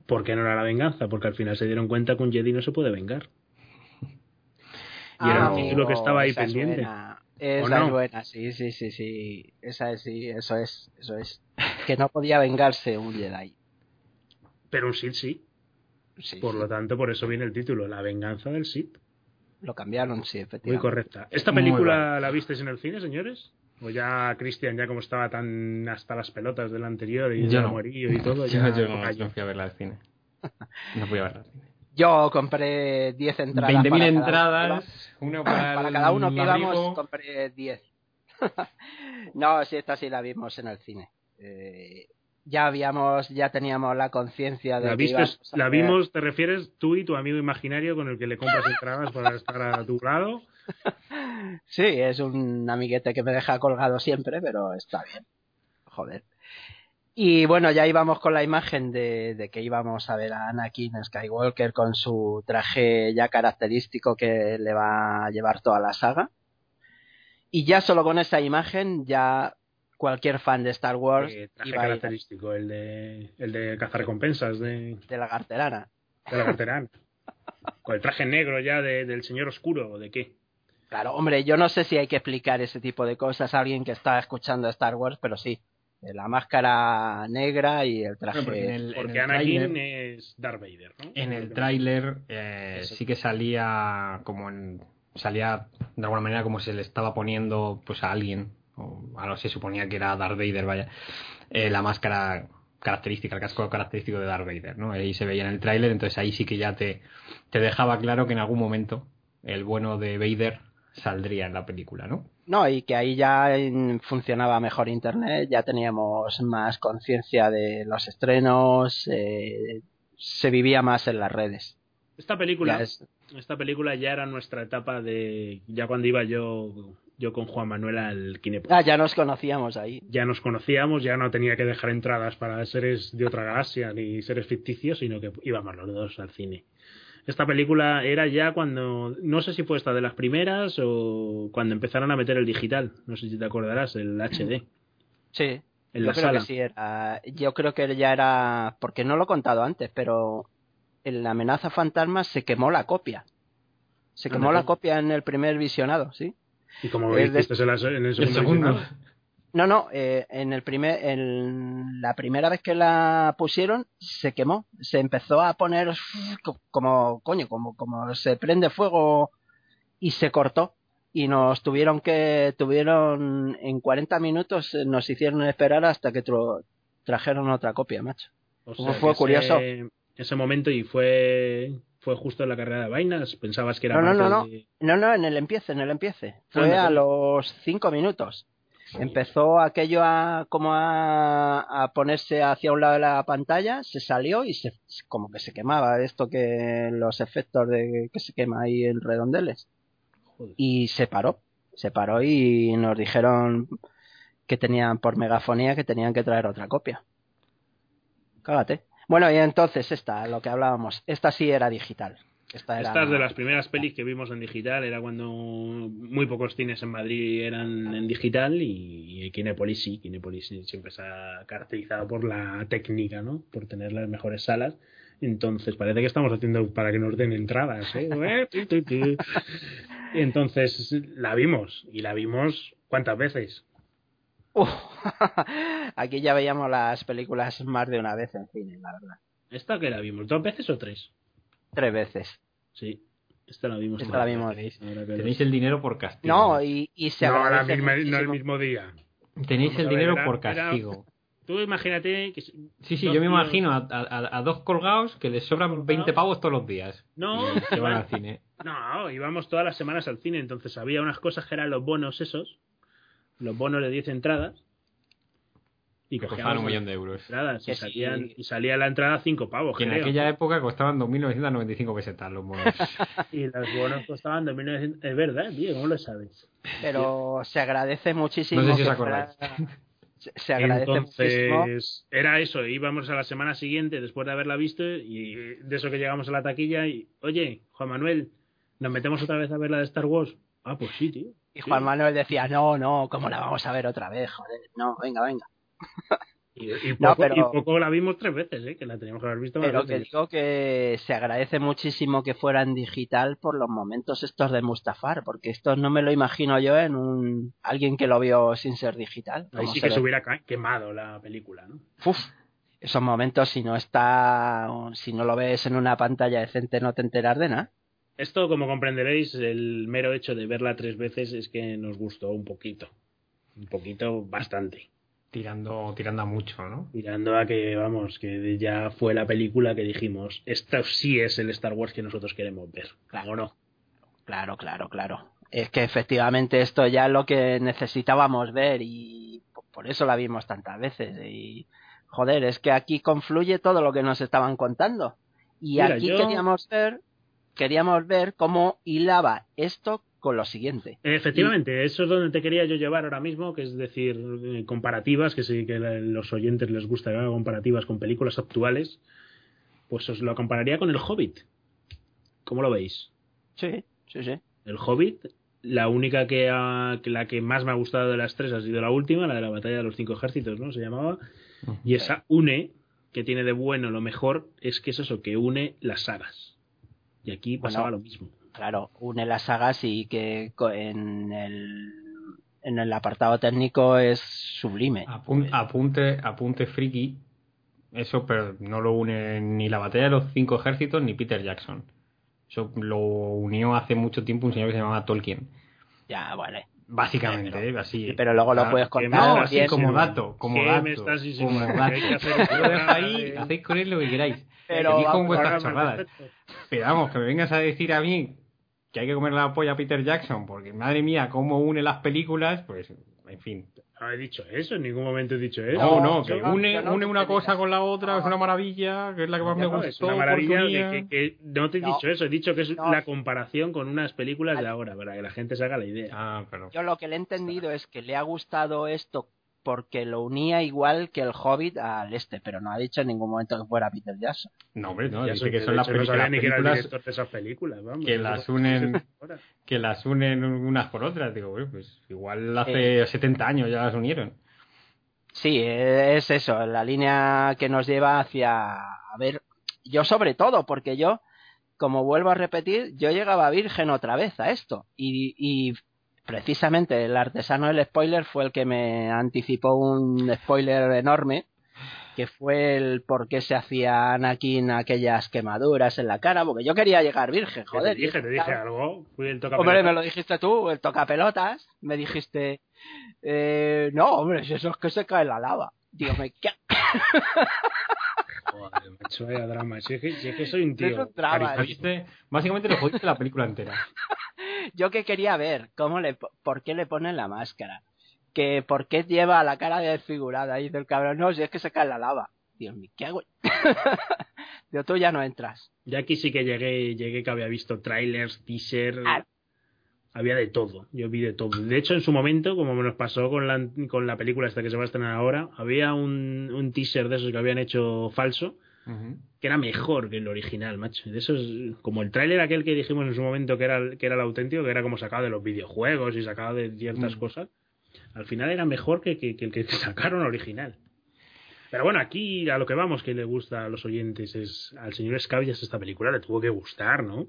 ¿Por qué no era la venganza? Porque al final se dieron cuenta que un Jedi no se puede vengar. Y era un título que estaba ahí pendiente. ¿O Esa no? es buena, sí, sí, sí, sí. Esa es, sí, eso es, eso es. Que no podía vengarse un Jedi. Pero un Sith sí. Sí, Por sí. lo tanto, por eso viene el título, La venganza del Sith. Lo cambiaron, sí, Muy efectivamente. correcta. ¿Esta Muy película la visteis en el cine, señores? ¿O ya Christian, ya como estaba tan hasta las pelotas del anterior y Yo ya no. morío y todo? Ya yo no fui a verla al cine. No fui a verla al cine. Yo compré 10 entradas. 20.000 para cada entradas, una para, cada uno que íbamos compré 10. no, sí, esta sí la vimos en el cine. Eh, ya habíamos, ya teníamos la conciencia de La, que vistes- íbamos a la vimos, te refieres tú y tu amigo imaginario con el que le compras entradas para estar a tu lado. Sí, es un amiguete que me deja colgado siempre, pero está bien. Joder. Y bueno, ya íbamos con la imagen de, de que íbamos a ver a Anakin Skywalker con su traje ya característico que le va a llevar toda la saga. Y ya solo con esa imagen, ya cualquier fan de Star Wars Eh, traje iba a ir característico, el de, el de cazarrecompensas de, de la carterana. de la cartera. Con el traje negro ya de- del señor oscuro, ¿o de qué? Claro, hombre, yo no sé si hay que explicar ese tipo de cosas a alguien que está escuchando Star Wars, pero sí. Eh, La máscara negra y el traje. Bueno, porque en el, en Porque el Anakin tráiler- es Darth Vader, ¿no? En el tráiler eh, sí que salía como en salía de alguna manera como se le estaba poniendo pues a alguien o algo se suponía que era Darth Vader vaya eh, la máscara característica el casco característico de Darth Vader no ahí se veía en el tráiler entonces ahí sí que ya te te dejaba claro que en algún momento el bueno de Vader saldría en la película no No, y que ahí ya funcionaba mejor Internet, ya teníamos más conciencia de los estrenos, eh, se vivía más en las redes. Esta película, es- esta película ya era nuestra etapa de ya cuando iba yo yo con Juan Manuel al Kinepo. Ah, ya nos conocíamos ahí. Ya nos conocíamos, ya no tenía que dejar entradas para seres de otra galaxia ni seres ficticios, sino que íbamos los dos al cine. Esta película era ya cuando, no sé si fue esta de las primeras o cuando empezaron a meter el digital, no sé si te acordarás, el HD. Sí, En yo la creo sala. que sí era. Yo creo que ya era, porque no lo he contado antes, pero en la amenaza fantasma se quemó la copia. Se quemó Anda, la copia en el primer visionado, ¿sí? Y como Es de- hiciste en, el el segundo. No, no, eh, en el primer, en la primera vez que la pusieron se quemó, se empezó a poner co- como coño, como como se prende fuego y se cortó y nos tuvieron que tuvieron en 40 minutos eh, nos hicieron esperar hasta que trajeron otra copia, macho. O sea, fue curioso. Ese, ese momento y fue fue justo en la carrera de vainas. Pensabas que era No, no, no, no. de- No, no, en el empiece, en el empiece. Fue Anda, a coño. los cinco minutos. Empezó aquello a como a, a ponerse hacia un lado de la pantalla, se salió y se como que se quemaba esto que los efectos de que se quema ahí en redondeles Joder. y se paró, se paró y nos dijeron que tenían por megafonía que tenían que traer otra copia. Cágate. Bueno, y entonces esta, lo que hablábamos, esta sí era digital. Esta era Estas de las primeras pelis que vimos en digital era cuando muy pocos cines en Madrid eran en digital y, y Kinépolis sí, Kinépolis sí, siempre se ha caracterizado por la técnica, ¿no? Por tener las mejores salas. Entonces parece que estamos haciendo para que nos den entradas, ¿eh? Entonces la vimos y la vimos ¿cuántas veces? Aquí ya veíamos las películas más de una vez en cine, la verdad. ¿Esta que la vimos? ¿Dos veces o tres? Tres veces. Sí, esta la vimos. Esta la vimos. Ahora que tenéis el dinero por castigo No, y, y se No, la agradece misma- no el mismo día. tenéis Vamos el ver, dinero era- por era- castigo Tú imagínate que... Sí, sí, yo me imagino a, a- a dos colgados que les sobran 20 pavos todos los días. No, Y se van al cine. No, íbamos todas las semanas al cine, entonces había unas cosas que eran los bonos esos, los bonos de 10 entradas, y costaban un millón de euros. entradas y, salían, y salía la entrada 5 pavos, Que en aquella época costaban 2.995 pesetas los bonos. Y los bonos costaban 2.900... Es verdad, tío, ¿cómo lo sabes? Pero se agradece muchísimo. No sé si os acordáis. Se, agradece Entonces, muchísimo. era eso, íbamos a la semana siguiente después de haberla visto y de eso que llegamos a la taquilla y, oye, Juan Manuel, ¿nos metemos otra vez a ver la de Star Wars? Ah, pues sí, tío. Y Juan Manuel decía, no, no, ¿cómo la vamos a ver otra vez? Joder, no, venga, venga. Y, y poco, No, pero- y poco la vimos tres veces, ¿eh? que la teníamos que haber visto más Pero que veces. digo que se agradece muchísimo que fuera en digital por los momentos estos de Mustafar, porque esto no me lo imagino yo en un alguien que lo vio sin ser digital. Ahí sí se que se hubiera quemado la película, ¿no? Uf, esos momentos si no está, si no lo ves en una pantalla decente no te enteras de nada. Esto, como comprenderéis, el mero hecho de verla tres veces es que nos gustó un poquito. Un poquito, bastante. Tirando, tirando a mucho, ¿no? Mirando a que, vamos, que ya fue la película que dijimos, esto sí es el Star Wars que nosotros queremos ver. Claro. ¿O no? Claro, claro, claro. Es que efectivamente esto ya es lo que necesitábamos ver y por eso la vimos tantas veces. Y joder, es que aquí confluye todo lo que nos estaban contando. Y Mira, aquí yo- queríamos ver, queríamos ver cómo hilaba esto con lo siguiente. Efectivamente, eso es donde te quería yo llevar ahora mismo, que es decir, eh, comparativas, que sí que a los oyentes les gusta que haga comparativas con películas actuales, pues os lo compararía con El Hobbit. ¿Cómo lo veis? Sí, sí, sí. El Hobbit, la única que, ha- que la que más me ha gustado de las tres ha sido la última, la de la batalla de los cinco ejércitos, ¿no? Se llamaba. Y esa une, que tiene de bueno lo mejor, es que es eso, que une las sagas. Y aquí Bueno, pasaba lo mismo. Claro, une las sagas y que en el, en el apartado técnico es sublime. Apun- apunte, apunte friki. Eso, pero no lo une ni la batalla de los cinco ejércitos ni Peter Jackson. Eso lo unió hace mucho tiempo un señor que se llamaba Tolkien. Ya, vale. Básicamente, Pero- ¿eh? así. Sí, pero luego lo puedes contar No, así como dato, como ¿Qué dato. me estás como dato. Lo dejo ahí, hacéis con él lo que queráis. Pero vamos, con vuestras chorradas. Pero vamos, que me vengas a decir a mí que hay que comer la polla a Peter Jackson, porque madre mía, cómo une las películas, pues, en fin. No he dicho eso, en ningún momento he dicho eso. No, no, que no- une, no une una cosa con la otra, es una maravilla, que es la que más me No, gustó. es una maravilla que, que- que no te he No. dicho eso, he dicho que es No. la comparación con unas películas de ahora, para que la gente se haga la idea. Ah, pero... Yo lo que le he entendido es que le ha gustado esto porque lo unía igual que el Hobbit al este, pero no ha dicho en ningún momento que fuera Peter Jackson. No, hombre, no, Ya dice sé que de son las no películas, que era el películas director de esas películas, vamos. que Eso las unen- que las unen unas con otras. Digo, bueno, pues igual hace 70 años ya las unieron. Sí, es eso, la línea que nos lleva hacia, a ver, yo sobre todo, porque yo, como vuelvo a repetir, yo llegaba virgen otra vez a esto. Y, y precisamente el artesano del spoiler fue el que me anticipó un spoiler enorme, que fue el por qué se hacía Anakin aquellas quemaduras en la cara, porque yo quería llegar virgen, joder. Te dije, te dije algo. Fui el Hombre, me lo dijiste tú, el tocapelotas. Me dijiste, eh, no, hombre, si eso es que se cae en la lava. Digo, me Joder, macho, vaya drama. Si es que, si es que soy un tío. Es un drama. Jodiste- básicamente le jodiste la película entera. Yo que quería ver cómo le, po- por qué le ponen la máscara. Que por qué lleva la cara desfigurada. Y dice el cabrón, no, si es que se cae en la lava. Dios mío, ¿qué hago? Digo, tú ya no entras. Ya aquí sí que llegué, llegué que había visto trailers, teaser, Ah. Había de todo, yo vi de todo. De hecho, en su momento, como me nos pasó con la, con la película esta que se va a estrenar ahora, había un, un teaser de esos que habían hecho falso, que era mejor que el original, macho. De esos, como el tráiler aquel que dijimos en su momento que era, el- que era el auténtico, que era como sacado de los videojuegos y sacado de ciertas Mm. cosas, al final era mejor que, que, que el que sacaron original. Pero bueno, aquí a lo que vamos que le gusta a los oyentes es al señor Scabias esta película le tuvo que gustar, ¿no?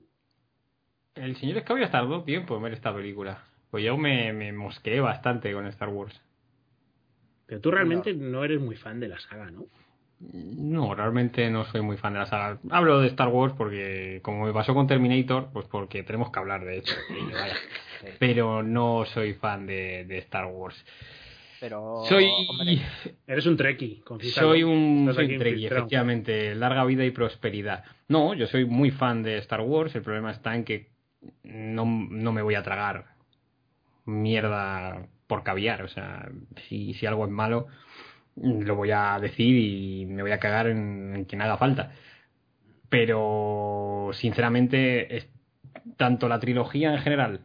El señor Scabia tardó tiempo en ver esta película. Pues yo me, me mosqueé bastante con Star Wars. Pero tú realmente no eres muy fan de la saga, ¿no? No, realmente no soy muy fan de la saga. Hablo de Star Wars porque, como me pasó con Terminator, pues porque tenemos que hablar de hecho. Pero no soy fan de, de Star Wars. Pero. Soy, hombre, Eres un Trekkie, confiésalo. soy un, un Trekkie, infiltrado. efectivamente. Larga vida y prosperidad. No, yo soy muy fan de Star Wars. El problema está en que no, no me voy a tragar mierda por caviar. O sea, si, si algo es malo, lo voy a decir y me voy a cagar en, en quien haga falta. Pero, sinceramente, tanto la trilogía en general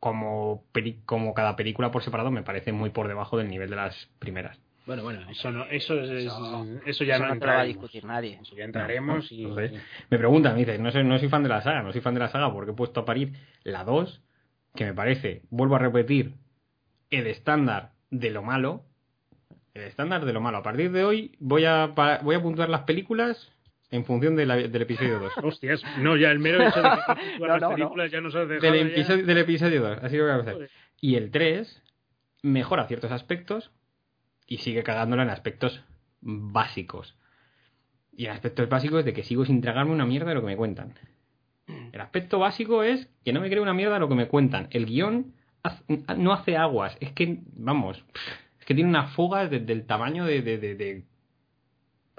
como, como cada película por separado me parece muy por debajo del nivel de las primeras. Bueno, bueno, eso no, eso es, Eso- eso ya eso no, no va a entraremos. discutir nadie. Eso ya entraremos y Entonces, me preguntan, me dicen, no soy, no soy fan de la saga, no soy fan de la saga porque he puesto a parir la 2 que me parece, vuelvo a repetir, el estándar de lo malo. El estándar de lo malo. A partir de hoy voy a, voy a puntuar las películas en función de la- del episodio 2. Hostias, no, ya el mero hecho de que No, las no, no. películas ya nos has dejado del, ya- episodio, del episodio 2. Así lo voy a hacer. Y el 3 mejora ciertos aspectos y sigue cagándola en aspectos básicos. Y en aspectos básicos de que sigo sin tragarme una mierda de lo que me cuentan. El aspecto básico es que no me creo una mierda de lo que me cuentan. El guion no hace aguas. Es que, vamos, es que tiene unas fugas de- del tamaño de, de- de- de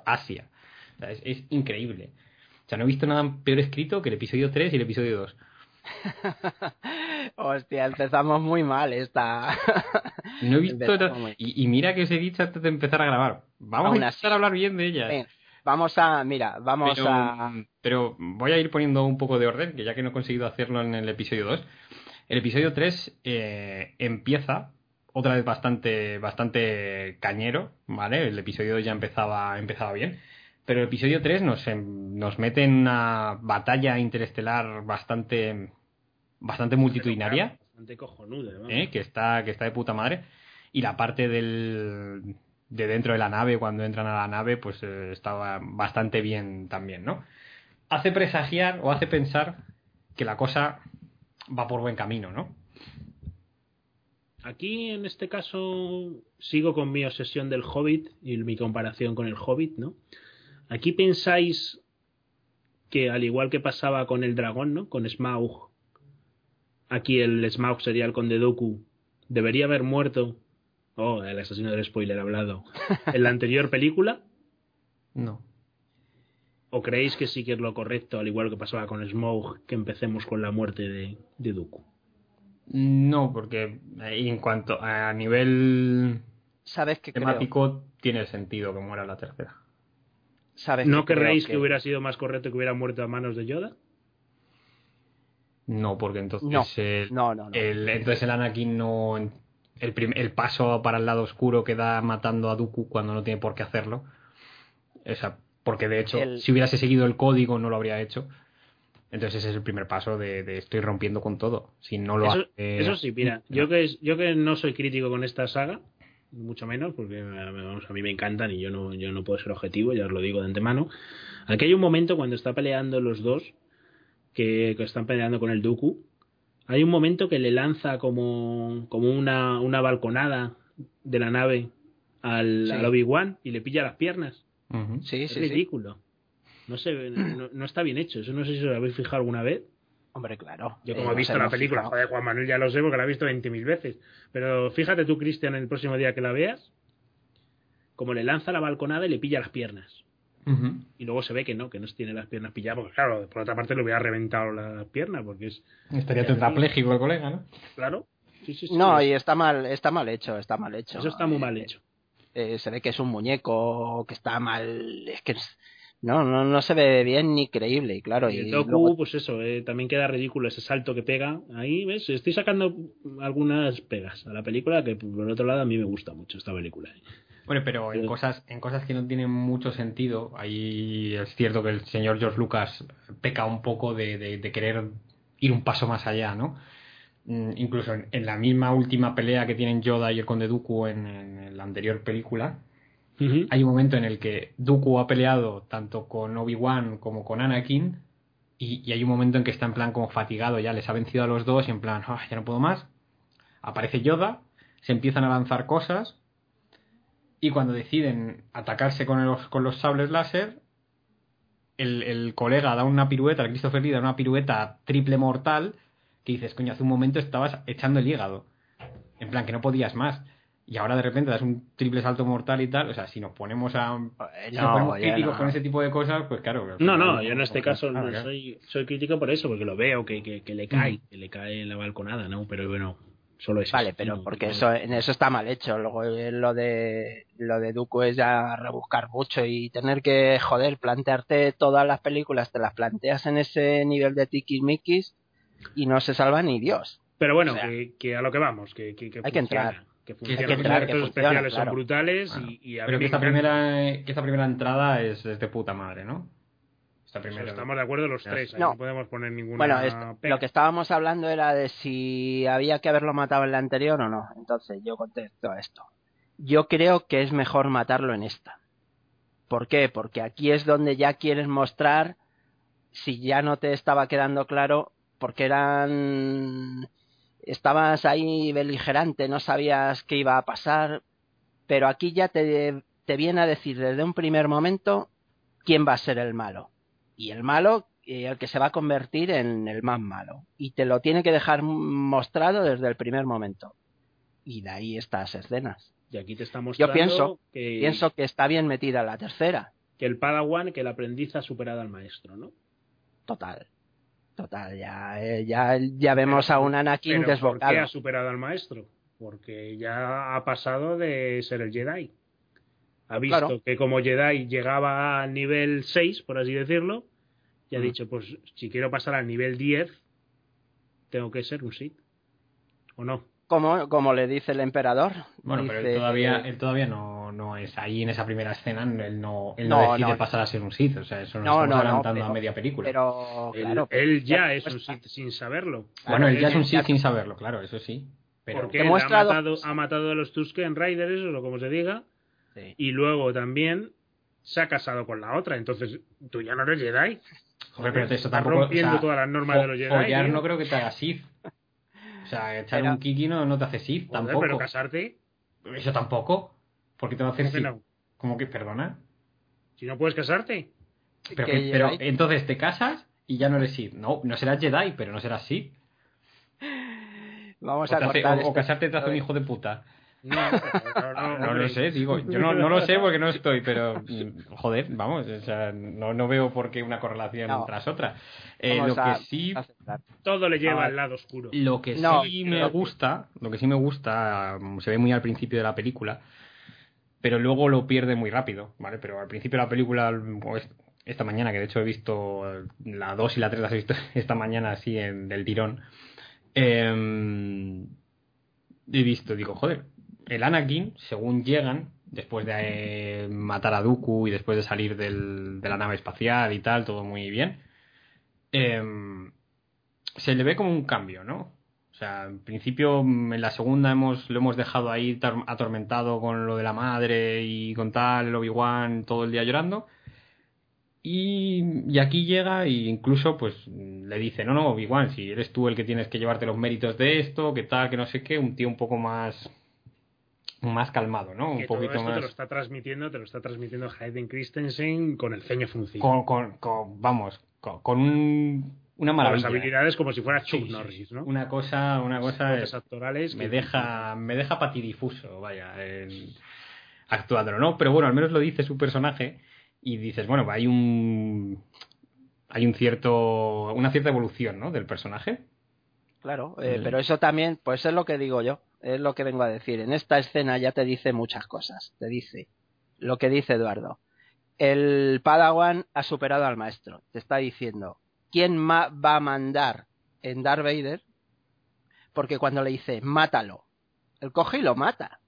Asia. O sea, es, es increíble. O sea, no he visto nada peor escrito que el episodio 3 y el episodio 2. Hostia, empezamos muy mal esta. No he visto. No- Y, y mira que os he dicho antes de empezar a grabar. Vamos Aún a empezar a hablar bien de. Venga, vamos a, mira, vamos pero, a. pero voy a ir poniendo un poco de orden, que ya que no he conseguido hacerlo en el episodio 2. El episodio 3 eh, empieza otra vez bastante, bastante cañero, ¿vale? El episodio 2 ya empezaba, empezaba bien. Pero el episodio 3 nos, nos mete en una batalla interestelar bastante, bastante multitudinaria. Bastante cojonuda, vamos. ¿eh? que está que está de puta madre y la parte del de dentro de la nave cuando entran a la nave pues eh, estaba bastante bien también no hace presagiar o hace pensar que la cosa va por buen camino no Aquí, en este caso, sigo con mi obsesión del Hobbit y mi comparación con el Hobbit, ¿no? Aquí pensáis que, al igual que pasaba con el dragón, ¿no? Con Smaug, aquí el Smaug sería el conde Dooku, debería haber muerto. Oh, el asesino del spoiler ha hablado. En la anterior película, no ¿o creéis que sí que es lo correcto, al igual que pasaba con Smaug, que empecemos con la muerte de, de Dooku? no porque eh, en cuanto a nivel ¿Sabes qué creo? temático tiene sentido que muera la tercera ¿Sabes ¿No qué creo querréis que... hubiera sido más correcto que hubiera muerto a manos de Yoda? No porque entonces No, el, no, no, no. el- entonces el Anakin no el, prim- el paso para el lado oscuro que da matando a Dooku cuando no tiene por qué hacerlo. O sea porque de hecho si hubiese seguido el código no lo habría hecho. Entonces ese es el primer paso de, de estoy rompiendo con todo. Si no lo Eso, hace eso sí, mira, yo que, yo que no soy crítico con esta saga, mucho menos, porque vamos, a mí me encantan y yo no, yo no puedo ser objetivo, ya os lo digo de antemano. Aquí hay un momento cuando está peleando los dos, que, que están peleando con el Dooku, hay un momento que le lanza como, como una, una balconada de la nave al, Sí. al Obi-Wan y le pilla las piernas. Sí, es sí, sí. ridículo. No sé, no, no está bien hecho. Eso no sé si os lo habéis fijado alguna vez. Hombre, claro. Yo Eh, como he visto la película, fijado. joder, Juan Manuel ya lo sé porque la he visto 20.000 veces. Pero fíjate tú, Cristian, el próximo día que la veas, como le lanza la balconada y le pilla las piernas. Y luego se ve que no, que no tiene las piernas pilladas, porque claro, por otra parte le hubiera reventado las piernas, porque es, estaría tetrapléjico el colega no claro. Sí, sí, sí, No, y está mal, está mal hecho, está mal hecho. eso está muy Eh, mal hecho. eh, se ve que es un muñeco, que está mal, es que es- no, no, no se ve bien ni creíble, y claro. Y el Doku, luego- pues eso, eh, también queda ridículo ese salto que pega. Ahí, ¿ves? Estoy sacando algunas pegas a la película, que por otro lado a mí me gusta mucho esta película. eh. Bueno, pero en cosas, en cosas que no tienen mucho sentido, ahí es cierto que el señor George Lucas peca un poco de, de- de querer ir un paso más allá, ¿no? Mm, Incluso en, en la misma última pelea que tienen Yoda y el Conde Dooku en, en la anterior película, Hay un momento en el que Dooku ha peleado tanto con Obi-Wan como con Anakin y, y hay un momento en que está en plan como fatigado, ya les ha vencido a los dos y en plan, "Ah, ya no puedo más. Aparece Yoda, se empiezan a lanzar cosas y cuando deciden atacarse con los, con los sables láser, el, el colega da una pirueta, el Christopher Lee da una pirueta triple mortal que dices, coño, hace un momento estabas echando el hígado. En plan, que no podías más. Y ahora de repente das un triple salto mortal y tal. O sea, si nos ponemos a. Si nos ponemos ya críticos no. con ese tipo de cosas, pues claro. No, no, yo en este caso no claro. soy, soy crítico por eso, porque lo veo que, que, que le cae, que le cae en la balconada, ¿no? Pero bueno, solo es Vale, eso. pero No, porque no. eso en eso está mal hecho. Luego eh, lo de lo de Dooku es ya rebuscar mucho y tener que joder, plantearte todas las películas, te las planteas en ese nivel de tiquismiquis y no se salva ni Dios. Pero bueno, o sea, que, que a lo que vamos, que, que, que hay que entrar. Que que funciona, hay que los entrar, efectos que funciona, especiales claro. son brutales Bueno, y, y a Pero mí que esta, primera, que esta primera entrada es, es de puta madre, ¿no? Esta primera. Estamos de acuerdo los tres, No. no. podemos poner ninguna Bueno, lo que estábamos hablando era de si había que haberlo matado en la anterior o no. Entonces yo contesto a esto. Yo creo que es mejor matarlo en esta. ¿Por qué? Porque aquí es donde ya quieres mostrar si ya no te estaba quedando claro porque eran estabas ahí beligerante, no sabías qué iba a pasar, pero aquí ya te, te viene a decir desde un primer momento quién va a ser el malo. Y el malo, eh, el que se va a convertir en el más malo. Y te lo tiene que dejar mostrado desde el primer momento. Y de ahí estas escenas. Y aquí te está Yo mostrando pienso, que, pienso que está bien metida la tercera. que el Padawan, que el aprendiz ha superado al maestro, ¿no? Total. Total, ya, eh, ya, ya vemos a un Anakin Pero ¿por qué desbocado. ha superado al maestro? Porque ya ha pasado de ser el Jedi. Ha visto Claro. que como Jedi llegaba al nivel 6, por así decirlo, y ha Mm. dicho, pues si quiero pasar al nivel 10, tengo que ser un Sith. ¿O no? Como, como le dice el emperador. Bueno, pero él todavía, él todavía no, no es ahí en esa primera escena, él no, él No, no decide no. pasar a ser un Sith, o sea, eso nos No, estamos no, no, adelantando pero- a media película. Pero, Él- claro. él, ya ya es un muestra- Sith sin saberlo. bueno, él ya es un Sith sin saberlo, claro, eso sí. Pero Porque él ha, matado, ha matado a los Tusken Riders, o como se diga, Sí. y luego también se ha casado con la otra. Entonces, tú ya no eres Jedi. Joder, pero eso tampoco. rompiendo o sea, todas las normas de los Jedi. follar tío. no creo que te haga Sith. O sea, echar Pero- un kiki no, no te hace Sith, Joder, tampoco. pero casarte, Eso tampoco. ¿Por qué te va a hacer ¿cómo que Sith? no? ¿Cómo que, perdona? Si no puedes casarte. Pero, Que entonces te casas y ya no eres Sith. No, no serás Jedi, pero no serás Sith. Vamos O, a hace- o- o casarte te hace un hijo de puta. No, no, No, lo hombre. sé, digo, yo no, no lo sé porque no estoy, pero mm, joder, vamos, o sea, no, no veo por qué una correlación No. tras otra. Eh, lo que sí, aceptar. Todo le lleva Ah, al lado oscuro. lo que No, sí me gusta, lo que sí me gusta, mm, se ve muy al principio de la película, pero luego lo pierde muy rápido, ¿vale? Pero al principio de la película, esta mañana, que de hecho he visto la 2 y la 3 las he visto esta mañana así en, del tirón, eh, he visto, digo, joder, el Anakin, según llegan, después de eh, matar a Dooku y después de salir del- de la nave espacial y tal, todo muy bien, em, se le ve como un cambio, ¿no? O sea, en principio mm, en la segunda hemos, lo hemos dejado ahí tor- atormentado con lo de la madre y con tal, el Obi-Wan todo el día llorando. Y, y aquí llega e incluso pues le dice, no, no, Obi-Wan, si eres tú el que tienes que llevarte los méritos de esto, que tal, que no sé qué, un tío un poco más más calmado, ¿no? Un Que todo poquito esto te más lo está transmitiendo, te lo está transmitiendo Hayden Christensen con el ceño fruncido. con, con, con- vamos, con, con un, una Con maravilla. las habilidades como si fuera Chuck sí. Norris, ¿no? Una cosa, una cosa es- actorales me que- deja, me deja patidifuso, vaya, en- actuándolo, ¿no? Pero bueno, al menos lo dice su personaje y dices, bueno, hay un, hay un cierto, una cierta evolución, ¿no? Del personaje. Claro, eh, Mm. pero eso también, pues es lo que digo yo, es lo que vengo a decir. En esta escena ya te dice muchas cosas. Te dice lo que dice Eduardo. El Padawan ha superado al maestro. Te está diciendo, ¿quién ma- va a mandar en Darth Vader? Porque cuando le dice, mátalo, él coge y lo mata.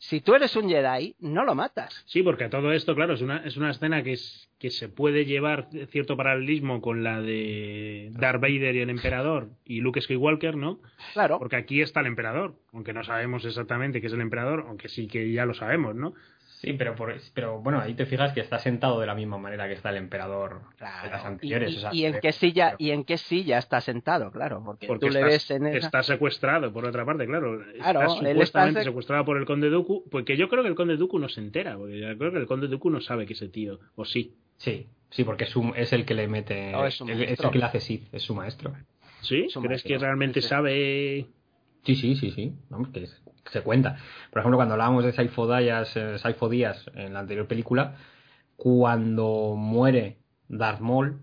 Si tú eres un Jedi, no lo matas. Sí, porque todo esto, claro, es una, es una escena que, es, que se puede llevar cierto paralelismo con la de Darth Vader y el emperador y Luke Skywalker, ¿no? Claro. Porque aquí está el emperador, aunque no sabemos exactamente qué es el emperador, aunque sí que ya lo sabemos, ¿no? Sí, pero, por, pero bueno, ahí te fijas que está sentado de la misma manera que está el emperador de las. Y, anteriores. y- o sea, y en que- qué silla y en qué silla está sentado, claro, porque, Porque tú le está, ves en esa... está secuestrado, por otra parte, claro. Claro, está él está supuestamente sec- secuestrado por el conde Dooku, porque yo creo que el conde Dooku no se entera, porque yo creo que el conde Dooku no sabe que ese tío, o sí. Sí, sí, porque es, su- es el que le mete, No, es el- es maestro. el que le hace Sith, es su maestro. ¿Sí? Su ¿Crees maestro. que realmente Sí. sabe...? Sí, sí, sí, sí. Vamos, que es- que se cuenta. Por ejemplo, cuando hablábamos de Saifo Díaz, eh, Saifo Díaz en la anterior película, cuando muere Darth Maul,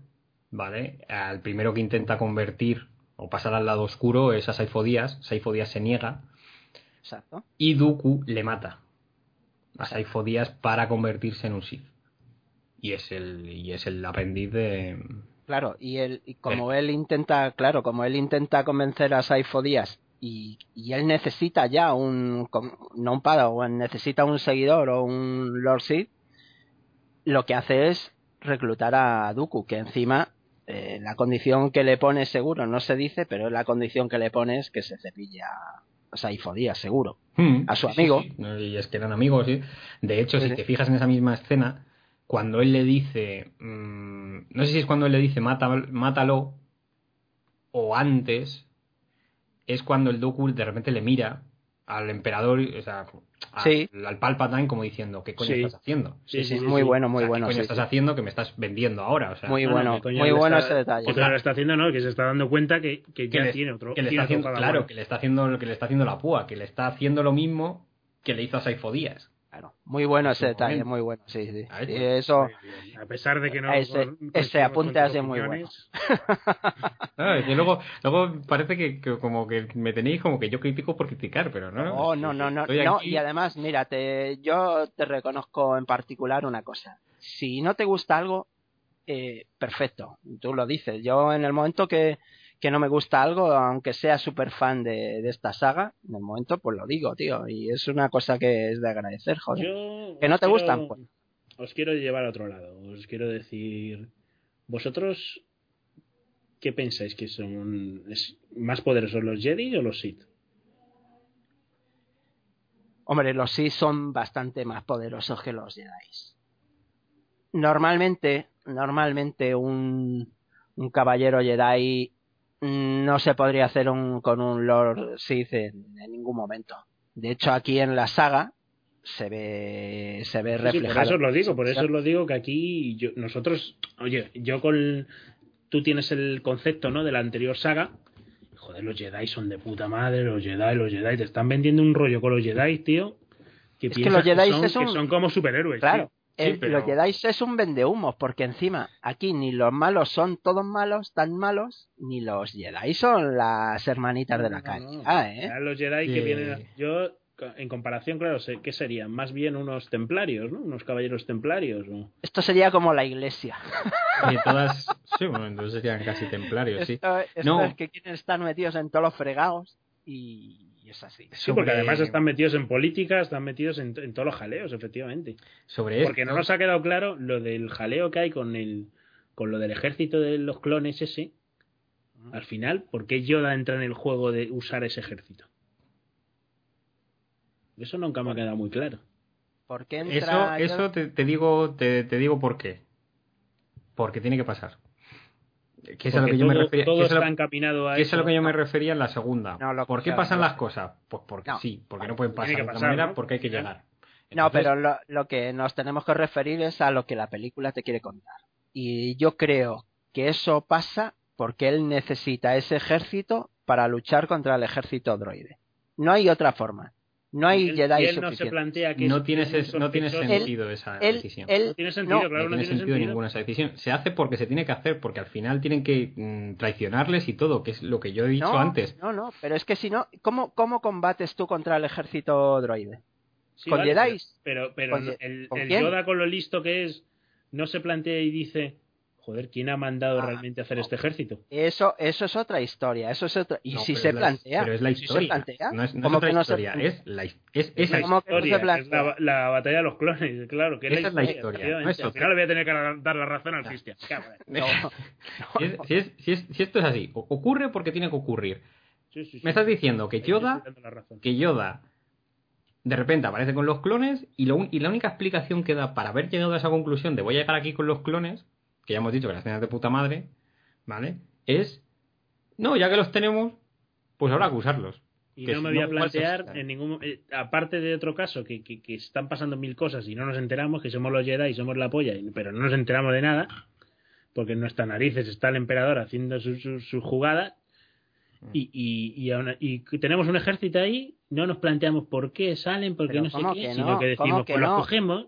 ¿vale? Al primero que intenta convertir o pasar al lado oscuro es a Saifo Díaz. Saifo Díaz se niega Exacto. y Dooku le mata a Saifo Díaz para convertirse en un Sith. Y es el, y es el aprendiz de... Claro, y él, y como él intenta, claro, como él intenta convencer a Saifo Díaz y, y él necesita ya un, no un Padawan, necesita un seguidor o un Lord Sith, lo que hace es reclutar a Dooku, que encima eh, la condición que le pone seguro, no se dice, pero la condición que le pone es que se cepilla o sea, seguro. Hmm, A su sí, amigo. sí. No, Y es que eran amigos, sí. De hecho, si te fijas en esa misma escena, cuando él le dice. mm, no sé si es cuando él le dice "Mata- mátalo. O antes. Es cuando el Doku de repente le mira al emperador, o sea, a- Sí. al Palpatine como diciendo, ¿qué coño Sí. estás haciendo? Sí, sí, muy bueno, muy O sea, bueno. ¿Qué coño sí, estás sí. haciendo que me estás vendiendo ahora? O sea, Muy No, no, bueno, muy bueno está- ese detalle. Que claro, le está haciendo, ¿no? Que se está dando cuenta que, que que ya le- tiene otro. que le está haciendo, claro, que le está haciendo que le está haciendo la púa, que le está haciendo lo mismo que le hizo a Saifo Díaz. Claro, muy bueno ese detalle, muy bueno, sí, sí. Eso, bien. A pesar de que no. Ese- ese apunte con ha tus sido muy opiniones, Ah, que luego, luego parece que, que como que me tenéis como que yo critico por criticar, pero no. Oh, no, no, no, y además, mira, te, yo te reconozco en particular una cosa. Si no te gusta algo, eh, perfecto, tú lo dices. Yo en el momento que, que no me gusta algo, aunque sea súper fan de, de esta saga, en el momento pues lo digo, tío, y es una cosa que es de agradecer, joder. Yo Que no te quiero- gustan, pues. Os quiero llevar a otro lado. Os quiero decir. ¿Vosotros qué pensáis que son es más poderosos los Jedi o los Sith? Hombre, los Sith son bastante más poderosos que los Jedi. Normalmente, normalmente un, un caballero Jedi no se podría hacer un, con un Lord Sith en, en ningún momento. De hecho, aquí en la saga se ve, se ve sí, por reflejado. eso os lo digo, por eso os lo digo que aquí yo- nosotros, oye, yo con tú tienes el concepto, ¿no? De la anterior saga. Joder, los Jedi son de puta madre, los Jedi, los Jedi, te están vendiendo un rollo con los Jedi, tío. Que Es que los Jedi son, que son como superhéroes. Claro, tío. El- Sí, pero- los Jedi es un vendehumos, porque encima aquí ni los malos son todos malos, tan malos, ni los Jedi son las hermanitas de la No, no, caridad, ¿eh? Ya Los Jedi que Sí. vienen. a- Yo, en comparación, claro, sé ¿qué serían? Más bien unos templarios, ¿no? Unos caballeros templarios. ¿no? Esto sería como la iglesia. Y todas, sí, bueno, entonces serían casi templarios, sí. Esto, esto No. es que quieren estar metidos en todos los fregados y es así. Sí, porque además están metidos en política, están metidos en, en todos los jaleos, efectivamente. Sobre Porque no nos ha quedado claro lo del jaleo que hay con el con lo del ejército de los clones ese. Al final, ¿por qué Yoda entra en el juego de usar ese ejército? Eso nunca me ha quedado muy claro. ¿Por qué Eso, entra eso te, te digo, te, te digo por qué. Porque tiene que pasar. Que es a lo que yo me refería. todo que lo- está encaminado a que es a lo que yo me refería en la segunda. No, lo- ¿Por qué claro, pasan no. las cosas? Pues porque No. sí, porque no pueden pasar de otra pasar, manera, ¿no? porque hay que llegar. No, pero lo, lo que nos tenemos que referir es a lo que la película te quiere contar. Y yo creo que eso pasa porque él necesita ese ejército para luchar contra el ejército droide. No hay otra forma. No hay él- Jedi y él no se plantea que no tiene, no sentido esa Él, decisión. él- No tiene sentido, no, claro, no no tiene sentido ninguna esa decisión. Se hace porque se tiene que hacer, porque al final tienen que mm, traicionarles y todo, que es lo que yo he dicho no, antes. No, no, pero es que si no, ¿cómo, cómo combates tú contra el ejército droide? Sí, ¿Con vale, Jedi? Pero, pero ¿Con no- Ye- el, con el? Yoda con lo listo que es, no se plantea y dice, joder, ¿quién ha mandado Ah, realmente a hacer no. este ejército? Eso, eso es otra historia. Eso es otra... Y No, si se la- plantea. pero es la si historia. plantea, no es, no es ¿cómo otra que no se historia, es, la, his- es Es esa la ¿Cómo que no se historia, que es la, la batalla de los clones, claro, que es Esa es la historia, es Al otra. final le voy a tener que dar la razón al Cristian. En- No, Si, es- si es- si es- si esto es así, ocurre porque tiene que ocurrir. Sí, sí, sí. Me estás diciendo que Yoda, la que Yoda de repente aparece con los clones y, lo y la única explicación que da para haber llegado a esa conclusión de voy a llegar aquí con los clones, que ya hemos dicho que las escenas de puta madre, ¿vale? Es, no, ya que los tenemos, pues habrá que usarlos. Y que no me voy a plantear en ningún eh, aparte de otro caso que, que, que están pasando mil cosas y no nos enteramos que somos los Jedi y somos la polla pero no nos enteramos de nada porque en nuestras narices está el emperador haciendo sus su, su jugadas y, y, y, aún- y tenemos un ejército ahí no nos planteamos por qué salen por qué Pero no sé ¿cómo qué que sino no? que ¿Cómo decimos que pues no? los cogemos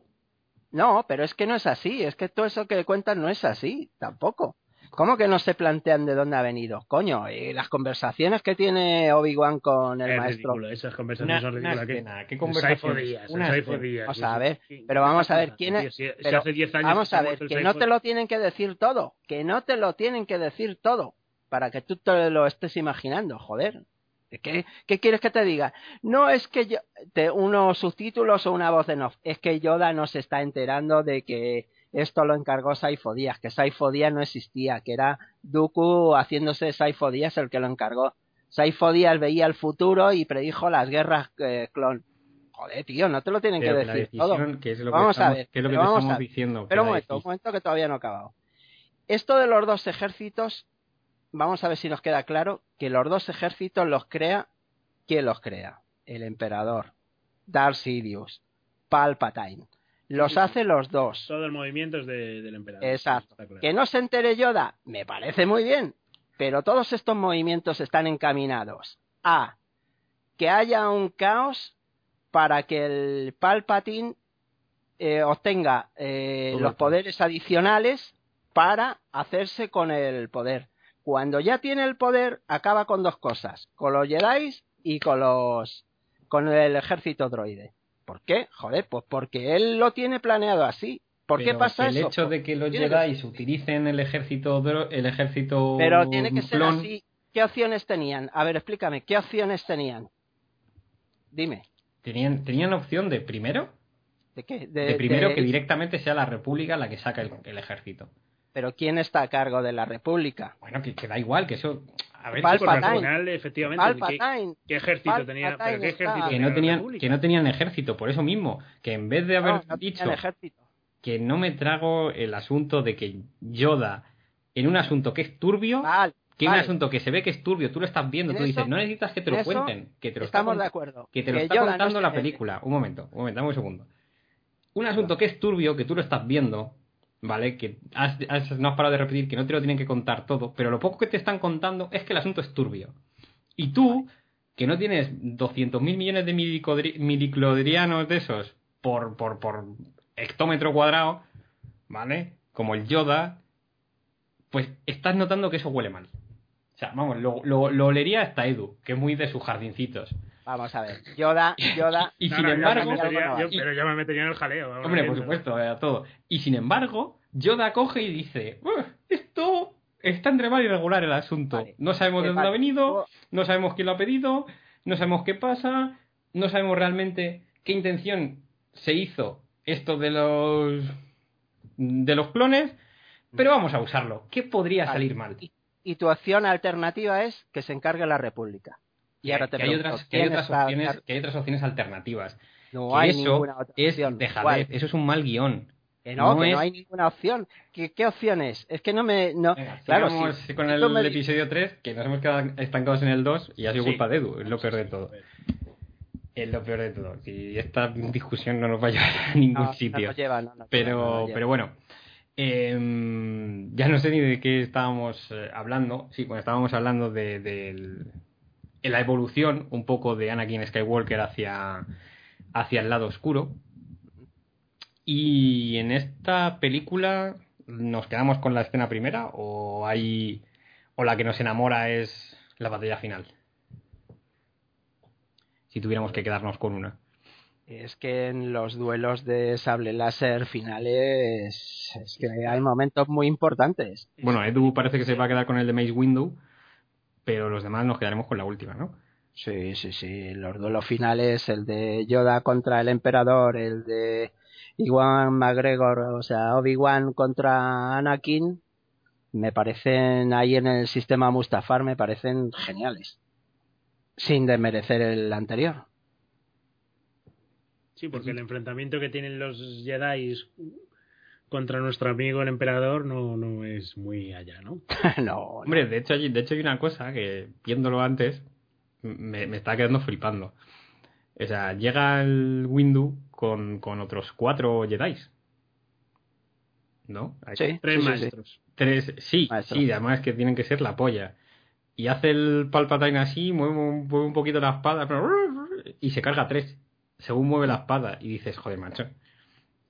No, pero es que no es así. Es que todo eso que cuentan no es así, tampoco. ¿Cómo que no se plantean de dónde ha venido? Coño, y las conversaciones que tiene Obi-Wan con el es maestro. ridículo esas Una, conversaciones son una ridículas ¿qué? escena, ¿qué. Díaz, Vamos a ver, pero vamos a ver, ¿quién es- si- si pero hace 10 años Vamos a ver, que no te lo tienen que decir todo, que no te lo tienen que decir todo, para que tú te lo estés imaginando, joder. ¿Qué, qué quieres que te diga? No es que yo, te, unos subtítulos o una voz en off, es que Yoda no se está enterando de que esto lo encargó Saifo Díaz, que Saifo Díaz no existía, que era Dooku haciéndose Saifo Díaz el que lo encargó. Saifo Díaz veía el futuro y predijo las guerras eh, clon. Joder, tío, no te lo tienen Pero que decir todo. decisión, que es lo que Vamos estamos- a ver, que es lo que pero te estamos diciendo, un momento, un momento que todavía no he acabado. Esto de los dos ejércitos, vamos a ver si nos queda claro que los dos ejércitos los crea, ¿quién los crea? El emperador, Darth Sidious, Palpatine. Los Sí, hace los dos. Todo el movimiento es de- del emperador. Exacto. Claro. Que no se entere Yoda, me parece muy bien, pero todos estos movimientos están encaminados a que haya un caos para que el Palpatine eh, obtenga eh, los poderes adicionales para hacerse con el poder. Cuando ya tiene el poder, acaba con dos cosas, con los Jedi y con los con el ejército droide. ¿Por qué? Joder, pues porque él lo tiene planeado así. ¿Por qué pasa eso? El hecho de que los Tiene que Jedi utilicen el ejército dro- el ejército Pero tiene que ser clon, así. ¿Qué opciones tenían? A ver, explícame, ¿qué opciones tenían? Dime. tenían tenían opción de primero ¿De qué? de, primero que directamente sea la República la que saca el, el ejército. Pero ¿quién está a cargo de la República? Bueno, que, que da igual, que eso a ver, Palpatine. final, efectivamente, ¿qué, Palpatine. qué ejército tenía? Palpatine ¿Pero qué ejército que tenía no la tenían que no tenían ejército, por eso mismo, que en vez de haber No, no dicho que no me trago el asunto de que Yoda en un asunto que es turbio, Vale, que vale. un asunto que se ve que es turbio, tú lo estás viendo, En tú dices, no necesitas que te lo cuenten, que te lo Estamos de acuerdo. que te lo está Yoda no contando la película. Un momento, un momento, dame un segundo. Un asunto que es turbio, que tú lo estás viendo, ¿vale? Que has, no has parado de repetir que no te lo tienen que contar todo, pero lo poco que te están contando es que el asunto es turbio. Y tú, que no tienes 200.000 millones de miliclodrianos de esos por, por, por hectómetro cuadrado, ¿vale? Como el Yoda, pues estás notando que eso huele mal. O sea, vamos, lo, lo, lo olería hasta Edu, que es muy de sus jardincitos. Vamos a ver. Yoda, Yoda. Y No, sin no, ya me embargo, metería- algo no yo- y- pero ya me metería en el jaleo. Hombre, por supuesto, a todo. Y sin embargo, Yoda coge y dice, "Uf, esto está entre mal y regular el asunto. Vale. No sabemos de Eh, dónde ha venido, no sabemos quién lo ha pedido, no sabemos qué pasa, no sabemos realmente qué intención se hizo esto de los de los clones, pero vamos a usarlo. ¿Qué podría Vale. salir mal? Y, y tu opción alternativa es que se encargue la República. Y ahora te que hay otras, que hay ¿quién otras a opciones, que hay otras opciones alternativas. No que hay eso ninguna otra es opción. dejadez, ¿Cuál? eso es un mal guion. Que no, no que es- no hay ninguna opción. ¿Qué, qué opción es? Es que no me... No... Venga, claro, si- con el me- episodio 3, que nos hemos quedado estancados en el 2 y ha sido Sí. culpa de Edu, es lo peor de todo. Es lo peor de todo. Y esta discusión no nos va a llevar a ningún no, sitio. lleva, pero, pero bueno, em, ya no sé ni de qué estábamos eh, hablando. Sí, bueno, estábamos hablando de, del- de la evolución un poco de Anakin Skywalker hacia, hacia el lado oscuro. Y en esta película nos quedamos con la escena primera o hay o la que nos enamora es la batalla final. Si tuviéramos que quedarnos con una. Es que en los duelos de sable láser finales es que hay momentos muy importantes. Bueno, Edu parece que se va a quedar con el de Maze Window, pero los demás nos quedaremos con la última, ¿no? Sí, sí, sí. Los duelos finales, el de Yoda contra el emperador, el de Iwan McGregor, o sea, Obi-Wan contra Anakin, me parecen ahí en el sistema Mustafar, me parecen geniales. Sin desmerecer el anterior. Sí, porque el enfrentamiento que tienen los Jedi contra nuestro amigo el emperador no, no es muy allá, ¿no? no, no. Hombre, de hecho, hay, de hecho hay una cosa que, viéndolo antes, me, me está quedando flipando. O sea, llega el Windu con, con otros cuatro Jedi. ¿No? Hay Sí, Tres sí, sí, sí. maestros. Tres, sí, Maestro. sí, además que tienen que ser la polla. Y hace el Palpatine así, mueve un, mueve un poquito la espada, pero- y se carga tres, según mueve la espada. Y dices, joder, macho,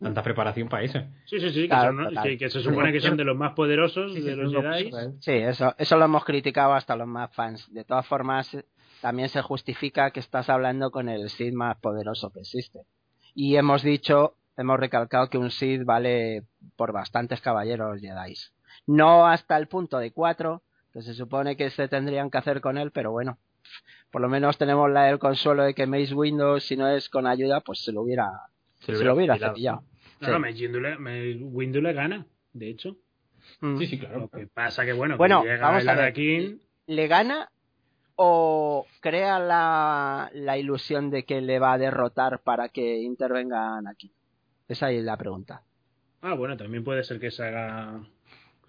tanta preparación para eso. Sí, sí, sí, que, Claro, son, ¿no? total. que, que se supone que son de los más poderosos Sí, de los Jedi. Sí, eso, eso lo hemos criticado hasta los más fans. De todas formas, también se justifica que estás hablando con el Sith más poderoso que existe. Y hemos dicho, hemos recalcado que un Sith vale por bastantes caballeros Jedi. No hasta el punto de cuatro, que se supone que se tendrían que hacer con él, pero bueno, por lo menos tenemos la, el consuelo de que Mace Windows, si no es con ayuda, pues se lo hubiera, se lo hubiera cepillado. cepillado. No, Sí. no, gana, de hecho. Mm. Sí, sí, claro. Lo que pasa que, bueno, que Bueno, llega vamos el a ver. Anakin... ¿Le gana o crea la, la ilusión de que le va a derrotar para que intervenga Anakin? Esa es la pregunta. Ah, bueno, también puede ser que se haga...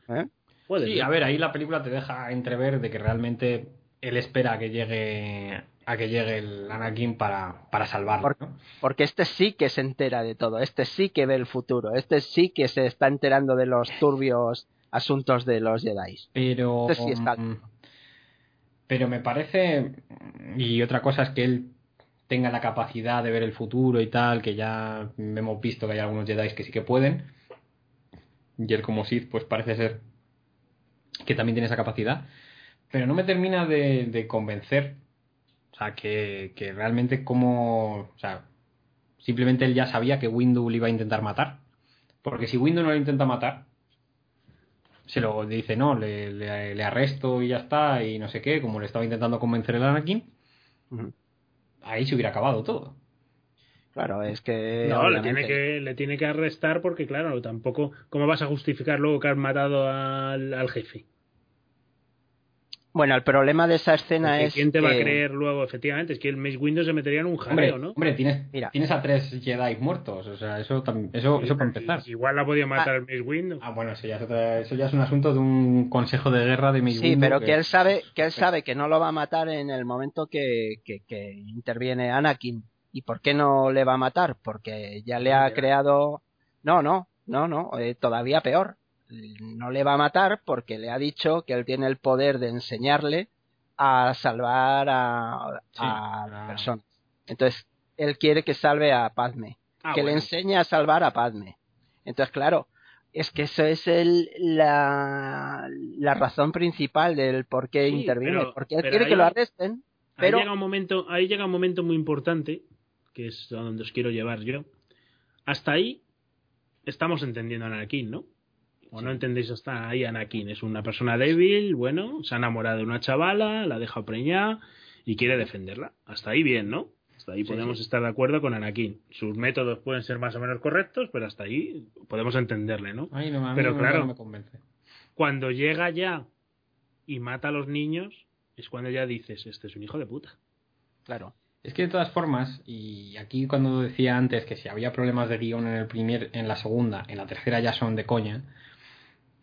¿Eh? Puede Sí, ser. a ver, ahí la película te deja entrever de que realmente él espera a que llegue a que llegue el Anakin para, para salvarlo. Porque este sí que se entera de todo, este sí que ve el futuro, este sí que se está enterando de los turbios asuntos de los Jedi. Pero Este sí está. mm, pero me parece y otra cosa es que él tenga la capacidad de ver el futuro y tal, que ya hemos visto que hay algunos Jedi que sí que pueden. Y él como Sith pues parece ser que también tiene esa capacidad, pero no me termina de, de convencer. Sea, que, que realmente como... O sea, simplemente él ya sabía que Windu le iba a intentar matar. Porque si Windu no lo intenta matar, se lo dice, no, le, le, le arresto y ya está, y no sé qué, como le estaba intentando convencer el Anakin, ahí se hubiera acabado todo. Claro, es que. No, le tiene, que, le tiene que arrestar porque, claro, tampoco... ¿Cómo vas a justificar luego que has matado al, al jefe? Bueno, el problema de esa escena Porque es. ¿Quién te va a creer luego? Efectivamente, es que el Mace Windu se metería en un Hombre, jaleo, ¿no? hombre tienes, Mira. tienes a tres Jedi muertos, o sea, eso, eso, eso para empezar. Igual la podía matar el Mace Windu. Ah, bueno, eso ya, es otra- eso ya es un asunto de un consejo de guerra de mi Sí, pero que él sabe que él sabe que no lo va a matar en el momento que, que, que interviene Anakin. ¿Y por qué no le va a matar? Porque ya le ha creado. No, no, no, no, eh, todavía peor. No le va a matar porque le ha dicho que él tiene el poder de enseñarle a salvar a, Sí, a a- Ah, que le enseñe a salvar a Padme. Entonces, claro, es que eso es el, la, la razón principal del por qué Sí, interviene. pero- porque él quiere ahí- que lo arresten, pero Ahí llega un momento, ahí llega un momento muy importante, que es a donde os quiero llevar yo. Hasta ahí estamos entendiendo a Anakin, ¿no? O no entendéis hasta ahí Anakin. Es una persona débil, bueno, se ha enamorado de una chavala, la deja preñada y quiere defenderla. Hasta ahí bien, ¿no? Hasta ahí Sí, podemos sí. estar de acuerdo con Anakin. Sus métodos pueden ser más o menos correctos, pero hasta ahí podemos entenderle, ¿no? Ay, no, a mí Pero no- claro. no me convence. Cuando llega ya y mata a los niños, es cuando ya dices, este es un hijo de puta. claro. Es que de todas formas, y aquí cuando decía antes que si había problemas de guion en el primer, en la segunda, en la tercera ya son de coña,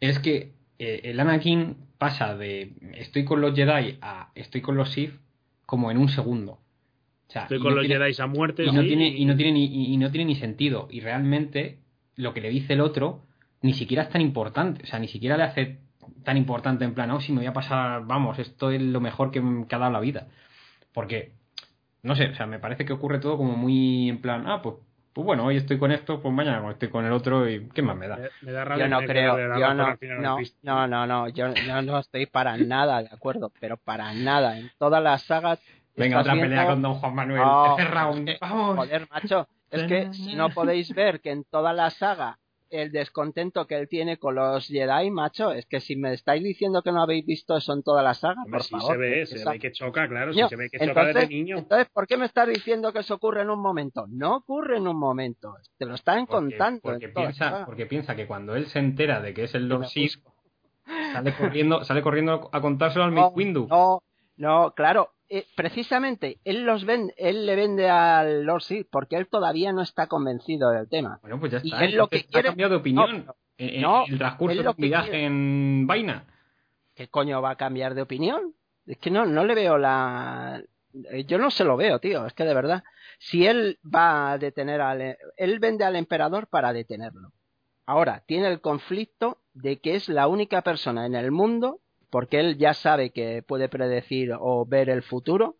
es que eh, el Anakin pasa de estoy con los Jedi a estoy con los Sith como en un segundo. O sea, Estoy con no los tiene- Jedi a muerte. y no tiene y no tiene ni y- no tiene ni sentido y realmente lo que le dice el otro ni siquiera es tan importante o sea ni siquiera le hace tan importante en plan oh si me voy a pasar vamos esto es lo mejor que, me- que ha dado la vida porque no sé o sea me parece que ocurre todo como muy en plan ah pues pues bueno hoy estoy con esto pues mañana estoy con el otro y qué más me da Me, me da rabia Yo no que creo, yo no, al final no, no, no, no, yo, yo no estoy para nada de acuerdo, pero para nada. En todas las sagas. venga otra pelea con Don Juan Manuel round es que, vamos Joder, macho, es que si no podéis ver que en toda la saga el descontento que él tiene con los Jedi, macho, es que si me estáis diciendo que no habéis visto eso en toda la saga, Hombre, por sí favor. se ve, se ve que choca, claro, Coño, se ve que choca desde niño. entonces, ¿por qué me estás diciendo que eso ocurre en un momento? No ocurre en un momento. Te lo están porque, contando. porque piensa porque piensa que cuando él se entera de que es el Lord Sith sale corriendo sale corriendo a contárselo al Windu No, no, claro. Eh, precisamente, él los vende, él le vende al Lord Sith porque él todavía no está convencido del tema. Bueno, pues ya Y está. él lo que entonces, quiere- ha cambiado de opinión No, en, no, el transcurso él lo de un que viaje en vaina. ¿Qué coño va a cambiar de opinión? Es que no, no le veo la... eh, Yo no se lo veo, tío, es que de verdad. Si él va a detener al... Él vende al emperador para detenerlo. Ahora, tiene el conflicto de que es la única persona en el mundo, porque él ya sabe que puede predecir o ver el futuro,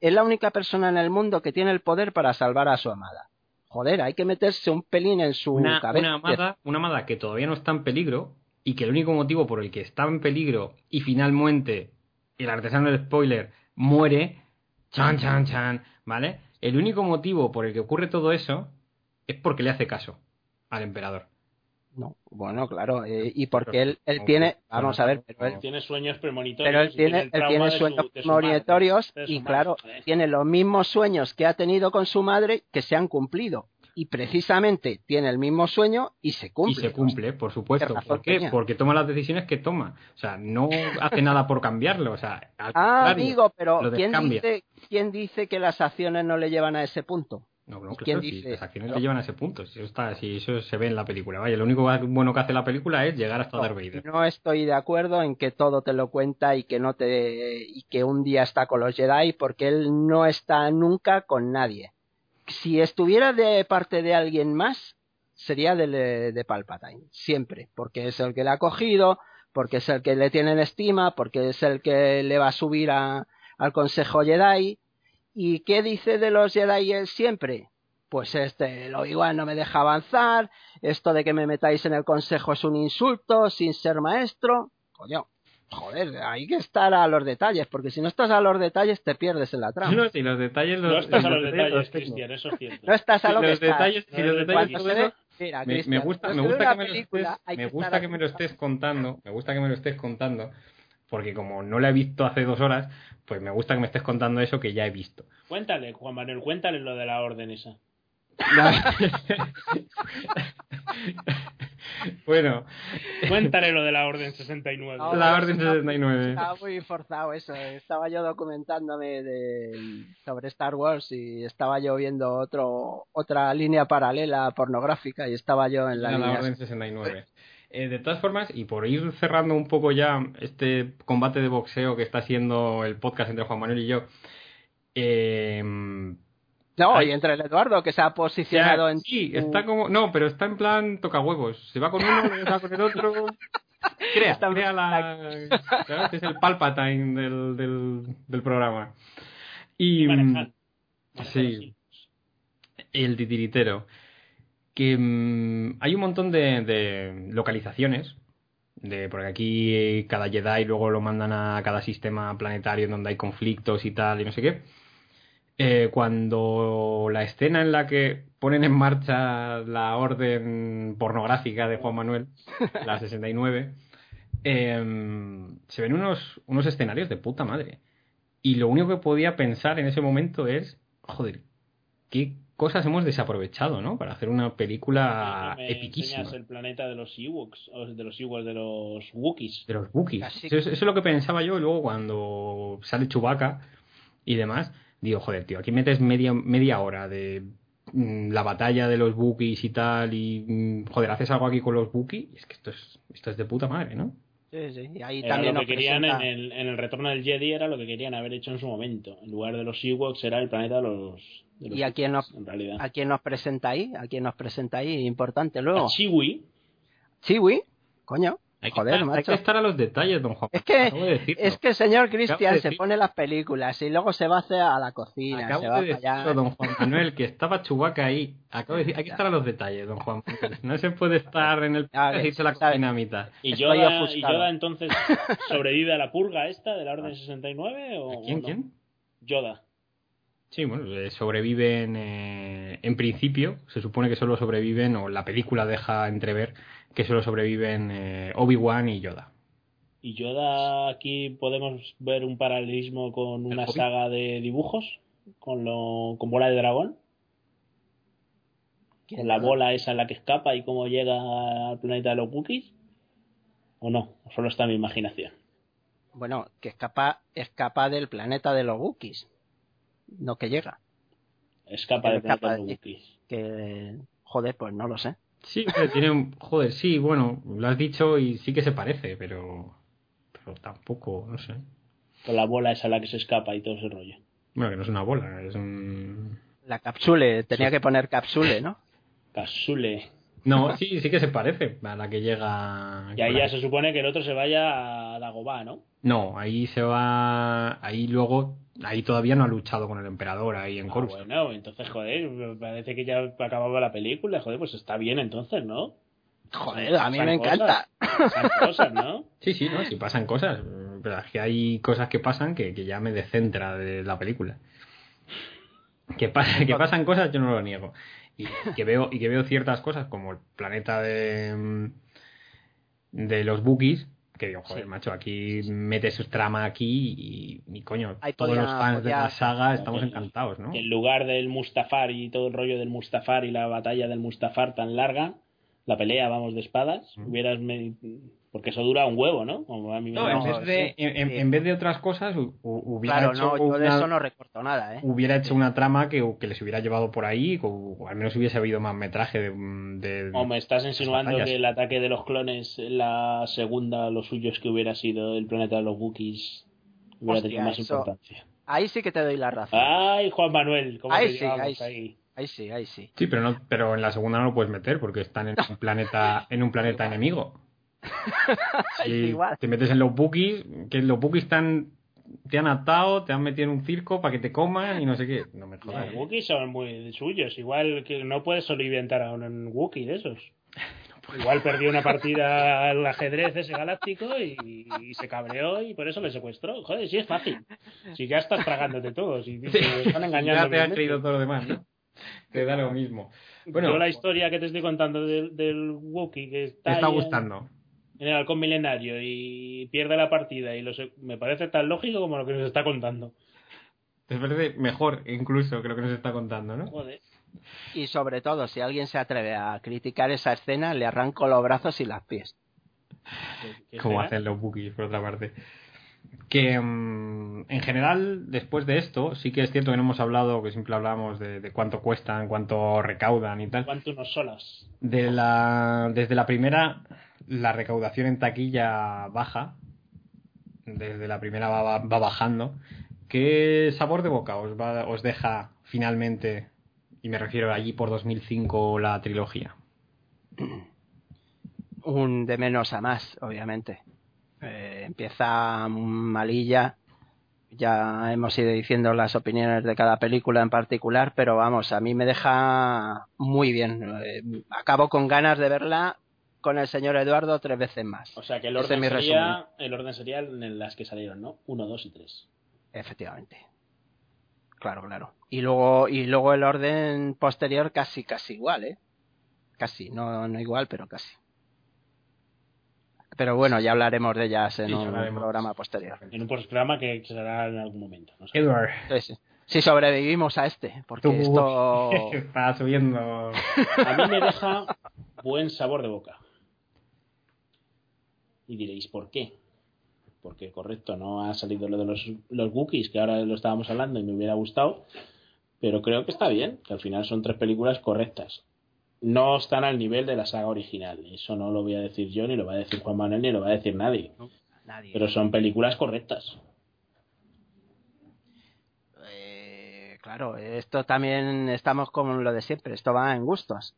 es la única persona en el mundo que tiene el poder para salvar a su amada. Joder, hay que meterse un pelín en su Una, cabeza. una, amada, una amada que todavía no está en peligro y que el único motivo por el que está en peligro y finalmente el artesano del spoiler muere, chan, chan, chan, ¿vale? El único motivo por el que ocurre todo eso es porque le hace caso al emperador. No, bueno, claro, eh, y porque él, tiene, vamos a ver, pero él, Tiene sueños premonitorios. pero él y tiene, él sueños de su madre, premonitorios y madre, claro, tiene los mismos sueños que ha tenido con su madre que se han cumplido. y precisamente tiene el mismo sueño y se Y cumple. se cumple, por supuesto. ¿Qué razón ¿Por qué? tenía? Porque toma las decisiones que toma. O sea, no hace nada por cambiarlo. O sea, al Ah, digo, pero lo ¿quién dice, ¿quién dice que las acciones no le llevan a ese punto? No, no, ¿Quién claro, si dice? las acciones No. le llevan a ese punto. Si eso, está, si eso se ve en la película. Vaya, lo único bueno que hace la película es llegar hasta Darth Vader. No estoy de acuerdo en que todo te lo cuenta y que no te y que un día está con los Jedi porque él no está nunca con nadie. Si estuviera de parte de alguien más sería de, de Palpatine, siempre, porque es el que le ha cogido, porque es el que le tiene en estima, porque es el que le va a subir a- al Consejo Jedi. ¿Y qué dice de los Jedi él siempre? Pues este, lo igual no me deja avanzar, esto de que me metáis en el consejo es un insulto, sin ser maestro. Coño, joder, hay que estar a los detalles, porque si no estás a los detalles te pierdes en la trama. No, si los detalles los, No estás a los detalles los. Cristian, eso es cierto. No estás a Sí, lo que los estás. detalles, si los detalles todo eso, Mira, me, me gusta, me gusta que me lo estés, me gusta que me lo estés contando, me gusta que me lo estés contando, porque como no la he visto hace dos horas, pues me gusta que me estés contando eso que ya he visto. Cuéntale, Juan Manuel, cuéntale lo de la orden esa. bueno, Cuéntale lo de la orden 69. No, la orden estaba- 69. Estaba muy forzado eso. Estaba yo documentándome de, sobre Star Wars y estaba yo viendo otro, otra línea paralela pornográfica y estaba yo en la la línea. orden 69. Eh, de todas formas, y por ir cerrando un poco ya este combate de boxeo que está siendo el podcast entre Juan Manuel y yo, eh, No, y entre el Eduardo que se ha posicionado Ya, en. Sí, está como. No, pero está en plan toca huevos. Se va con uno, se va con el otro. Crea, Está crea la. ¿sabes? Es el Palpatine del, del, del programa. Y. Manejar. Sí. El titiritero. Que mm, hay un montón de, de localizaciones. De, porque aquí cada Jedi luego lo mandan a cada sistema planetario en donde hay conflictos y tal, y no sé qué. Eh, cuando la escena en la que ponen en marcha la orden pornográfica de Juan Manuel, la 69, eh, se ven unos, unos escenarios de puta madre. Y lo único que podía pensar en ese momento es, joder, qué cosas hemos desaprovechado, ¿no? Para hacer una película me epiquísima. el planeta de los Ewoks, o de los Ewoks, de los Wookiees. De los Wookiees. Así Eso, es- eso es lo que pensaba yo y luego cuando sale Chewbacca y demás, digo, joder, tío, aquí metes media, media hora de mm, la batalla de los Wookiees y tal y, mm, joder, haces algo aquí con los Wookiees y es que esto es, esto es de puta madre, ¿no? Sí, sí, y ahí Era también lo que querían presenta- en el, en el retorno del Jedi, era lo que querían haber hecho en su momento. En lugar de los Ewoks era el planeta de los. ¿Y a quién, nos, Wookiees, En realidad. a quién nos presenta ahí? ¿A quién nos presenta ahí? Importante luego. A Chiwi. Chiwi, coño. Hay que, Joder, estar, hay macho. que estar a los detalles, don Juan. Es que, de es que el señor Cristian de se pone las películas y luego se va hacia a la cocina, Acabo se va de allá. decirlo, don Juan Manuel, que estaba Chubaca ahí. Acabo de decir, hay que estar a los detalles, don Juan Manuel. No se puede estar en el A y irse a la cocina a mitad. ¿Y Yoda, ¿Y ofuscado. Yoda entonces sobrevive a la purga esta de la Orden 69? O, ¿Quién, o no? quién? Yoda. Sí, bueno, eh, sobreviven eh, en principio, se supone que solo sobreviven, o la película deja entrever que solo sobreviven eh, Obi-Wan y Yoda. ¿Y Yoda aquí podemos ver un paralelismo con una Hobbit? saga de dibujos? ¿Con, lo, con bola de dragón? ¿Con la bola esa en la que escapa y cómo llega al planeta de los Wookiees? ¿O no? ¿O solo está en mi imaginación? Bueno, que escapa, escapa del planeta de los Wookiees. No que llega. Escapa Que del planeta escapa de de- Wookiees. Que, joder, pues no lo sé. Sí, hombre, tiene un... Joder, sí, bueno, lo has dicho y sí que se parece, pero... Pero tampoco, no sé. Con la bola esa en la que se escapa y todo ese rollo. Bueno, que no es una bola, es un... La capsule, tenía Sí. que poner capsule, ¿no? Casule. No, sí, sí que se parece a la que llega... Y ahí ya se supone que el otro se vaya a Dagobah, ¿no? No, ahí se va... Ahí luego... Ahí todavía no ha luchado con el emperador ahí en Ah, Coruscant. bueno, entonces, joder, parece que ya acababa la película. Joder, pues está bien entonces, ¿no? Joder, a mí Pasan me encanta. cosas, pasan cosas, ¿no? Sí, sí, no, sí pasan cosas. Pero es que hay cosas que pasan que, que ya me descentra de la película. Que, pasa, que pasan cosas, yo no lo niego. Y que veo, y que veo ciertas cosas como el planeta de, mm, de los Bookies, que digo, joder, Sí. macho, aquí mete su trama aquí y, y, coño, Ahí todos podía- los fans de la saga estamos que- encantados, ¿no? Que en lugar del Mustafar y todo el rollo del Mustafar y la batalla del Mustafar tan larga, la pelea, vamos, de espadas, hubieras... Porque eso dura un huevo, ¿no? Como a mí me No, en vez de, sí, en, en- sí. en vez de otras cosas, hu- hu- hubiera Claro, hecho no, yo de una- eso no recorto nada, ¿eh? hubiera hecho una trama que, que les hubiera llevado por ahí, o, o al menos hubiese habido más metraje de... de- O me estás insinuando que el ataque de los clones, la segunda, lo suyo es que hubiera sido el planeta de los Wookiees, hubiera Hostia, tenido más eso- importancia. Ahí sí que te doy la razón. Ay, Juan Manuel, ¿cómo Ahí te sí, llevamos ahí sí. ahí? Ahí sí, ahí sí. Sí, pero no, pero en la segunda no lo puedes meter porque están en un planeta, en un planeta enemigo. Si sí, igual. te metes en los bookies, que los bookies están, te han atado, te han metido en un circo para que te coman y no sé qué. No me jodas. Los Wookiees son muy suyos, igual que no puedes inventar a un Wookiee de esos. Igual perdió una partida al ajedrez ese galáctico y, y se cabreó y por eso le secuestró. Joder, sí es fácil. Si ya estás tragándote todos y te están engañando. Ya te vilmente. creído todo lo demás, ¿no? Te da lo mismo. Bueno, Yo la historia que te estoy contando del, del Wookiee que está, te está ahí gustando. en el halcón milenario y pierde la partida y lo sé- me parece tan lógico como lo que nos está contando. Te parece mejor incluso que lo que nos está contando, ¿no? Joder. Y sobre todo, si alguien se atreve a criticar esa escena, le arranco los brazos y las pies. ¿Qué como hacen los bookies, por otra parte. Que mm, en general, después de esto, sí que es cierto que no hemos hablado, que siempre hablamos de, de cuánto cuestan, cuánto recaudan y tal. ¿Cuánto nos solas? De la, desde la primera, la recaudación en taquilla baja. Desde la primera va, va- bajando. ¿Qué sabor de boca os, va, os deja finalmente, y me refiero allí por 2005, la trilogía? Un de menos a más, obviamente. Eh, empieza malilla. Ya hemos ido diciendo las opiniones de cada película en particular, pero vamos, a mí me deja muy bien. Eh, acabo con ganas de verla con el señor Eduardo tres veces más. O sea que el orden, es sería, el orden sería en las que salieron, ¿no? 1, 2 y 3. Efectivamente. Claro, claro. Y luego, y luego el orden posterior casi, casi igual, ¿eh? Casi, no, no igual, pero casi. Pero bueno, ya hablaremos de ellas en Sí, un hablaremos. programa posterior. En un programa que será en algún momento. No sé. Edward, Sí, sí. Si sobrevivimos a este, porque tú esto... está subiendo. A mí me deja buen sabor de boca. Y diréis, ¿por qué? Porque, correcto, no ha salido lo de los, los Wookiees, que ahora lo estábamos hablando y me hubiera gustado. Pero creo que está bien, que al final son tres películas correctas. No están al nivel de la saga original. Eso no lo voy a decir yo, ni lo va a decir Juan Manuel, ni lo va a decir nadie. Nadie. Pero son películas correctas. Eh, claro, esto también estamos con lo de siempre, esto va en gustos.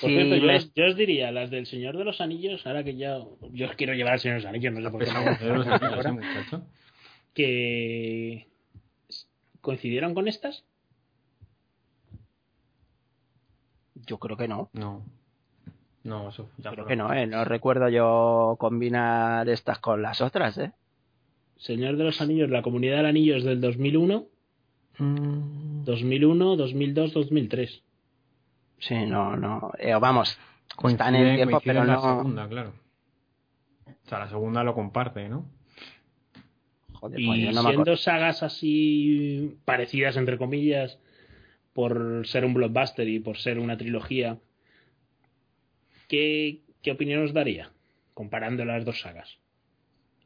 Por Si cierto, yo, os- yo os diría, las del Señor de los Anillos, ahora que ya. Yo os quiero llevar al Señor de los Anillos, no sé por qué. no. Yo los anillos, ¿eh, muchacho? que coincidieron con estas. Yo creo que no. No. No, eso ya Creo que no, ¿eh? No recuerdo yo combinar estas con las otras, ¿eh? Señor de los Anillos, la Comunidad del Anillo es del 2001, Mm, 2001, 2002, 2003. Sí, no, no. Eh, vamos, coincide- en el tiempo, pero en la no. segunda, claro. O sea, la segunda lo comparte, ¿no? Joder, pues Y yo no me siendo sagas así parecidas, entre comillas, por ser un blockbuster y por ser una trilogía, ¿qué, qué opinión os daría comparando las dos sagas?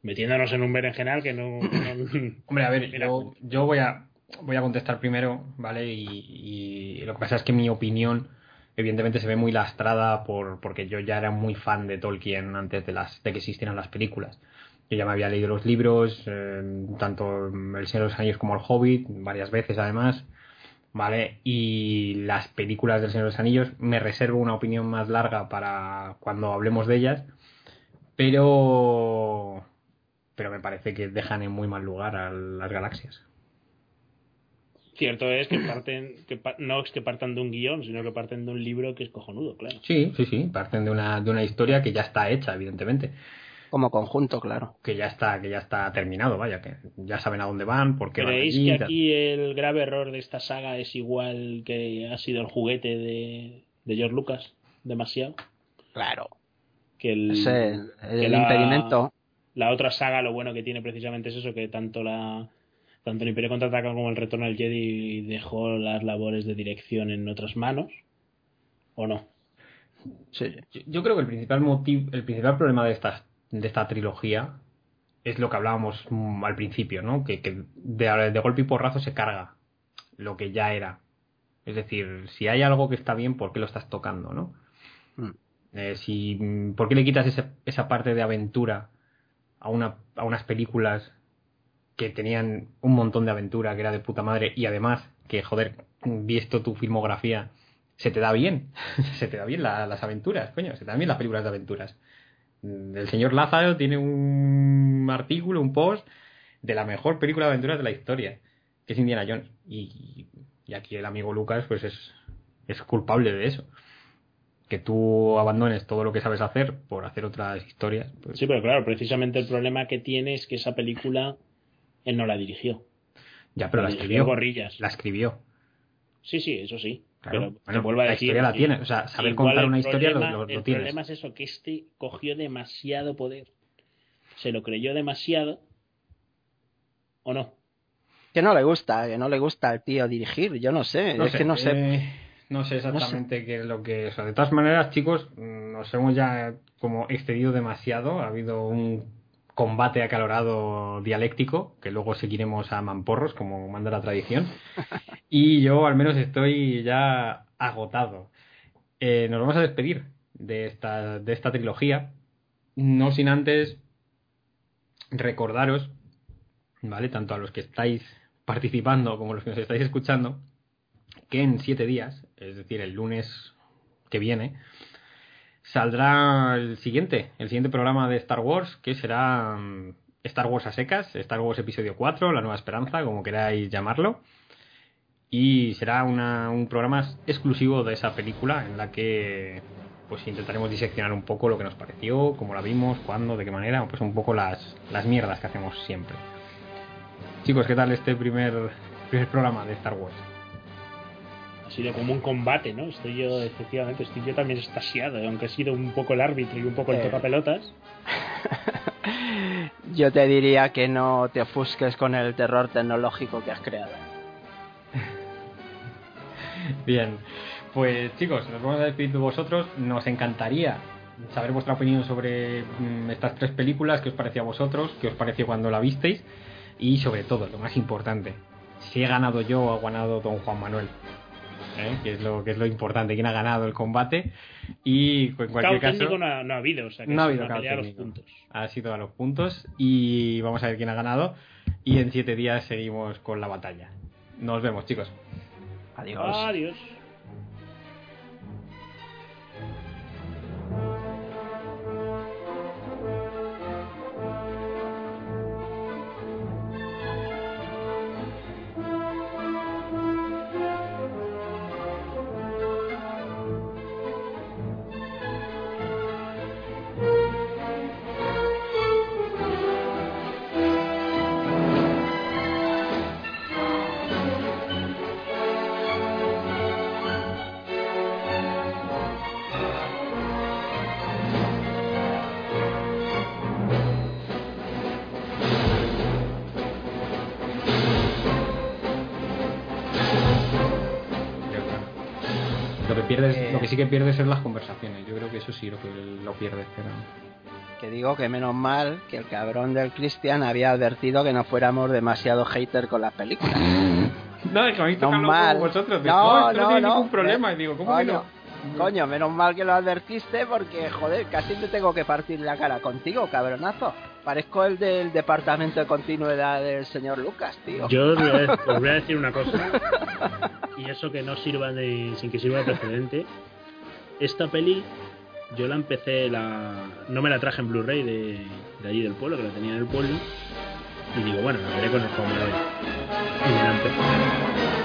Metiéndonos en un berenjenal que no... no- Hombre, a ver, Mira, yo, yo voy a voy a contestar primero, ¿vale? Y, y lo que pasa es que mi opinión, evidentemente, se ve muy lastrada por porque yo ya era muy fan de Tolkien antes de las de que existieran las películas. Yo ya me había leído los libros, eh, tanto El Señor de los Anillos como El Hobbit, varias veces además, ¿vale? Y las películas del Señor de los Anillos, me reservo una opinión más larga para cuando hablemos de ellas, pero pero me parece que dejan en muy mal lugar a las galaxias. Cierto es que parten, que pa- no es que partan de un guion, sino que parten de un libro que es cojonudo, claro. Sí, sí, sí, parten de una, de una historia que ya está hecha, evidentemente, Como conjunto, claro. que ya está, que ya está terminado, vaya, que ya saben a dónde van, por qué van ¿Creéis allí, que aquí el grave error de esta saga es igual que ha sido el juguete de, de George Lucas? Demasiado. Claro. Que el, Es el, que el la- impedimento. La otra saga lo bueno que tiene precisamente es eso, que tanto la tanto el Imperio Contraataca como el Retorno al Jedi dejó las labores de dirección en otras manos, ¿o no? Sí. Yo, creo que el principal motivo, el principal problema de esta, de esta trilogía es lo que hablábamos mm, al principio, ¿no? Que, que de, de golpe y porrazo se carga lo que ya era. Es decir, si hay algo que está bien, ¿por qué lo estás tocando, no? Mm. Eh, si, ¿Por qué le quitas esa, esa parte de aventura a, una, a unas películas que tenían un montón de aventura, que era de puta madre, y además que, joder, visto tu filmografía, se te da bien, se te da bien la- las aventuras, coño, se te dan bien las películas de aventuras. Mm, El señor Lázaro tiene un artículo, un post de la mejor película de aventuras de la historia, que es Indiana Jones. Y, y aquí el amigo Lucas, pues es, es culpable de eso. Que tú abandones todo lo que sabes hacer por hacer otras historias. Pues, Sí, pero claro, precisamente el problema que tiene es que esa película él no la dirigió. ya, pero la escribió. Gorrillas. La escribió. Sí, sí, eso sí. Claro. Pero te Bueno, vuelvo a la decir, historia la tiene. O sea, saber contar el una historia lo, problema- lo- lo El tienes. problema es eso, que este cogió demasiado poder. Se lo creyó demasiado. ¿O no? Que no le gusta, que no le gusta al tío dirigir, yo no sé, No es sé, que no sé. eh, no sé exactamente qué es lo que. O sea, de todas maneras, chicos, mm, nos hemos ya como excedido demasiado. Ha habido un combate acalorado dialéctico, que luego seguiremos a mamporros, como manda la tradición. Y yo al menos estoy ya agotado. Eh, nos vamos a despedir de esta, de esta trilogía. No sin antes recordaros, ¿vale? Tanto a los que estáis participando como a los que nos estáis escuchando, que en siete días, es decir, el lunes que viene, saldrá el siguiente, el siguiente programa de Star Wars, que será mm, Star Wars a secas, Star Wars Episodio 4, La Nueva Esperanza, como queráis llamarlo. Y será un programa exclusivo de esa película en la que pues intentaremos diseccionar un poco lo que nos pareció, cómo la vimos, cuándo, de qué manera, pues un poco las, las mierdas que hacemos siempre. Chicos, ¿qué tal este primer, primer programa de Star Wars? Ha sido como un combate, ¿no? Estoy yo, efectivamente, estoy yo también estasiado, ¿eh? aunque he sido un poco el árbitro y un poco el Eh. tocapelotas. Yo te diría que no te ofusques con el terror tecnológico que has creado. Bien, pues chicos, nos vamos a despedir de vosotros. Nos encantaría saber vuestra opinión sobre mm, estas tres películas, qué os pareció a vosotros, qué os pareció cuando la visteis y sobre todo, lo más importante, si he ganado yo o ha ganado don Juan Manuel. ¿Eh? Que, es lo, que es lo importante, quién ha ganado el combate y en cualquier Caos caso... técnico no ha, no ha habido, o sea que No ha habido una caos pelea a los puntos. ha sido a los puntos y vamos a ver quién ha ganado y en siete días seguimos con la batalla. Nos vemos chicos. Adiós. Adiós. Que que pierdes es las conversaciones. Yo creo que eso sí lo que lo pierdes, pero Que digo que menos mal que el cabrón del Christian había advertido que no fuéramos demasiado hater con las películas. No, es que habéis No tocado mal. vosotros. Digo, No, no, tiene no. ningún problema. Y digo, ¿cómo que Coño, no? coño, menos mal que lo advertiste porque, joder, casi te tengo que partir la cara contigo, cabronazo. Parezco el del departamento de continuidad del señor Lucas, tío. Yo os voy, a, os voy a decir una cosa, y eso que no sirva de, sin que sirva de precedente. Esta peli, yo la empecé, la no me la traje en Blu-ray de, de allí del pueblo, que la tenía en el pueblo, y digo, bueno, la veré con el Manuel. Y me la empecé.